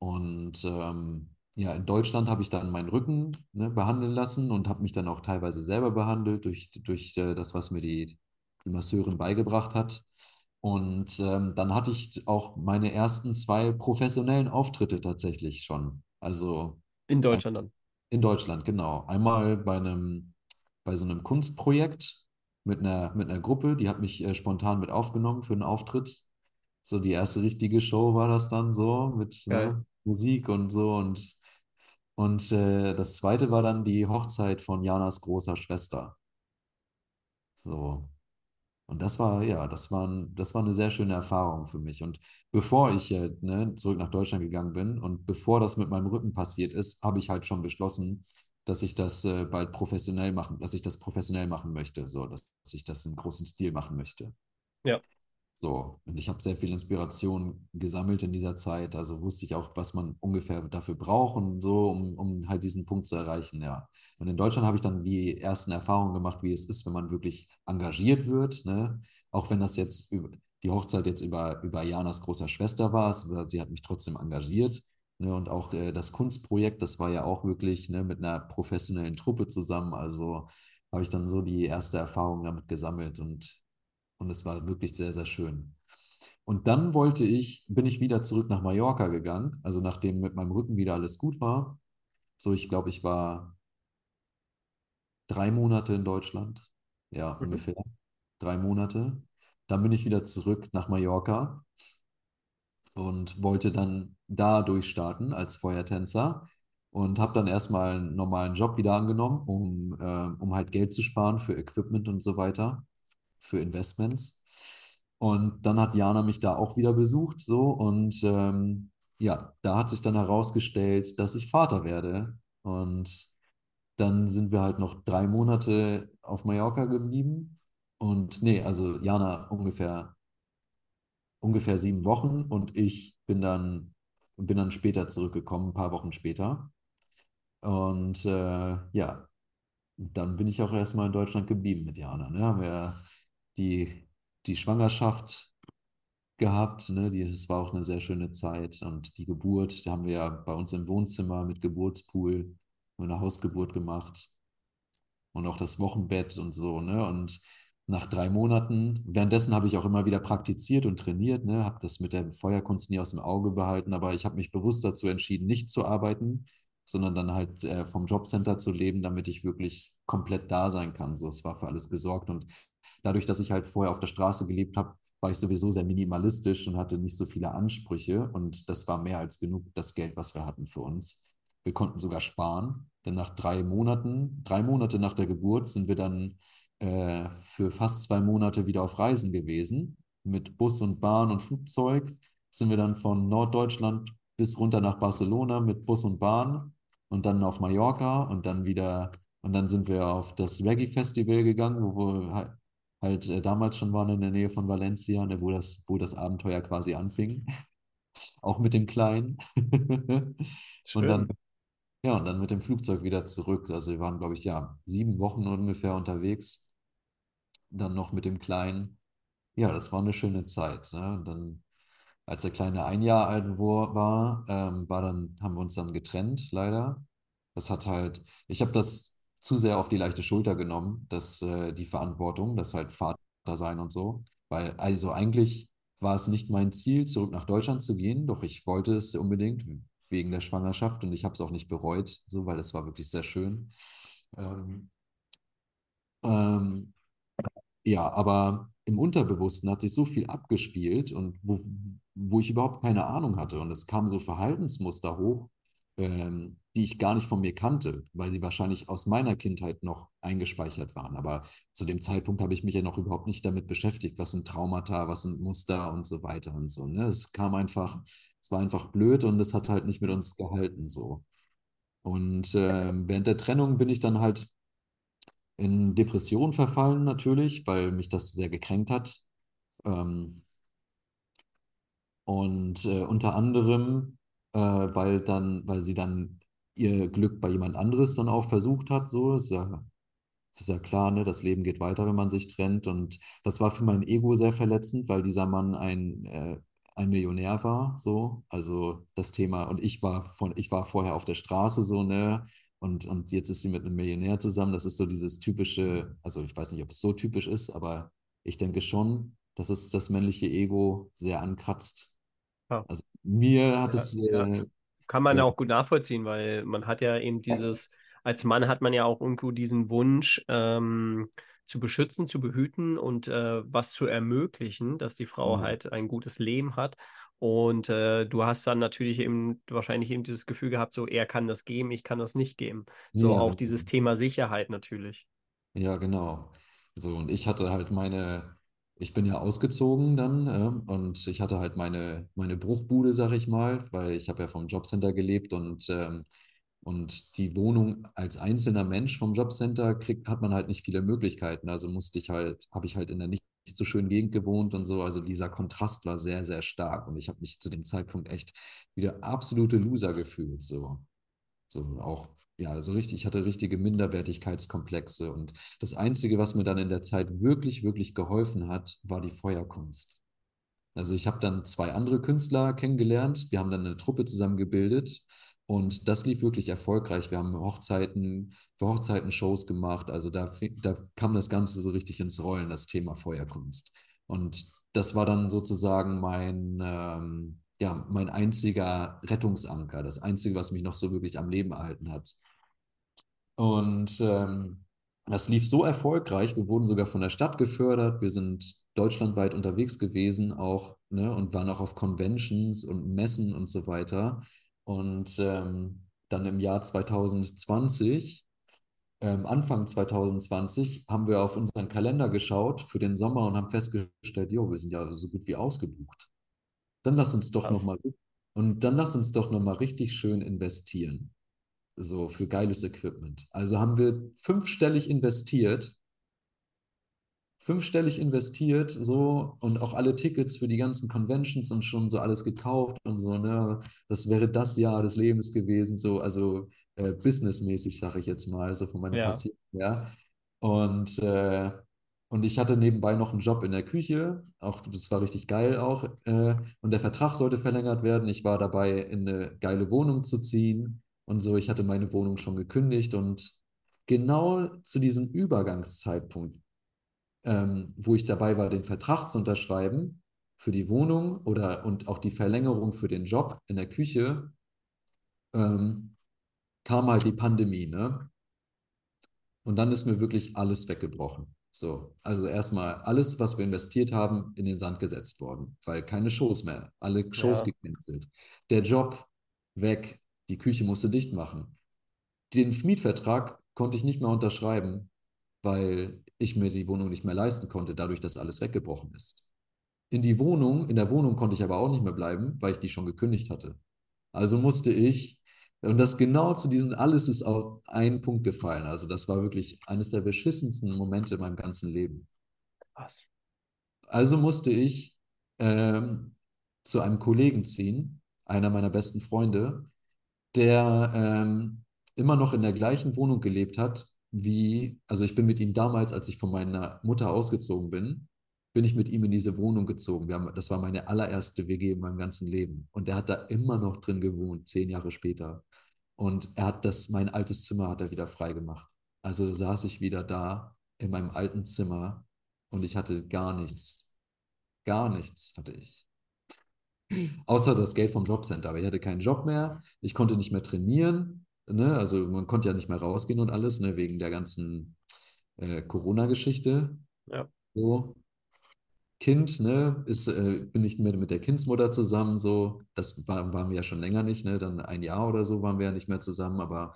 Und ähm, ja, in Deutschland habe ich dann meinen Rücken ne, behandeln lassen und habe mich dann auch teilweise selber behandelt durch, durch äh, das, was mir die, die Masseurin beigebracht hat. Und ähm, dann hatte ich auch meine ersten zwei professionellen Auftritte tatsächlich schon. Also In Deutschland dann. In Deutschland, genau. Einmal bei einem, bei so einem Kunstprojekt mit einer, mit einer Gruppe, die hat mich äh, spontan mit aufgenommen für einen Auftritt. So die erste richtige Show war das dann so mit ne, Musik und so. Und, und äh, das zweite war dann die Hochzeit von Janas großer Schwester. So. Und das war, ja, das war, das war eine sehr schöne Erfahrung für mich. Und bevor ich äh, ne, zurück nach Deutschland gegangen bin und bevor das mit meinem Rücken passiert ist, habe ich halt schon beschlossen, dass ich das äh, bald professionell machen, dass ich das professionell machen möchte, so, dass ich das im großen Stil machen möchte. Ja. So, und ich habe sehr viel Inspiration gesammelt in dieser Zeit. Also wusste ich auch, was man ungefähr dafür braucht und so, um, um halt diesen Punkt zu erreichen, ja. Und in Deutschland habe ich dann die ersten Erfahrungen gemacht, wie es ist, wenn man wirklich engagiert wird, ne? Auch wenn das jetzt über, die Hochzeit jetzt über, über Janas großer Schwester war, sie hat mich trotzdem engagiert. Ne? Und auch äh, das Kunstprojekt, das war ja auch wirklich ne, mit einer professionellen Truppe zusammen. Also habe ich dann so die erste Erfahrung damit gesammelt und und es war wirklich sehr, sehr schön. Und dann wollte ich, bin ich wieder zurück nach Mallorca gegangen, also nachdem mit meinem Rücken wieder alles gut war. So, ich glaube, ich war drei Monate in Deutschland. Ja, Mhm. ungefähr. Drei Monate. Dann bin ich wieder zurück nach Mallorca und wollte dann da durchstarten als Feuertänzer und habe dann erstmal einen normalen Job wieder angenommen, um, äh, um halt Geld zu sparen für Equipment und so weiter, für Investments. Und dann hat Jana mich da auch wieder besucht, so und ähm, ja, da hat sich dann herausgestellt, dass ich Vater werde. Und dann sind wir halt noch drei Monate auf Mallorca geblieben. Und nee, also Jana ungefähr ungefähr sieben Wochen und ich bin dann, bin dann später zurückgekommen, ein paar Wochen später. Und äh, ja, dann bin ich auch erstmal in Deutschland geblieben mit Jana. Ne? Haben wir die, die Schwangerschaft gehabt, ne? Die, das war auch eine sehr schöne Zeit. Und die Geburt, da haben wir ja bei uns im Wohnzimmer mit Geburtspool eine Hausgeburt gemacht und auch das Wochenbett und so, ne? Und nach drei Monaten, währenddessen habe ich auch immer wieder praktiziert und trainiert, ne? Habe das mit der Feuerkunst nie aus dem Auge behalten, aber ich habe mich bewusst dazu entschieden, nicht zu arbeiten, sondern dann halt äh, vom Jobcenter zu leben, damit ich wirklich komplett da sein kann. So, es war für alles gesorgt und dadurch, dass ich halt vorher auf der Straße gelebt habe, war ich sowieso sehr minimalistisch und hatte nicht so viele Ansprüche und das war mehr als genug das Geld, was wir hatten für uns. Wir konnten sogar sparen, denn nach drei Monaten, drei Monate nach der Geburt sind wir dann äh, für fast zwei Monate wieder auf Reisen gewesen. Mit Bus und Bahn und Flugzeug sind wir dann von Norddeutschland bis runter nach Barcelona mit Bus und Bahn und dann auf Mallorca und dann wieder, und dann sind wir auf das Reggae-Festival gegangen, wo wir halt, äh, damals schon waren in der Nähe von Valencia, ne, wo das, wo das Abenteuer quasi anfing. Auch mit dem Kleinen. Und dann ja, und dann mit dem Flugzeug wieder zurück. Also wir waren, glaube ich, ja, sieben Wochen ungefähr unterwegs. Dann noch mit dem Kleinen. Ja, das war eine schöne Zeit. Ne? Und dann, als der Kleine ein Jahr alt war, ähm, war dann, haben wir uns dann getrennt, leider. Das hat halt, ich habe das zu sehr auf die leichte Schulter genommen, dass äh, die Verantwortung, das halt Vater sein und so. Weil, also eigentlich war es nicht mein Ziel, zurück nach Deutschland zu gehen, doch ich wollte es unbedingt wegen der Schwangerschaft und ich habe es auch nicht bereut, so, weil es war wirklich sehr schön. Ähm, ähm, ja, aber im Unterbewussten hat sich so viel abgespielt und wo, wo ich überhaupt keine Ahnung hatte. Und es kamen so Verhaltensmuster hoch, ähm, die ich gar nicht von mir kannte, weil die wahrscheinlich aus meiner Kindheit noch eingespeichert waren. Aber zu dem Zeitpunkt habe ich mich ja noch überhaupt nicht damit beschäftigt, was sind Traumata, was sind Muster und so weiter und so. Ne? Es kam einfach, es war einfach blöd und es hat halt nicht mit uns gehalten so. Und ähm, während der Trennung bin ich dann halt in Depression verfallen natürlich, weil mich das sehr gekränkt hat. Ähm, und äh, unter anderem, äh, weil dann, weil sie dann ihr Glück bei jemand anderes dann auch versucht hat, so ist ja, ist ja klar, ne? Das Leben geht weiter, wenn man sich trennt. Und das war für mein Ego sehr verletzend, weil dieser Mann ein, äh, ein Millionär war, so. Also das Thema, und ich war von, ich war vorher auf der Straße so, ne? Und, und jetzt ist sie mit einem Millionär zusammen. Das ist so dieses typische, also ich weiß nicht, ob es so typisch ist, aber ich denke schon, dass es das männliche Ego sehr ankratzt. Ja. Also mir hat es, ja. äh, Kann man ja, auch gut nachvollziehen, weil man hat ja eben dieses, als Mann hat man ja auch irgendwo diesen Wunsch, ähm, zu beschützen, zu behüten und äh, was zu ermöglichen, dass die Frau ja, halt ein gutes Leben hat. Und äh, du hast dann natürlich eben wahrscheinlich eben dieses Gefühl gehabt, so er kann das geben, ich kann das nicht geben. So ja, auch dieses Thema Sicherheit natürlich. Ja, genau. So, und ich hatte halt meine, ich bin ja ausgezogen dann, ähm, und ich hatte halt meine, meine Bruchbude, sag ich mal, weil ich habe ja vom Jobcenter gelebt und, ähm, und die Wohnung als einzelner Mensch vom Jobcenter kriegt, hat man halt nicht viele Möglichkeiten. Also musste ich halt, habe ich halt in der nicht, nicht so schönen Gegend gewohnt und so. Also dieser Kontrast war sehr, sehr stark und ich habe mich zu dem Zeitpunkt echt wieder absolute Loser gefühlt, so. So auch, ja, so richtig, ich hatte richtige Minderwertigkeitskomplexe. Und das Einzige, was mir dann in der Zeit wirklich, wirklich geholfen hat, war die Feuerkunst. Also ich habe dann zwei andere Künstler kennengelernt. Wir haben dann eine Truppe zusammen gebildet und das lief wirklich erfolgreich. Wir haben Hochzeiten, für Hochzeiten Shows gemacht. Also da, da kam das Ganze so richtig ins Rollen, das Thema Feuerkunst. Und das war dann sozusagen mein, ähm, ja, mein einziger Rettungsanker, das Einzige, was mich noch so wirklich am Leben erhalten hat. Und ähm, das lief so erfolgreich. Wir wurden sogar von der Stadt gefördert. Wir sind deutschlandweit unterwegs gewesen auch, ne, und waren auch auf Conventions und Messen und so weiter. Und ähm, dann im Jahr 2020, ähm, Anfang 2020, haben wir auf unseren Kalender geschaut für den Sommer und haben festgestellt, jo, wir sind ja so gut wie ausgebucht. Dann lass uns doch Krass. noch mal und dann lass uns doch noch mal richtig schön investieren so für geiles Equipment. Also haben wir fünfstellig investiert, fünfstellig investiert, so und auch alle Tickets für die ganzen Conventions und schon so alles gekauft und so, ne? Das wäre das Jahr des Lebens gewesen, so, also äh, businessmäßig, sage ich jetzt mal, so von meiner Ja. Passion her. Und, äh, und ich hatte nebenbei noch einen Job in der Küche, auch das war richtig geil auch. Äh, und der Vertrag sollte verlängert werden. Ich war dabei, in eine geile Wohnung zu ziehen und so. Ich hatte meine Wohnung schon gekündigt und genau zu diesem Übergangszeitpunkt ähm, wo ich dabei war, den Vertrag zu unterschreiben für die Wohnung oder und auch die Verlängerung für den Job in der Küche, ähm, kam halt die Pandemie, ne? Und dann ist mir wirklich alles weggebrochen. So, also erstmal alles, was wir investiert haben, in den Sand gesetzt worden, weil keine Shows mehr, alle Shows Ja. gecancelt. Der Job weg, die Küche musste dicht machen. Den Mietvertrag konnte ich nicht mehr unterschreiben, weil ich mir die Wohnung nicht mehr leisten konnte, dadurch, dass alles weggebrochen ist. In die Wohnung, in der Wohnung konnte ich aber auch nicht mehr bleiben, weil ich die schon gekündigt hatte. Also musste ich, und das genau zu diesem, alles ist auf einen Punkt gefallen. Also das war wirklich eines der beschissensten Momente in meinem ganzen Leben. Krass. Also musste ich ähm, zu einem Kollegen ziehen, einer meiner besten Freunde, der ähm, immer noch in der gleichen Wohnung gelebt hat, wie, also ich bin mit ihm damals, als ich von meiner Mutter ausgezogen bin, bin ich mit ihm in diese Wohnung gezogen. Wir haben, das war meine allererste WG in meinem ganzen Leben. Und er hat da immer noch drin gewohnt, zehn Jahre später. Und er hat das, mein altes Zimmer hat er wieder frei gemacht. Also saß ich wieder da in meinem alten Zimmer und ich hatte gar nichts. Gar nichts hatte ich. Außer das Geld vom Jobcenter. Aber ich hatte keinen Job mehr. Ich konnte nicht mehr trainieren. Ne? Also man konnte ja nicht mehr rausgehen und alles, ne? Wegen der ganzen äh, Corona-Geschichte. Ja. So. Kind, ne, ist, äh, bin nicht mehr mit der Kindsmutter zusammen, so. Das war, waren wir ja schon länger nicht, ne? Dann ein Jahr oder so waren wir ja nicht mehr zusammen, aber,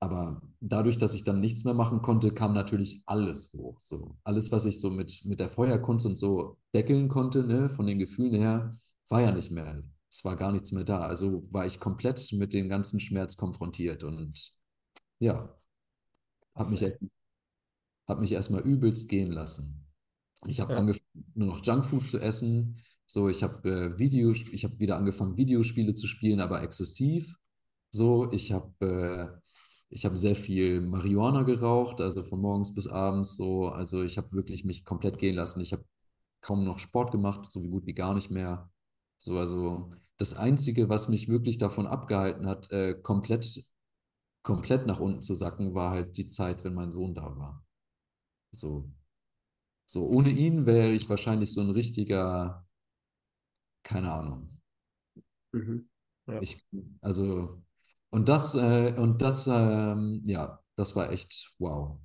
aber dadurch, dass ich dann nichts mehr machen konnte, kam natürlich alles hoch. So. Alles, was ich so mit, mit der Feuerkunst und so deckeln konnte, ne, von den Gefühlen her, war ja nicht mehr. Es war gar nichts mehr da. Also war ich komplett mit dem ganzen Schmerz konfrontiert und ja, habe mich, hab mich erstmal übelst gehen lassen. Ich habe Ja. angefangen, nur noch Junkfood zu essen. So, ich habe äh, Video, ich habe wieder angefangen, Videospiele zu spielen, aber exzessiv. So, ich habe äh, ich habe sehr viel Marihuana geraucht, also von morgens bis abends. So, also ich habe wirklich mich komplett gehen lassen. Ich habe kaum noch Sport gemacht, so wie gut wie gar nicht mehr. So, also das Einzige, was mich wirklich davon abgehalten hat, äh, komplett, komplett nach unten zu sacken, war halt die Zeit, wenn mein Sohn da war. So, so ohne ihn wäre ich wahrscheinlich so ein richtiger, keine Ahnung. Mhm. Ja. Ich, also, und das, äh, und das, ähm, ja, das war echt wow.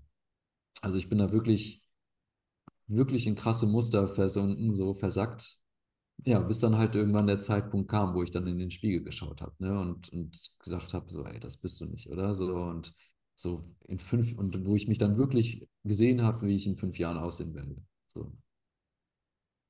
Also ich bin da wirklich, wirklich in krasse Muster versunken, so versackt. Ja, bis dann halt irgendwann der Zeitpunkt kam, wo ich dann in den Spiegel geschaut habe, ne, und, und gedacht habe, so, ey, das bist du nicht, oder? So, und so in fünf, und wo ich mich dann wirklich gesehen habe, wie ich in fünf Jahren aussehen werde. So.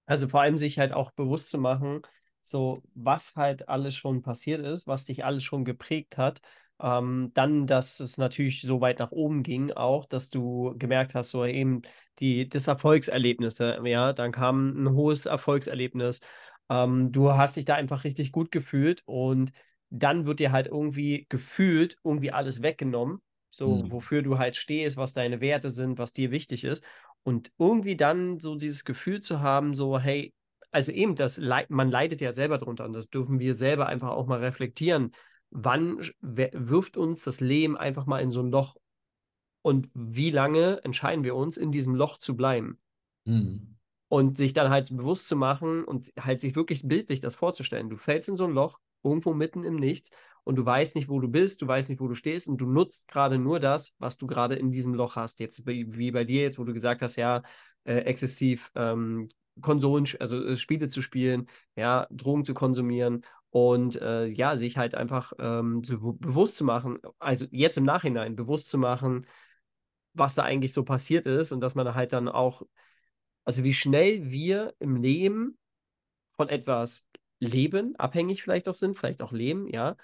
Also vor allem sich halt auch bewusst zu machen, so was halt alles schon passiert ist, was dich alles schon geprägt hat. Ähm, dann, dass es natürlich so weit nach oben ging, auch, dass du gemerkt hast, so eben die, das Erfolgserlebnis, ja, dann kam ein hohes Erfolgserlebnis. Ähm, du hast dich da einfach richtig gut gefühlt und dann wird dir halt irgendwie gefühlt irgendwie alles weggenommen, so Mhm. wofür du halt stehst, was deine Werte sind, was dir wichtig ist. Und irgendwie dann so dieses Gefühl zu haben, so, hey, also eben, das man leidet ja selber drunter und das dürfen wir selber einfach auch mal reflektieren. Wann wirft uns das Leben einfach mal in so ein Loch und wie lange entscheiden wir uns, in diesem Loch zu bleiben? Mhm. Und sich dann halt bewusst zu machen und halt sich wirklich bildlich das vorzustellen. Du fällst in so ein Loch, irgendwo mitten im Nichts und du weißt nicht, wo du bist, du weißt nicht, wo du stehst und du nutzt gerade nur das, was du gerade in diesem Loch hast. Jetzt wie bei dir jetzt, wo du gesagt hast, ja, äh, exzessiv ähm, Konsolen, also äh, Spiele zu spielen, ja, Drogen zu konsumieren und äh, ja, sich halt einfach ähm, so bewusst zu machen, also jetzt im Nachhinein bewusst zu machen, was da eigentlich so passiert ist und dass man halt dann auch, also wie schnell wir im Leben von etwas leben, abhängig vielleicht auch sind, vielleicht auch leben, ja.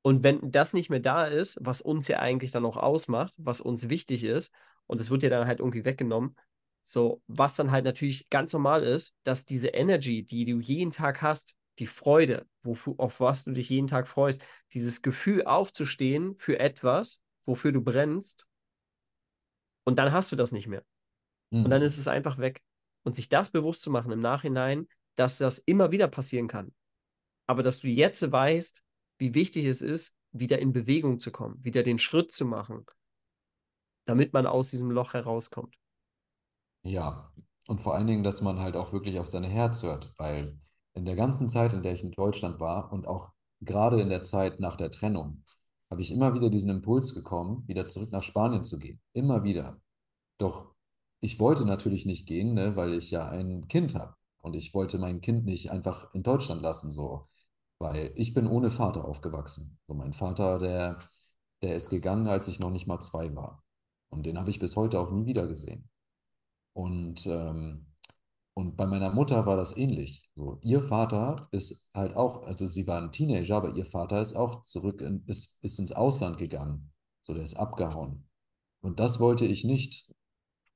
Und wenn das nicht mehr da ist, was uns ja eigentlich dann auch ausmacht, was uns wichtig ist, und es wird ja dann halt irgendwie weggenommen, so, was dann halt natürlich ganz normal ist, dass diese Energy, die du jeden Tag hast, die Freude, wofür, auf was du dich jeden Tag freust, dieses Gefühl aufzustehen für etwas, wofür du brennst, und dann hast du das nicht mehr. Und dann Mhm. ist es einfach weg. Und sich das bewusst zu machen im Nachhinein, dass das immer wieder passieren kann. Aber dass du jetzt weißt, wie wichtig es ist, wieder in Bewegung zu kommen, wieder den Schritt zu machen, damit man aus diesem Loch herauskommt. Ja, und vor allen Dingen, dass man halt auch wirklich auf sein Herz hört, weil in der ganzen Zeit, in der ich in Deutschland war und auch gerade in der Zeit nach der Trennung, habe ich immer wieder diesen Impuls bekommen, wieder zurück nach Spanien zu gehen. Immer wieder. Doch ich wollte natürlich nicht gehen, ne, weil ich ja ein Kind habe. Und ich wollte mein Kind nicht einfach in Deutschland lassen, so. Weil ich bin ohne Vater aufgewachsen. So mein Vater, der, der ist gegangen, als ich noch nicht mal zwei war. Und den habe ich bis heute auch nie wieder gesehen. Und, ähm, und bei meiner Mutter war das ähnlich. So, ihr Vater ist halt auch, also sie war ein Teenager, aber ihr Vater ist auch zurück, in, ist, ist ins Ausland gegangen. So, der ist abgehauen. Und das wollte ich nicht.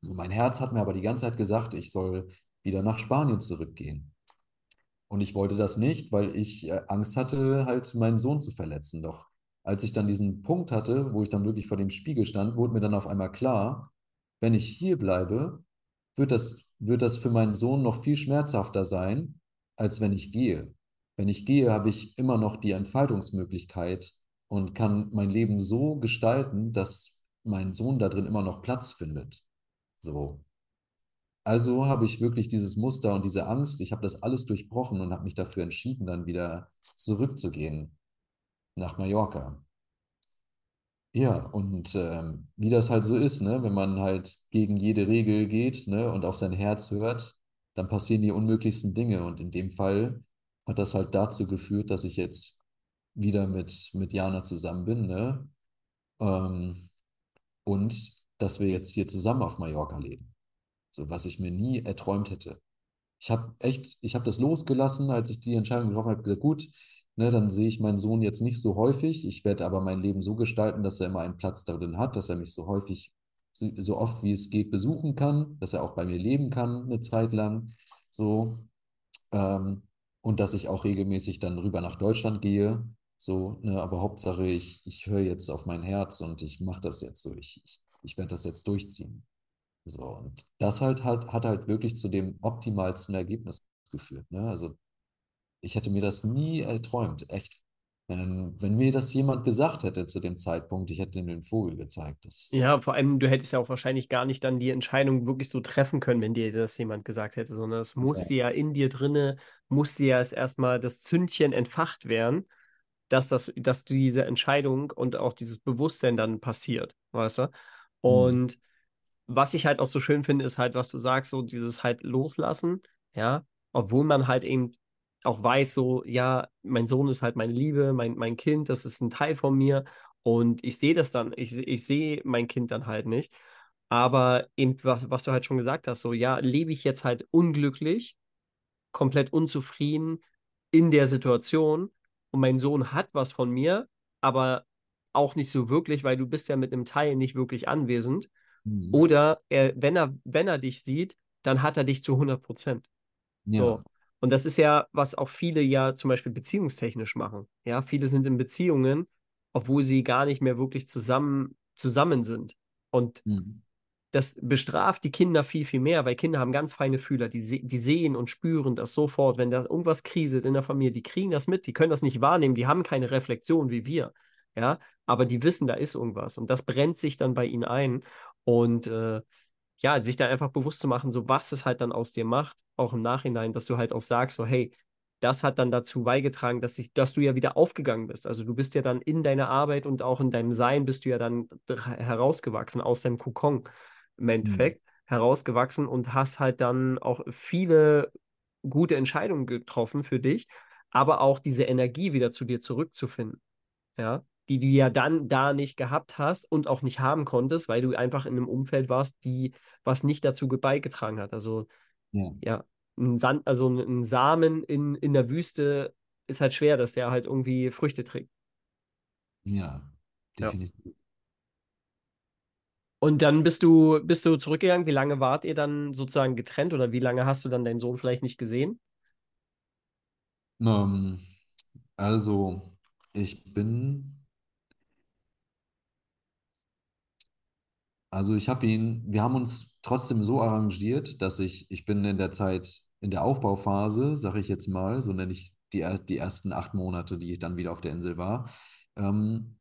Mein Herz hat mir aber die ganze Zeit gesagt, ich soll wieder nach Spanien zurückgehen. Und ich wollte das nicht, weil ich äh, Angst hatte, halt meinen Sohn zu verletzen. Doch als ich dann diesen Punkt hatte, wo ich dann wirklich vor dem Spiegel stand, wurde mir dann auf einmal klar, wenn ich hier bleibe, wird das, wird das für meinen Sohn noch viel schmerzhafter sein, als wenn ich gehe. Wenn ich gehe, habe ich immer noch die Entfaltungsmöglichkeit und kann mein Leben so gestalten, dass mein Sohn da drin immer noch Platz findet. So. Also habe ich wirklich dieses Muster und diese Angst, ich habe das alles durchbrochen und habe mich dafür entschieden, dann wieder zurückzugehen nach Mallorca. Ja, und ähm, wie das halt so ist, ne, wenn man halt gegen jede Regel geht, ne, und auf sein Herz hört, dann passieren die unmöglichsten Dinge. Und in dem Fall hat das halt dazu geführt, dass ich jetzt wieder mit, mit Jana zusammen bin, ne, ähm, und dass wir jetzt hier zusammen auf Mallorca leben. So, was ich mir nie erträumt hätte. Ich habe echt, ich habe das losgelassen, als ich die Entscheidung getroffen habe, gesagt, gut, ne, dann sehe ich meinen Sohn jetzt nicht so häufig. Ich werde aber mein Leben so gestalten, dass er immer einen Platz darin hat, dass er mich so häufig, so, so oft wie es geht, besuchen kann, dass er auch bei mir leben kann, eine Zeit lang. So. Ähm, und dass ich auch regelmäßig dann rüber nach Deutschland gehe. So, ne, aber Hauptsache, ich, ich höre jetzt auf mein Herz und ich mache das jetzt so. Ich, ich, ich werde das jetzt durchziehen. So, und das halt, halt hat halt wirklich zu dem optimalsten Ergebnis geführt. Ne? Also ich hätte mir das nie erträumt, echt. Ähm, wenn mir das jemand gesagt hätte zu dem Zeitpunkt, ich hätte ihm den Vogel gezeigt. Das, Ja, vor allem, du hättest ja auch wahrscheinlich gar nicht dann die Entscheidung wirklich so treffen können, wenn dir das jemand gesagt hätte, sondern es musste ja in dir drinne, musste ja erst erstmal das Zündchen entfacht werden, dass das, dass diese Entscheidung und auch dieses Bewusstsein dann passiert, weißt du? Hm. Und was ich halt auch so schön finde, ist halt, was du sagst, so dieses halt loslassen, ja, obwohl man halt eben auch weiß, so, ja, mein Sohn ist halt meine Liebe, mein, mein Kind, das ist ein Teil von mir und ich sehe das dann, ich, ich sehe mein Kind dann halt nicht. Aber eben, was, was du halt schon gesagt hast, so, ja, lebe ich jetzt halt unglücklich, komplett unzufrieden in der Situation und mein Sohn hat was von mir, aber auch nicht so wirklich, weil du bist ja mit einem Teil nicht wirklich anwesend. Hm. Oder er, wenn er, wenn er dich sieht, dann hat er dich zu 100 Prozent. Ja. So. Und das ist ja, was auch viele ja zum Beispiel beziehungstechnisch machen. Ja, viele sind in Beziehungen, obwohl sie gar nicht mehr wirklich zusammen, zusammen sind. Und Hm. das bestraft die Kinder viel, viel mehr, weil Kinder haben ganz feine Fühler, die, se die sehen und spüren das sofort, wenn da irgendwas kriselt in der Familie, die kriegen das mit, die können das nicht wahrnehmen, die haben keine Reflexion wie wir, ja, aber die wissen, da ist irgendwas und das brennt sich dann bei ihnen ein und äh, ja, sich da einfach bewusst zu machen, so was es halt dann aus dir macht, auch im Nachhinein, dass du halt auch sagst, so hey, das hat dann dazu beigetragen, dass, ich, dass du ja wieder aufgegangen bist. Also du bist ja dann in deiner Arbeit und auch in deinem Sein bist du ja dann herausgewachsen aus deinem Kokon im Hm. Endeffekt herausgewachsen und hast halt dann auch viele gute Entscheidungen getroffen für dich, aber auch diese Energie wieder zu dir zurückzufinden, ja, die du ja dann da nicht gehabt hast und auch nicht haben konntest, weil du einfach in einem Umfeld warst, die was nicht dazu beigetragen hat. Also Ja. ja, ein, Sand, also ein Samen in, in der Wüste ist halt schwer, dass der halt irgendwie Früchte trägt. Ja, Ja. definitiv. Und dann bist du, bist du zurückgegangen. Wie lange wart ihr dann sozusagen getrennt oder wie lange hast du dann deinen Sohn vielleicht nicht gesehen? Ähm, also, ich bin, also ich habe ihn, wir haben uns trotzdem so arrangiert, dass ich, ich bin in der Zeit, in der Aufbauphase, sage ich jetzt mal, so nenne ich die, die ersten acht Monate, die ich dann wieder auf der Insel war, ähm,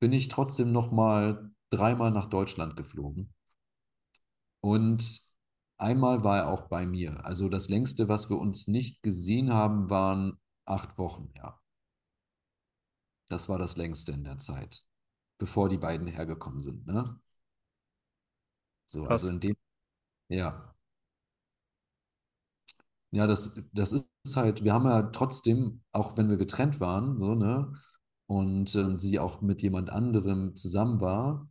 bin ich trotzdem noch mal dreimal nach Deutschland geflogen. Und einmal war er auch bei mir. Also das längste, was wir uns nicht gesehen haben, waren acht Wochen, ja. Das war das längste in der Zeit, bevor die beiden hergekommen sind, ne? So, also Krass. in dem, ja. Ja, das, das ist halt, wir haben ja trotzdem, auch wenn wir getrennt waren, so, ne? Und ähm, sie auch mit jemand anderem zusammen war,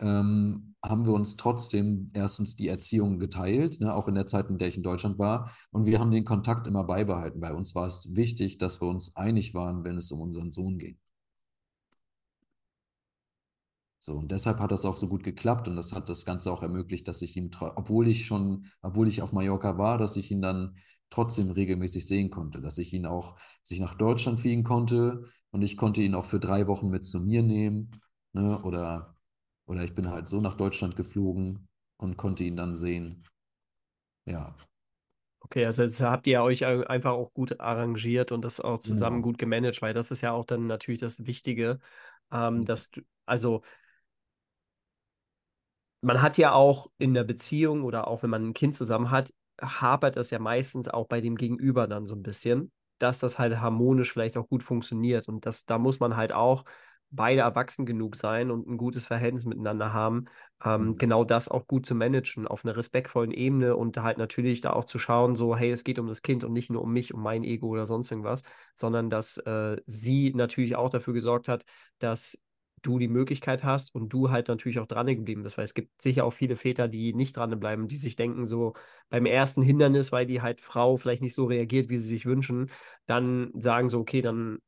ähm, haben wir uns trotzdem erstens die Erziehung geteilt, ne, auch in der Zeit, in der ich in Deutschland war. Und wir haben den Kontakt immer beibehalten. Bei uns war es wichtig, dass wir uns einig waren, wenn es um unseren Sohn ging. So, und deshalb hat das auch so gut geklappt und das hat das Ganze auch ermöglicht, dass ich ihn, obwohl ich schon, obwohl ich auf Mallorca war, dass ich ihn dann trotzdem regelmäßig sehen konnte, dass ich ihn auch, dass ich nach Deutschland fliegen konnte und ich konnte ihn auch für drei Wochen mit zu mir nehmen, ne, oder, oder ich bin halt so nach Deutschland geflogen und konnte ihn dann sehen. Ja, Okay, also jetzt habt ihr euch einfach auch gut arrangiert und das auch zusammen genau. gut gemanagt, weil das ist ja auch dann natürlich das Wichtige, ähm, dass du, also man hat ja auch in der Beziehung oder auch wenn man ein Kind zusammen hat, hapert das ja meistens auch bei dem Gegenüber dann so ein bisschen, dass das halt harmonisch vielleicht auch gut funktioniert. Und das, da muss man halt auch beide erwachsen genug sein und ein gutes Verhältnis miteinander haben, ähm, genau das auch gut zu managen auf einer respektvollen Ebene und halt natürlich da auch zu schauen, so, hey, es geht um das Kind und nicht nur um mich, um mein Ego oder sonst irgendwas, sondern dass äh, sie natürlich auch dafür gesorgt hat, dass du die Möglichkeit hast und du halt natürlich auch dran geblieben bist, weil es gibt sicher auch viele Väter, die nicht dran bleiben, die sich denken, so beim ersten Hindernis, weil die halt Frau vielleicht nicht so reagiert, wie sie sich wünschen, dann sagen so, okay, dann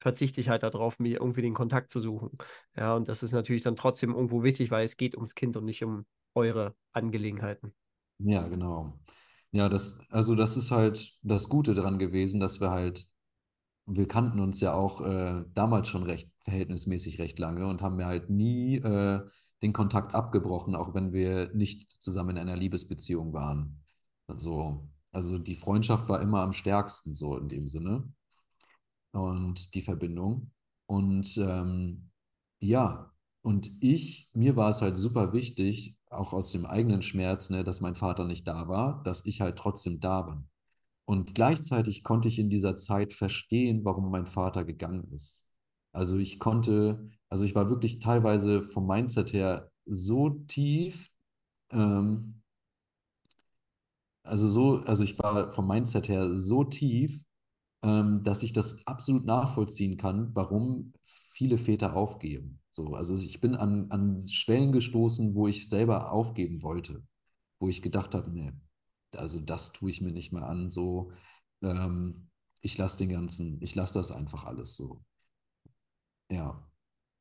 verzichte ich halt darauf, mir irgendwie den Kontakt zu suchen. Ja, und das ist natürlich dann trotzdem irgendwo wichtig, weil es geht ums Kind und nicht um eure Angelegenheiten. Ja, genau. Ja, das, also das ist halt das Gute daran gewesen, dass wir halt wir kannten uns ja auch äh, damals schon recht verhältnismäßig recht lange und haben mir halt nie äh, den Kontakt abgebrochen, auch wenn wir nicht zusammen in einer Liebesbeziehung waren. Also, Also die Freundschaft war immer am stärksten, so in dem Sinne. Und die Verbindung. Und ähm, ja, und ich, mir war es halt super wichtig, auch aus dem eigenen Schmerz, ne, dass mein Vater nicht da war, dass ich halt trotzdem da bin. Und gleichzeitig konnte ich in dieser Zeit verstehen, warum mein Vater gegangen ist. Also ich konnte, also ich war wirklich teilweise vom Mindset her so tief, ähm, also so, also ich war vom Mindset her so tief, ähm, dass ich das absolut nachvollziehen kann, warum viele Väter aufgeben. So, also ich bin an, an Schwellen gestoßen, wo ich selber aufgeben wollte, wo ich gedacht habe, nee, also das tue ich mir nicht mehr an. So, ähm, ich lasse den ganzen, ich lasse das einfach alles so. Ja.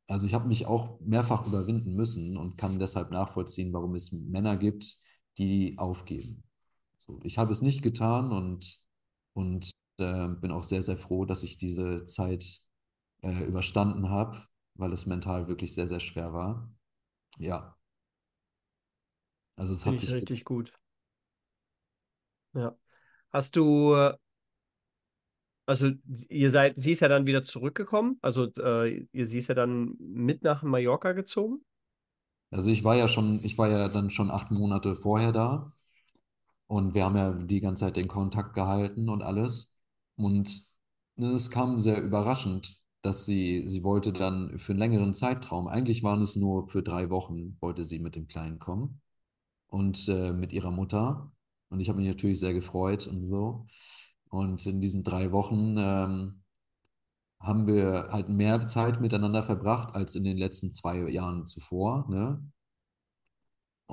Also ich habe mich auch mehrfach überwinden müssen und kann deshalb nachvollziehen, warum es Männer gibt, die aufgeben. So, ich habe es nicht getan und, und äh, bin auch sehr, sehr froh, dass ich diese Zeit äh, überstanden habe, weil es mental wirklich sehr, sehr schwer war. Ja. Also es Finde hat sich richtig gut. Ja. Hast du, also ihr seid, sie ist ja dann wieder zurückgekommen, also äh, ihr sie ist ja dann mit nach Mallorca gezogen? Also ich war ja schon, ich war ja dann schon acht Monate vorher da und wir haben ja die ganze Zeit den Kontakt gehalten und alles. Und es kam sehr überraschend, dass sie, sie wollte dann für einen längeren Zeitraum, eigentlich waren es nur für drei Wochen, wollte sie mit dem Kleinen kommen und äh, mit ihrer Mutter. Und ich habe mich natürlich sehr gefreut und so. Und in diesen drei Wochen ähm, haben wir halt mehr Zeit miteinander verbracht als in den letzten zwei Jahren zuvor. Ne?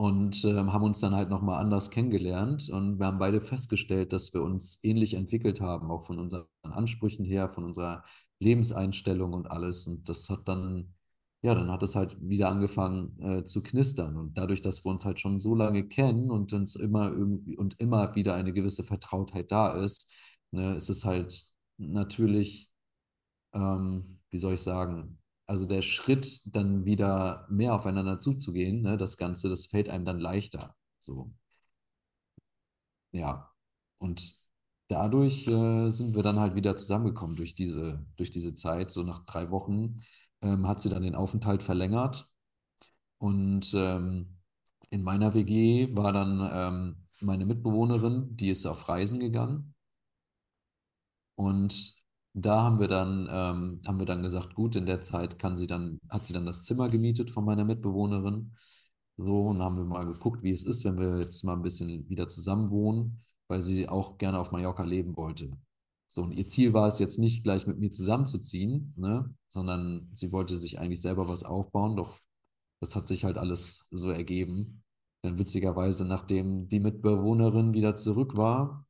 und äh, haben uns dann halt nochmal anders kennengelernt und wir haben beide festgestellt, dass wir uns ähnlich entwickelt haben, auch von unseren Ansprüchen her, von unserer Lebenseinstellung und alles. Und das hat dann, ja, dann hat es halt wieder angefangen äh, zu knistern. Und dadurch, dass wir uns halt schon so lange kennen und uns immer irgendwie und immer wieder eine gewisse Vertrautheit da ist, ne, ist es halt natürlich, ähm, wie soll ich sagen, also der Schritt, dann wieder mehr aufeinander zuzugehen, ne, das Ganze, das fällt einem dann leichter. So. Ja. Und dadurch äh, sind wir dann halt wieder zusammengekommen durch diese, durch diese Zeit. So nach drei Wochen ähm, hat sie dann den Aufenthalt verlängert. Und ähm, in meiner WG war dann ähm, meine Mitbewohnerin, die ist auf Reisen gegangen. Und da haben wir dann, ähm, haben wir dann gesagt, gut, in der Zeit kann sie dann, hat sie dann das Zimmer gemietet von meiner Mitbewohnerin. So, und haben wir mal geguckt, wie es ist, wenn wir jetzt mal ein bisschen wieder zusammen wohnen, weil sie auch gerne auf Mallorca leben wollte. So, und ihr Ziel war es jetzt nicht gleich mit mir zusammenzuziehen, ne, sondern sie wollte sich eigentlich selber was aufbauen, doch das hat sich halt alles so ergeben. Dann witzigerweise, nachdem die Mitbewohnerin wieder zurück war,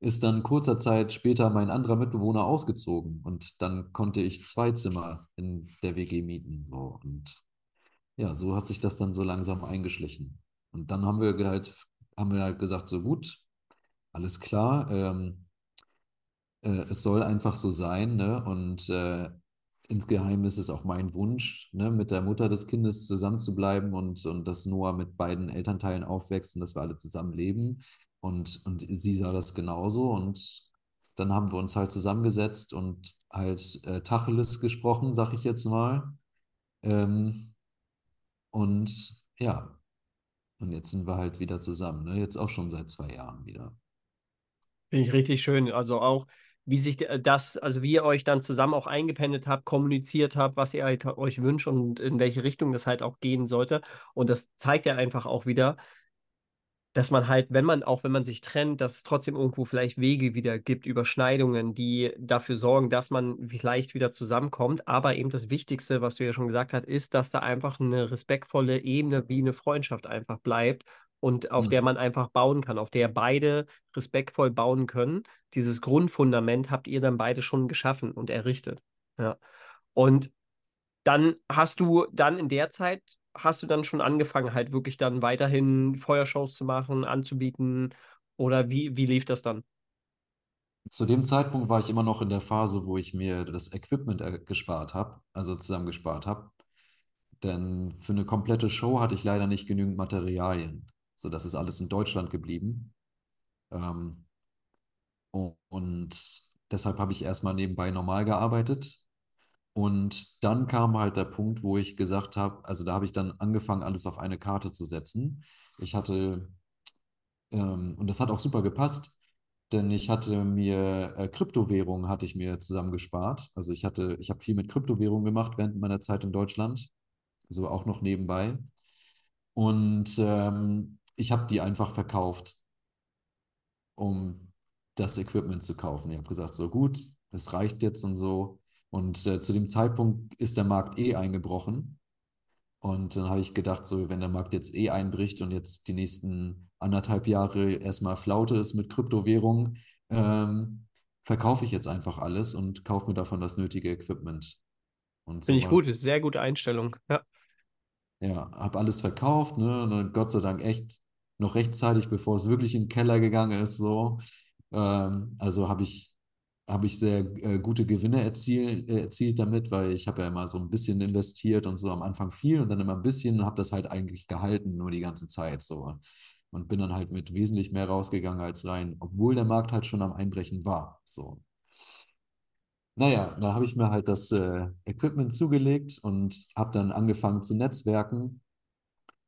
ist dann kurzer Zeit später mein anderer Mitbewohner ausgezogen und dann konnte ich zwei Zimmer in der WG mieten. So. Und ja, so hat sich das dann so langsam eingeschlichen. Und dann haben wir halt, haben wir halt gesagt, so gut, alles klar, ähm, äh, es soll einfach so sein, ne? Und äh, insgeheim ist es auch mein Wunsch, ne, mit der Mutter des Kindes zusammenzubleiben und, und dass Noah mit beiden Elternteilen aufwächst und dass wir alle zusammen leben. Und, und sie sah das genauso. Und dann haben wir uns halt zusammengesetzt und halt äh, Tacheles gesprochen, sag ich jetzt mal. Ähm, und ja, und jetzt sind wir halt wieder zusammen. Ne? Jetzt auch schon seit zwei Jahren wieder. Finde ich richtig schön. Also auch, wie sich das, also wie ihr euch dann zusammen auch eingependelt habt, kommuniziert habt, was ihr halt euch wünscht und in welche Richtung das halt auch gehen sollte. Und das zeigt ja einfach auch wieder, dass man halt, wenn man, auch wenn man sich trennt, dass es trotzdem irgendwo vielleicht Wege wieder gibt, Überschneidungen, die dafür sorgen, dass man vielleicht wieder zusammenkommt. Aber eben das Wichtigste, was du ja schon gesagt hast, ist, dass da einfach eine respektvolle Ebene wie eine Freundschaft einfach bleibt und auf mhm. der man einfach bauen kann, auf der beide respektvoll bauen können. Dieses Grundfundament habt ihr dann beide schon geschaffen und errichtet. Ja. Und dann hast du dann in der Zeit hast du dann schon angefangen, halt wirklich dann weiterhin Feuershows zu machen, anzubieten? Oder wie, wie lief das dann? Zu dem Zeitpunkt war ich immer noch in der Phase, wo ich mir das Equipment gespart habe, also zusammengespart habe. Denn für eine komplette Show hatte ich leider nicht genügend Materialien. So, das ist alles in Deutschland geblieben. Ähm, und deshalb habe ich erstmal nebenbei normal gearbeitet. Und dann kam halt der Punkt, wo ich gesagt habe, also da habe ich dann angefangen, alles auf eine Karte zu setzen. Ich hatte, ähm, und das hat auch super gepasst, denn ich hatte mir äh, Kryptowährungen hatte ich mir zusammengespart. Also ich hatte, ich habe viel mit Kryptowährungen gemacht während meiner Zeit in Deutschland, so auch noch nebenbei. Und ähm, ich habe die einfach verkauft, um das Equipment zu kaufen. Ich habe gesagt, so gut, das reicht jetzt und so. Und äh, zu dem Zeitpunkt ist der Markt eh eingebrochen. Und dann habe ich gedacht, so, wenn der Markt jetzt eh einbricht und jetzt die nächsten anderthalb Jahre erstmal Flaute ist mit Kryptowährungen, ähm, verkaufe ich jetzt einfach alles und kaufe mir davon das nötige Equipment. Und Finde ich gut, sehr gute Einstellung. Ja, ja habe alles verkauft, ne? Und Gott sei Dank echt noch rechtzeitig, bevor es wirklich in den Keller gegangen ist, so. Ähm, also habe ich habe ich sehr äh, gute Gewinne erziel, äh, erzielt damit, weil ich habe ja immer so ein bisschen investiert und so am Anfang viel und dann immer ein bisschen und habe das halt eigentlich gehalten, nur die ganze Zeit so. Und bin dann halt mit wesentlich mehr rausgegangen als rein, obwohl der Markt halt schon am Einbrechen war. So. Naja, da habe ich mir halt das äh, Equipment zugelegt und habe dann angefangen zu netzwerken,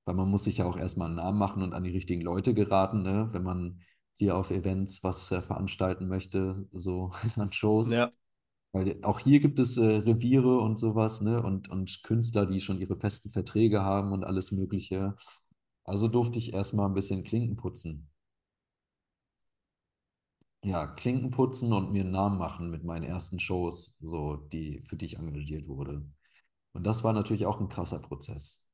weil man muss sich ja auch erstmal einen Namen machen und an die richtigen Leute geraten, ne? wenn man hier auf Events was äh, veranstalten möchte, so an Shows. Ja. Weil auch hier gibt es äh, Reviere und sowas, ne? Und, und Künstler, die schon ihre festen Verträge haben und alles Mögliche. Also durfte ich erstmal ein bisschen Klinken putzen. Ja, Klinken putzen und mir einen Namen machen mit meinen ersten Shows, so die, für die ich engagiert wurde. Und das war natürlich auch ein krasser Prozess.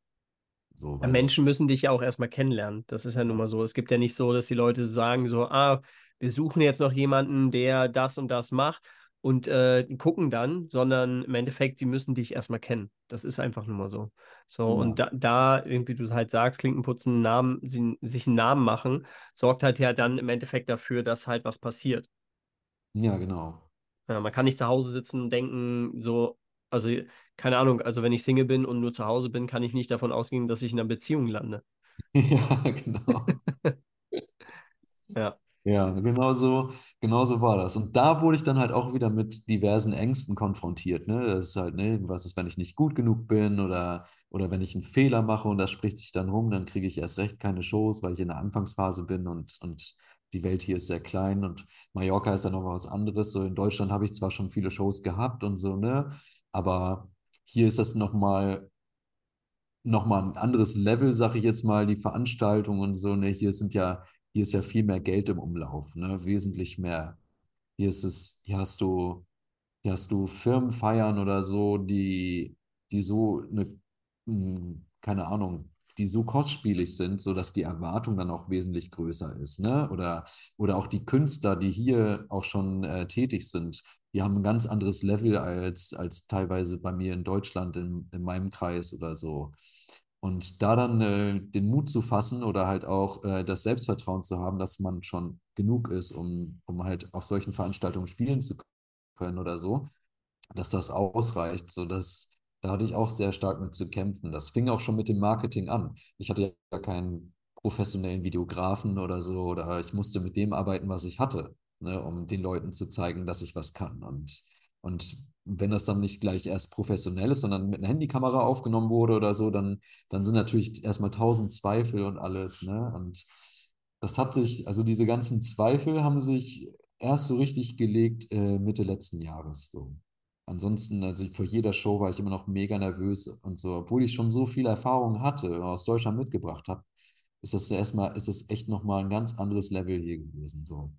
So, ja, Menschen müssen dich ja auch erstmal kennenlernen. Das ist ja nun mal so. Es gibt ja nicht so, dass die Leute sagen so, ah, wir suchen jetzt noch jemanden, der das und das macht und äh, gucken dann, sondern im Endeffekt, die müssen dich erstmal kennen. Das ist einfach nur mal so. So, ja. und da, da, irgendwie du halt sagst, Klinkenputzen, Namen, sie, sich einen Namen machen, sorgt halt ja dann im Endeffekt dafür, dass halt was passiert. Ja, genau. Ja, man kann nicht zu Hause sitzen und denken, so, also, keine Ahnung, also wenn ich Single bin und nur zu Hause bin, kann ich nicht davon ausgehen, dass ich in einer Beziehung lande. Ja, genau. ja. Ja, genau so, genau so war das. Und da wurde ich dann halt auch wieder mit diversen Ängsten konfrontiert. Ne? Das ist halt, ne, was ist, wenn ich nicht gut genug bin oder, oder wenn ich einen Fehler mache und das spricht sich dann rum, dann kriege ich erst recht keine Shows, weil ich in der Anfangsphase bin und, und die Welt hier ist sehr klein und Mallorca ist ja noch was anderes. So in Deutschland habe ich zwar schon viele Shows gehabt und so, ne? Aber hier ist das nochmal noch mal ein anderes Level, sag ich jetzt mal, die Veranstaltung und so. Ne? Hier sind ja, hier ist ja viel mehr Geld im Umlauf, ne? Wesentlich mehr. Hier ist es, hier hast du, hier hast du Firmenfeiern oder so, die, die so eine, hm, keine Ahnung, die so kostspielig sind, sodass die Erwartung dann auch wesentlich größer ist. Ne? Oder, oder auch die Künstler, die hier auch schon äh, tätig sind, die haben ein ganz anderes Level als, als teilweise bei mir in Deutschland, in, in meinem Kreis oder so. Und da dann äh, den Mut zu fassen oder halt auch äh, das Selbstvertrauen zu haben, dass man schon genug ist, um, um halt auf solchen Veranstaltungen spielen zu können oder so, dass das ausreicht, sodass da hatte ich auch sehr stark mit zu kämpfen. Das fing auch schon mit dem Marketing an. Ich hatte ja keinen professionellen Videografen oder so, oder ich musste mit dem arbeiten, was ich hatte, ne, um den Leuten zu zeigen, dass ich was kann. Und, und wenn das dann nicht gleich erst professionell ist, sondern mit einer Handykamera aufgenommen wurde oder so, dann, dann sind natürlich erstmal tausend Zweifel und alles. Ne? Und das hat sich, also diese ganzen Zweifel haben sich erst so richtig gelegt äh, Mitte letzten Jahres. So. Ansonsten, also vor jeder Show war ich immer noch mega nervös und so, obwohl ich schon so viel Erfahrung hatte, aus Deutschland mitgebracht habe, ist das erstmal, ist das echt nochmal ein ganz anderes Level hier gewesen. So.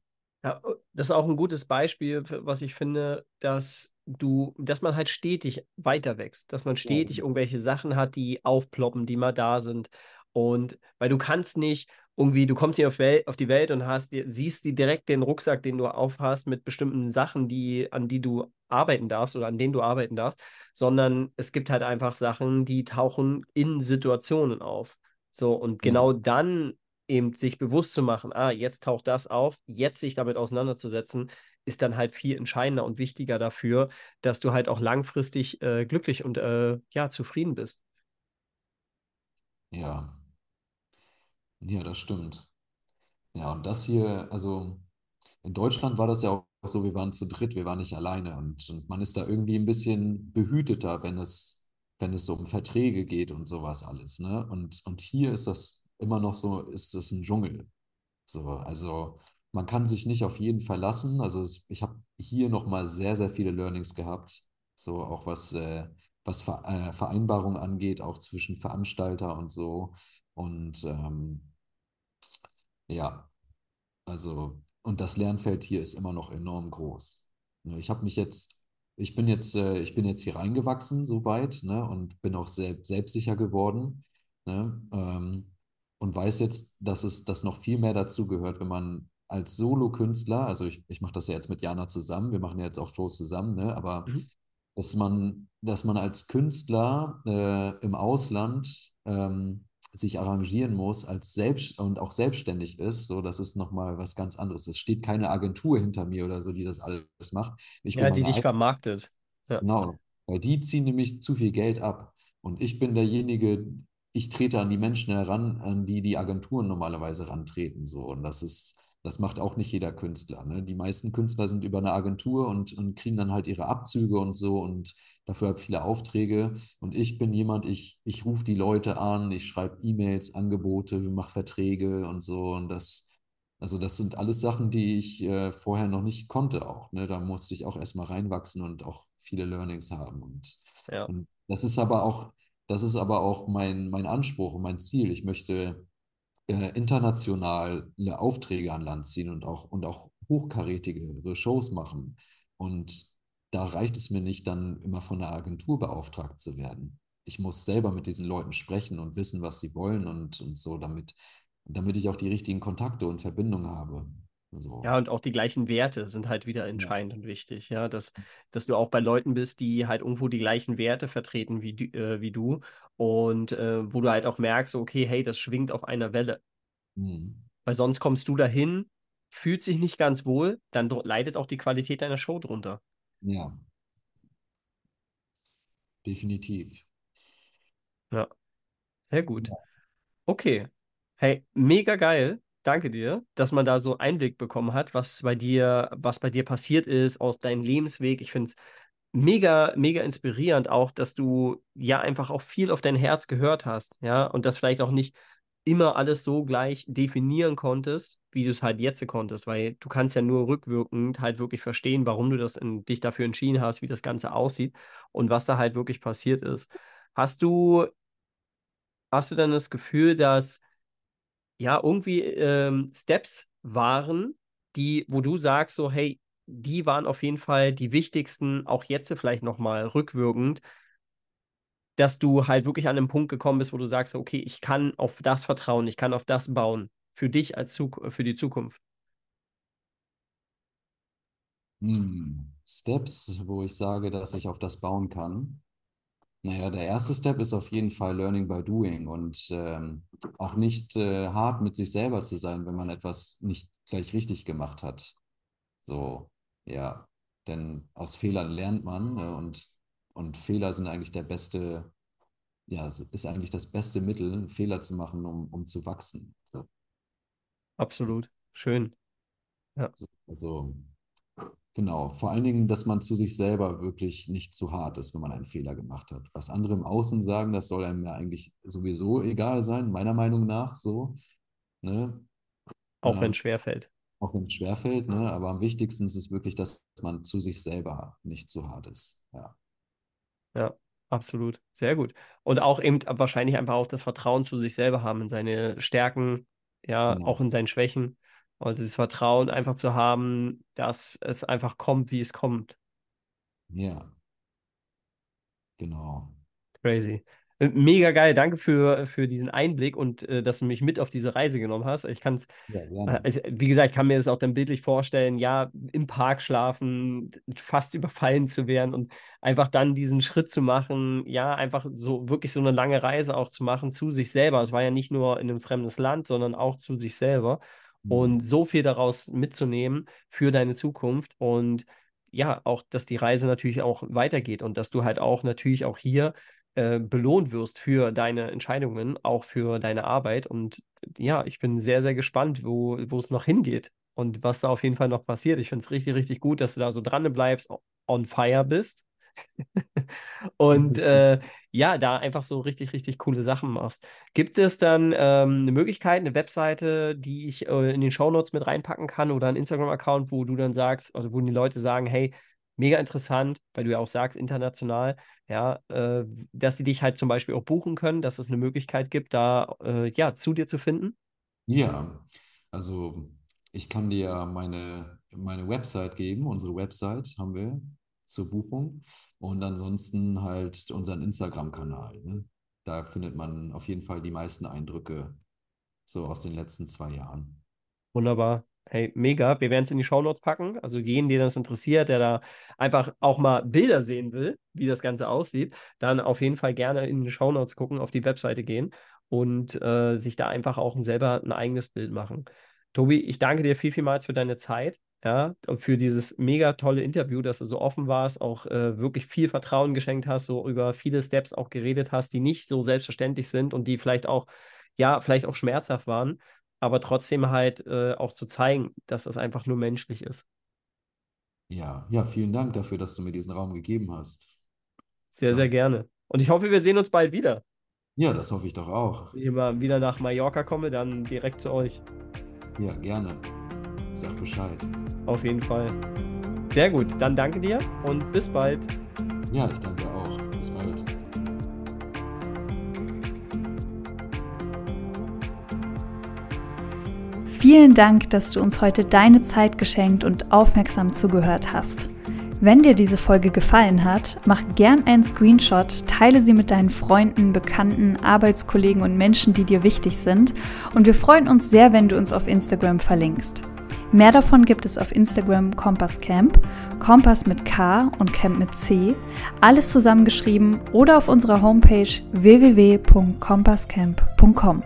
Ja, das ist auch ein gutes Beispiel, was ich finde, dass du, dass man halt stetig weiter wächst, dass man stetig ja. irgendwelche Sachen hat, die aufploppen, die mal da sind. Und weil du kannst nicht irgendwie, du kommst hier auf, Welt, auf die Welt und hast, siehst die direkt den Rucksack, den du aufhast mit bestimmten Sachen, die, an die du arbeiten darfst oder an denen du arbeiten darfst, sondern es gibt halt einfach Sachen, die tauchen in Situationen auf. So, und genau dann eben sich bewusst zu machen, ah, jetzt taucht das auf, jetzt sich damit auseinanderzusetzen, ist dann halt viel entscheidender und wichtiger dafür, dass du halt auch langfristig äh, glücklich und äh, ja, zufrieden bist. Ja, ja, das stimmt. Ja, und das hier, also in Deutschland war das ja auch so, wir waren zu dritt, wir waren nicht alleine und, und man ist da irgendwie ein bisschen behüteter, wenn es, wenn es so um Verträge geht und sowas alles, ne? Und, und hier ist das immer noch so, ist das ein Dschungel. So, also man kann sich nicht auf jeden verlassen. Also es, ich habe hier nochmal sehr, sehr viele Learnings gehabt, so auch was, äh, was Ver äh, Vereinbarungen angeht, auch zwischen Veranstalter und so. Und ähm, ja, also, und das Lernfeld hier ist immer noch enorm groß. Ne, Ich habe mich jetzt, ich bin jetzt, äh, ich bin jetzt hier reingewachsen, soweit, ne, und bin auch sehr, selbstsicher geworden, ne, ähm, und weiß jetzt, dass es, dass noch viel mehr dazu gehört, wenn man als Solo-Künstler, also ich, ich mache das ja jetzt mit Jana zusammen, wir machen ja jetzt auch Shows zusammen, ne, aber Mhm. dass man, dass man als Künstler äh, im Ausland ähm, sich arrangieren muss als selbst und auch selbstständig ist, so das ist nochmal was ganz anderes. Es steht keine Agentur hinter mir oder so, die das alles macht. Ich Ja, die dich vermarktet. Ja. Genau, weil die ziehen nämlich zu viel Geld ab. Und ich bin derjenige, ich trete an die Menschen heran, an die die Agenturen normalerweise rantreten. So. Und das ist, das macht auch nicht jeder Künstler. Ne? Die meisten Künstler sind über eine Agentur und, und kriegen dann halt ihre Abzüge und so und dafür habe viele Aufträge. Und ich bin jemand, ich, ich rufe die Leute an, ich schreibe E-Mails, Angebote, mache Verträge und so. Und das, also das sind alles Sachen, die ich äh, vorher noch nicht konnte auch. Ne? Da musste ich auch erstmal reinwachsen und auch viele Learnings haben. Und, Ja. und das ist aber auch, das ist aber auch mein, mein Anspruch und mein Ziel. Ich möchte äh, internationale Aufträge an Land ziehen und auch, und auch hochkarätigere Shows machen. Und da reicht es mir nicht, dann immer von der Agentur beauftragt zu werden. Ich muss selber mit diesen Leuten sprechen und wissen, was sie wollen und, und so, damit, damit ich auch die richtigen Kontakte und Verbindungen habe. Ja, So. und auch die gleichen Werte sind halt wieder Ja. entscheidend und wichtig, ja, dass, dass du auch bei Leuten bist, die halt irgendwo die gleichen Werte vertreten wie, du- äh, wie du und äh, wo du halt auch merkst, okay, hey, das schwingt auf einer Welle, Mhm. weil sonst kommst du dahin, fühlt sich nicht ganz wohl, dann leidet auch die Qualität deiner Show drunter. Ja, definitiv. Ja, sehr gut. Ja. Okay. Hey, mega geil. Danke dir, dass man da so Einblick bekommen hat, was bei dir, was bei dir passiert ist, aus deinem Lebensweg. Ich finde es mega, mega inspirierend auch, dass du ja einfach auch viel auf dein Herz gehört hast, ja, und das vielleicht auch nicht immer alles so gleich definieren konntest, wie du es halt jetzt konntest, weil du kannst ja nur rückwirkend halt wirklich verstehen, warum du das in, dich dafür entschieden hast, wie das Ganze aussieht und was da halt wirklich passiert ist. Hast du, hast du dann das Gefühl, dass ja irgendwie ähm, Steps waren, die, wo du sagst, so, hey, die waren auf jeden Fall die wichtigsten, auch jetzt vielleicht nochmal rückwirkend, dass du halt wirklich an den Punkt gekommen bist, wo du sagst, okay, ich kann auf das vertrauen, ich kann auf das bauen, für dich als Zuk für die Zukunft. Hm. Steps, wo ich sage, dass ich auf das bauen kann. Naja, der erste Step ist auf jeden Fall Learning by Doing und ähm, auch nicht äh, hart mit sich selber zu sein, wenn man etwas nicht gleich richtig gemacht hat. So, ja, denn aus Fehlern lernt man äh, und, und Fehler sind eigentlich der beste, ja, ist eigentlich das beste Mittel, Fehler zu machen, um, um zu wachsen. So, Absolut. Schön. Ja, so, also, genau, vor allen Dingen, dass man zu sich selber wirklich nicht zu hart ist, wenn man einen Fehler gemacht hat. Was andere im Außen sagen, das soll einem ja eigentlich sowieso egal sein, meiner Meinung nach so. Ne? auch wenn es schwerfällt. auch wenn es schwerfällt, ne? Aber am wichtigsten ist es wirklich, dass man zu sich selber nicht zu hart ist. Ja, Ja, absolut. Sehr gut. Und auch eben wahrscheinlich einfach auch das Vertrauen zu sich selber haben, in seine Stärken, ja, genau. auch in seinen Schwächen. Und dieses Vertrauen einfach zu haben, dass es einfach kommt, wie es kommt. Ja, genau. Crazy. Äh, Mega geil. Danke für, für diesen Einblick und äh, dass du mich mit auf diese Reise genommen hast. Ich kann es, Ja, äh, also, wie gesagt, ich kann mir das auch dann bildlich vorstellen, ja, im Park schlafen, fast überfallen zu werden und einfach dann diesen Schritt zu machen, ja, einfach so wirklich so eine lange Reise auch zu machen zu sich selber. Es war ja nicht nur in einem fremdes Land, sondern auch zu sich selber und Mhm. so viel daraus mitzunehmen für deine Zukunft und ja, auch, dass die Reise natürlich auch weitergeht und dass du halt auch natürlich auch hier äh, belohnt wirst für deine Entscheidungen, auch für deine Arbeit. Und ja, ich bin sehr, sehr gespannt, wo, wo es noch hingeht und was da auf jeden Fall noch passiert. Ich finde es richtig, richtig gut, dass du da so dran bleibst, on fire bist. und äh, ja, da einfach so richtig, richtig coole Sachen machst. Gibt es dann ähm, eine Möglichkeit, eine Webseite, die ich äh, in den Shownotes mit reinpacken kann oder einen Instagram-Account, wo du dann sagst, oder wo die Leute sagen, hey, mega interessant, weil du ja auch sagst, international, ja, äh, dass sie dich halt zum Beispiel auch buchen können, dass es eine Möglichkeit gibt, da äh, ja zu dir zu finden? Ja, also ich kann dir meine, meine Website geben. Unsere Website haben wir zur Buchung und ansonsten halt unseren Instagram-Kanal. Ne? Da findet man auf jeden Fall die meisten Eindrücke so aus den letzten zwei Jahren. Wunderbar. Hey, mega. Wir werden es in die Shownotes packen. Also jeden, den das interessiert, der da einfach auch mal Bilder sehen will, wie das Ganze aussieht, dann auf jeden Fall gerne in die Shownotes gucken, auf die Webseite gehen und äh, sich da einfach auch selber ein eigenes Bild machen. Tobi, ich danke dir viel, vielmals für deine Zeit, ja, für dieses mega tolle Interview, dass du so offen warst, auch äh, wirklich viel Vertrauen geschenkt hast, so über viele Steps auch geredet hast, die nicht so selbstverständlich sind und die vielleicht auch, ja, vielleicht auch schmerzhaft waren aber trotzdem halt äh, auch zu zeigen, dass das einfach nur menschlich ist. Ja, ja, vielen Dank dafür, dass du mir diesen Raum gegeben hast. Sehr, so. sehr gerne. Und ich hoffe, wir sehen uns bald wieder. Ja, das hoffe ich doch auch. Wenn ich mal wieder nach Mallorca komme, dann direkt zu euch. Ja, gerne. Sag Bescheid. Auf jeden Fall. Sehr gut, dann danke dir und bis bald. Ja, ich danke auch. Bis bald. Vielen Dank, dass du uns heute deine Zeit geschenkt und aufmerksam zugehört hast. Wenn dir diese Folge gefallen hat, mach gern einen Screenshot, teile sie mit deinen Freunden, Bekannten, Arbeitskollegen und Menschen, die dir wichtig sind. Und wir freuen uns sehr, wenn du uns auf Instagram verlinkst. Mehr davon gibt es auf Instagram Kompass Camp, Kompass mit K und Camp mit C, alles zusammengeschrieben oder auf unserer Homepage www.kompasscamp.com.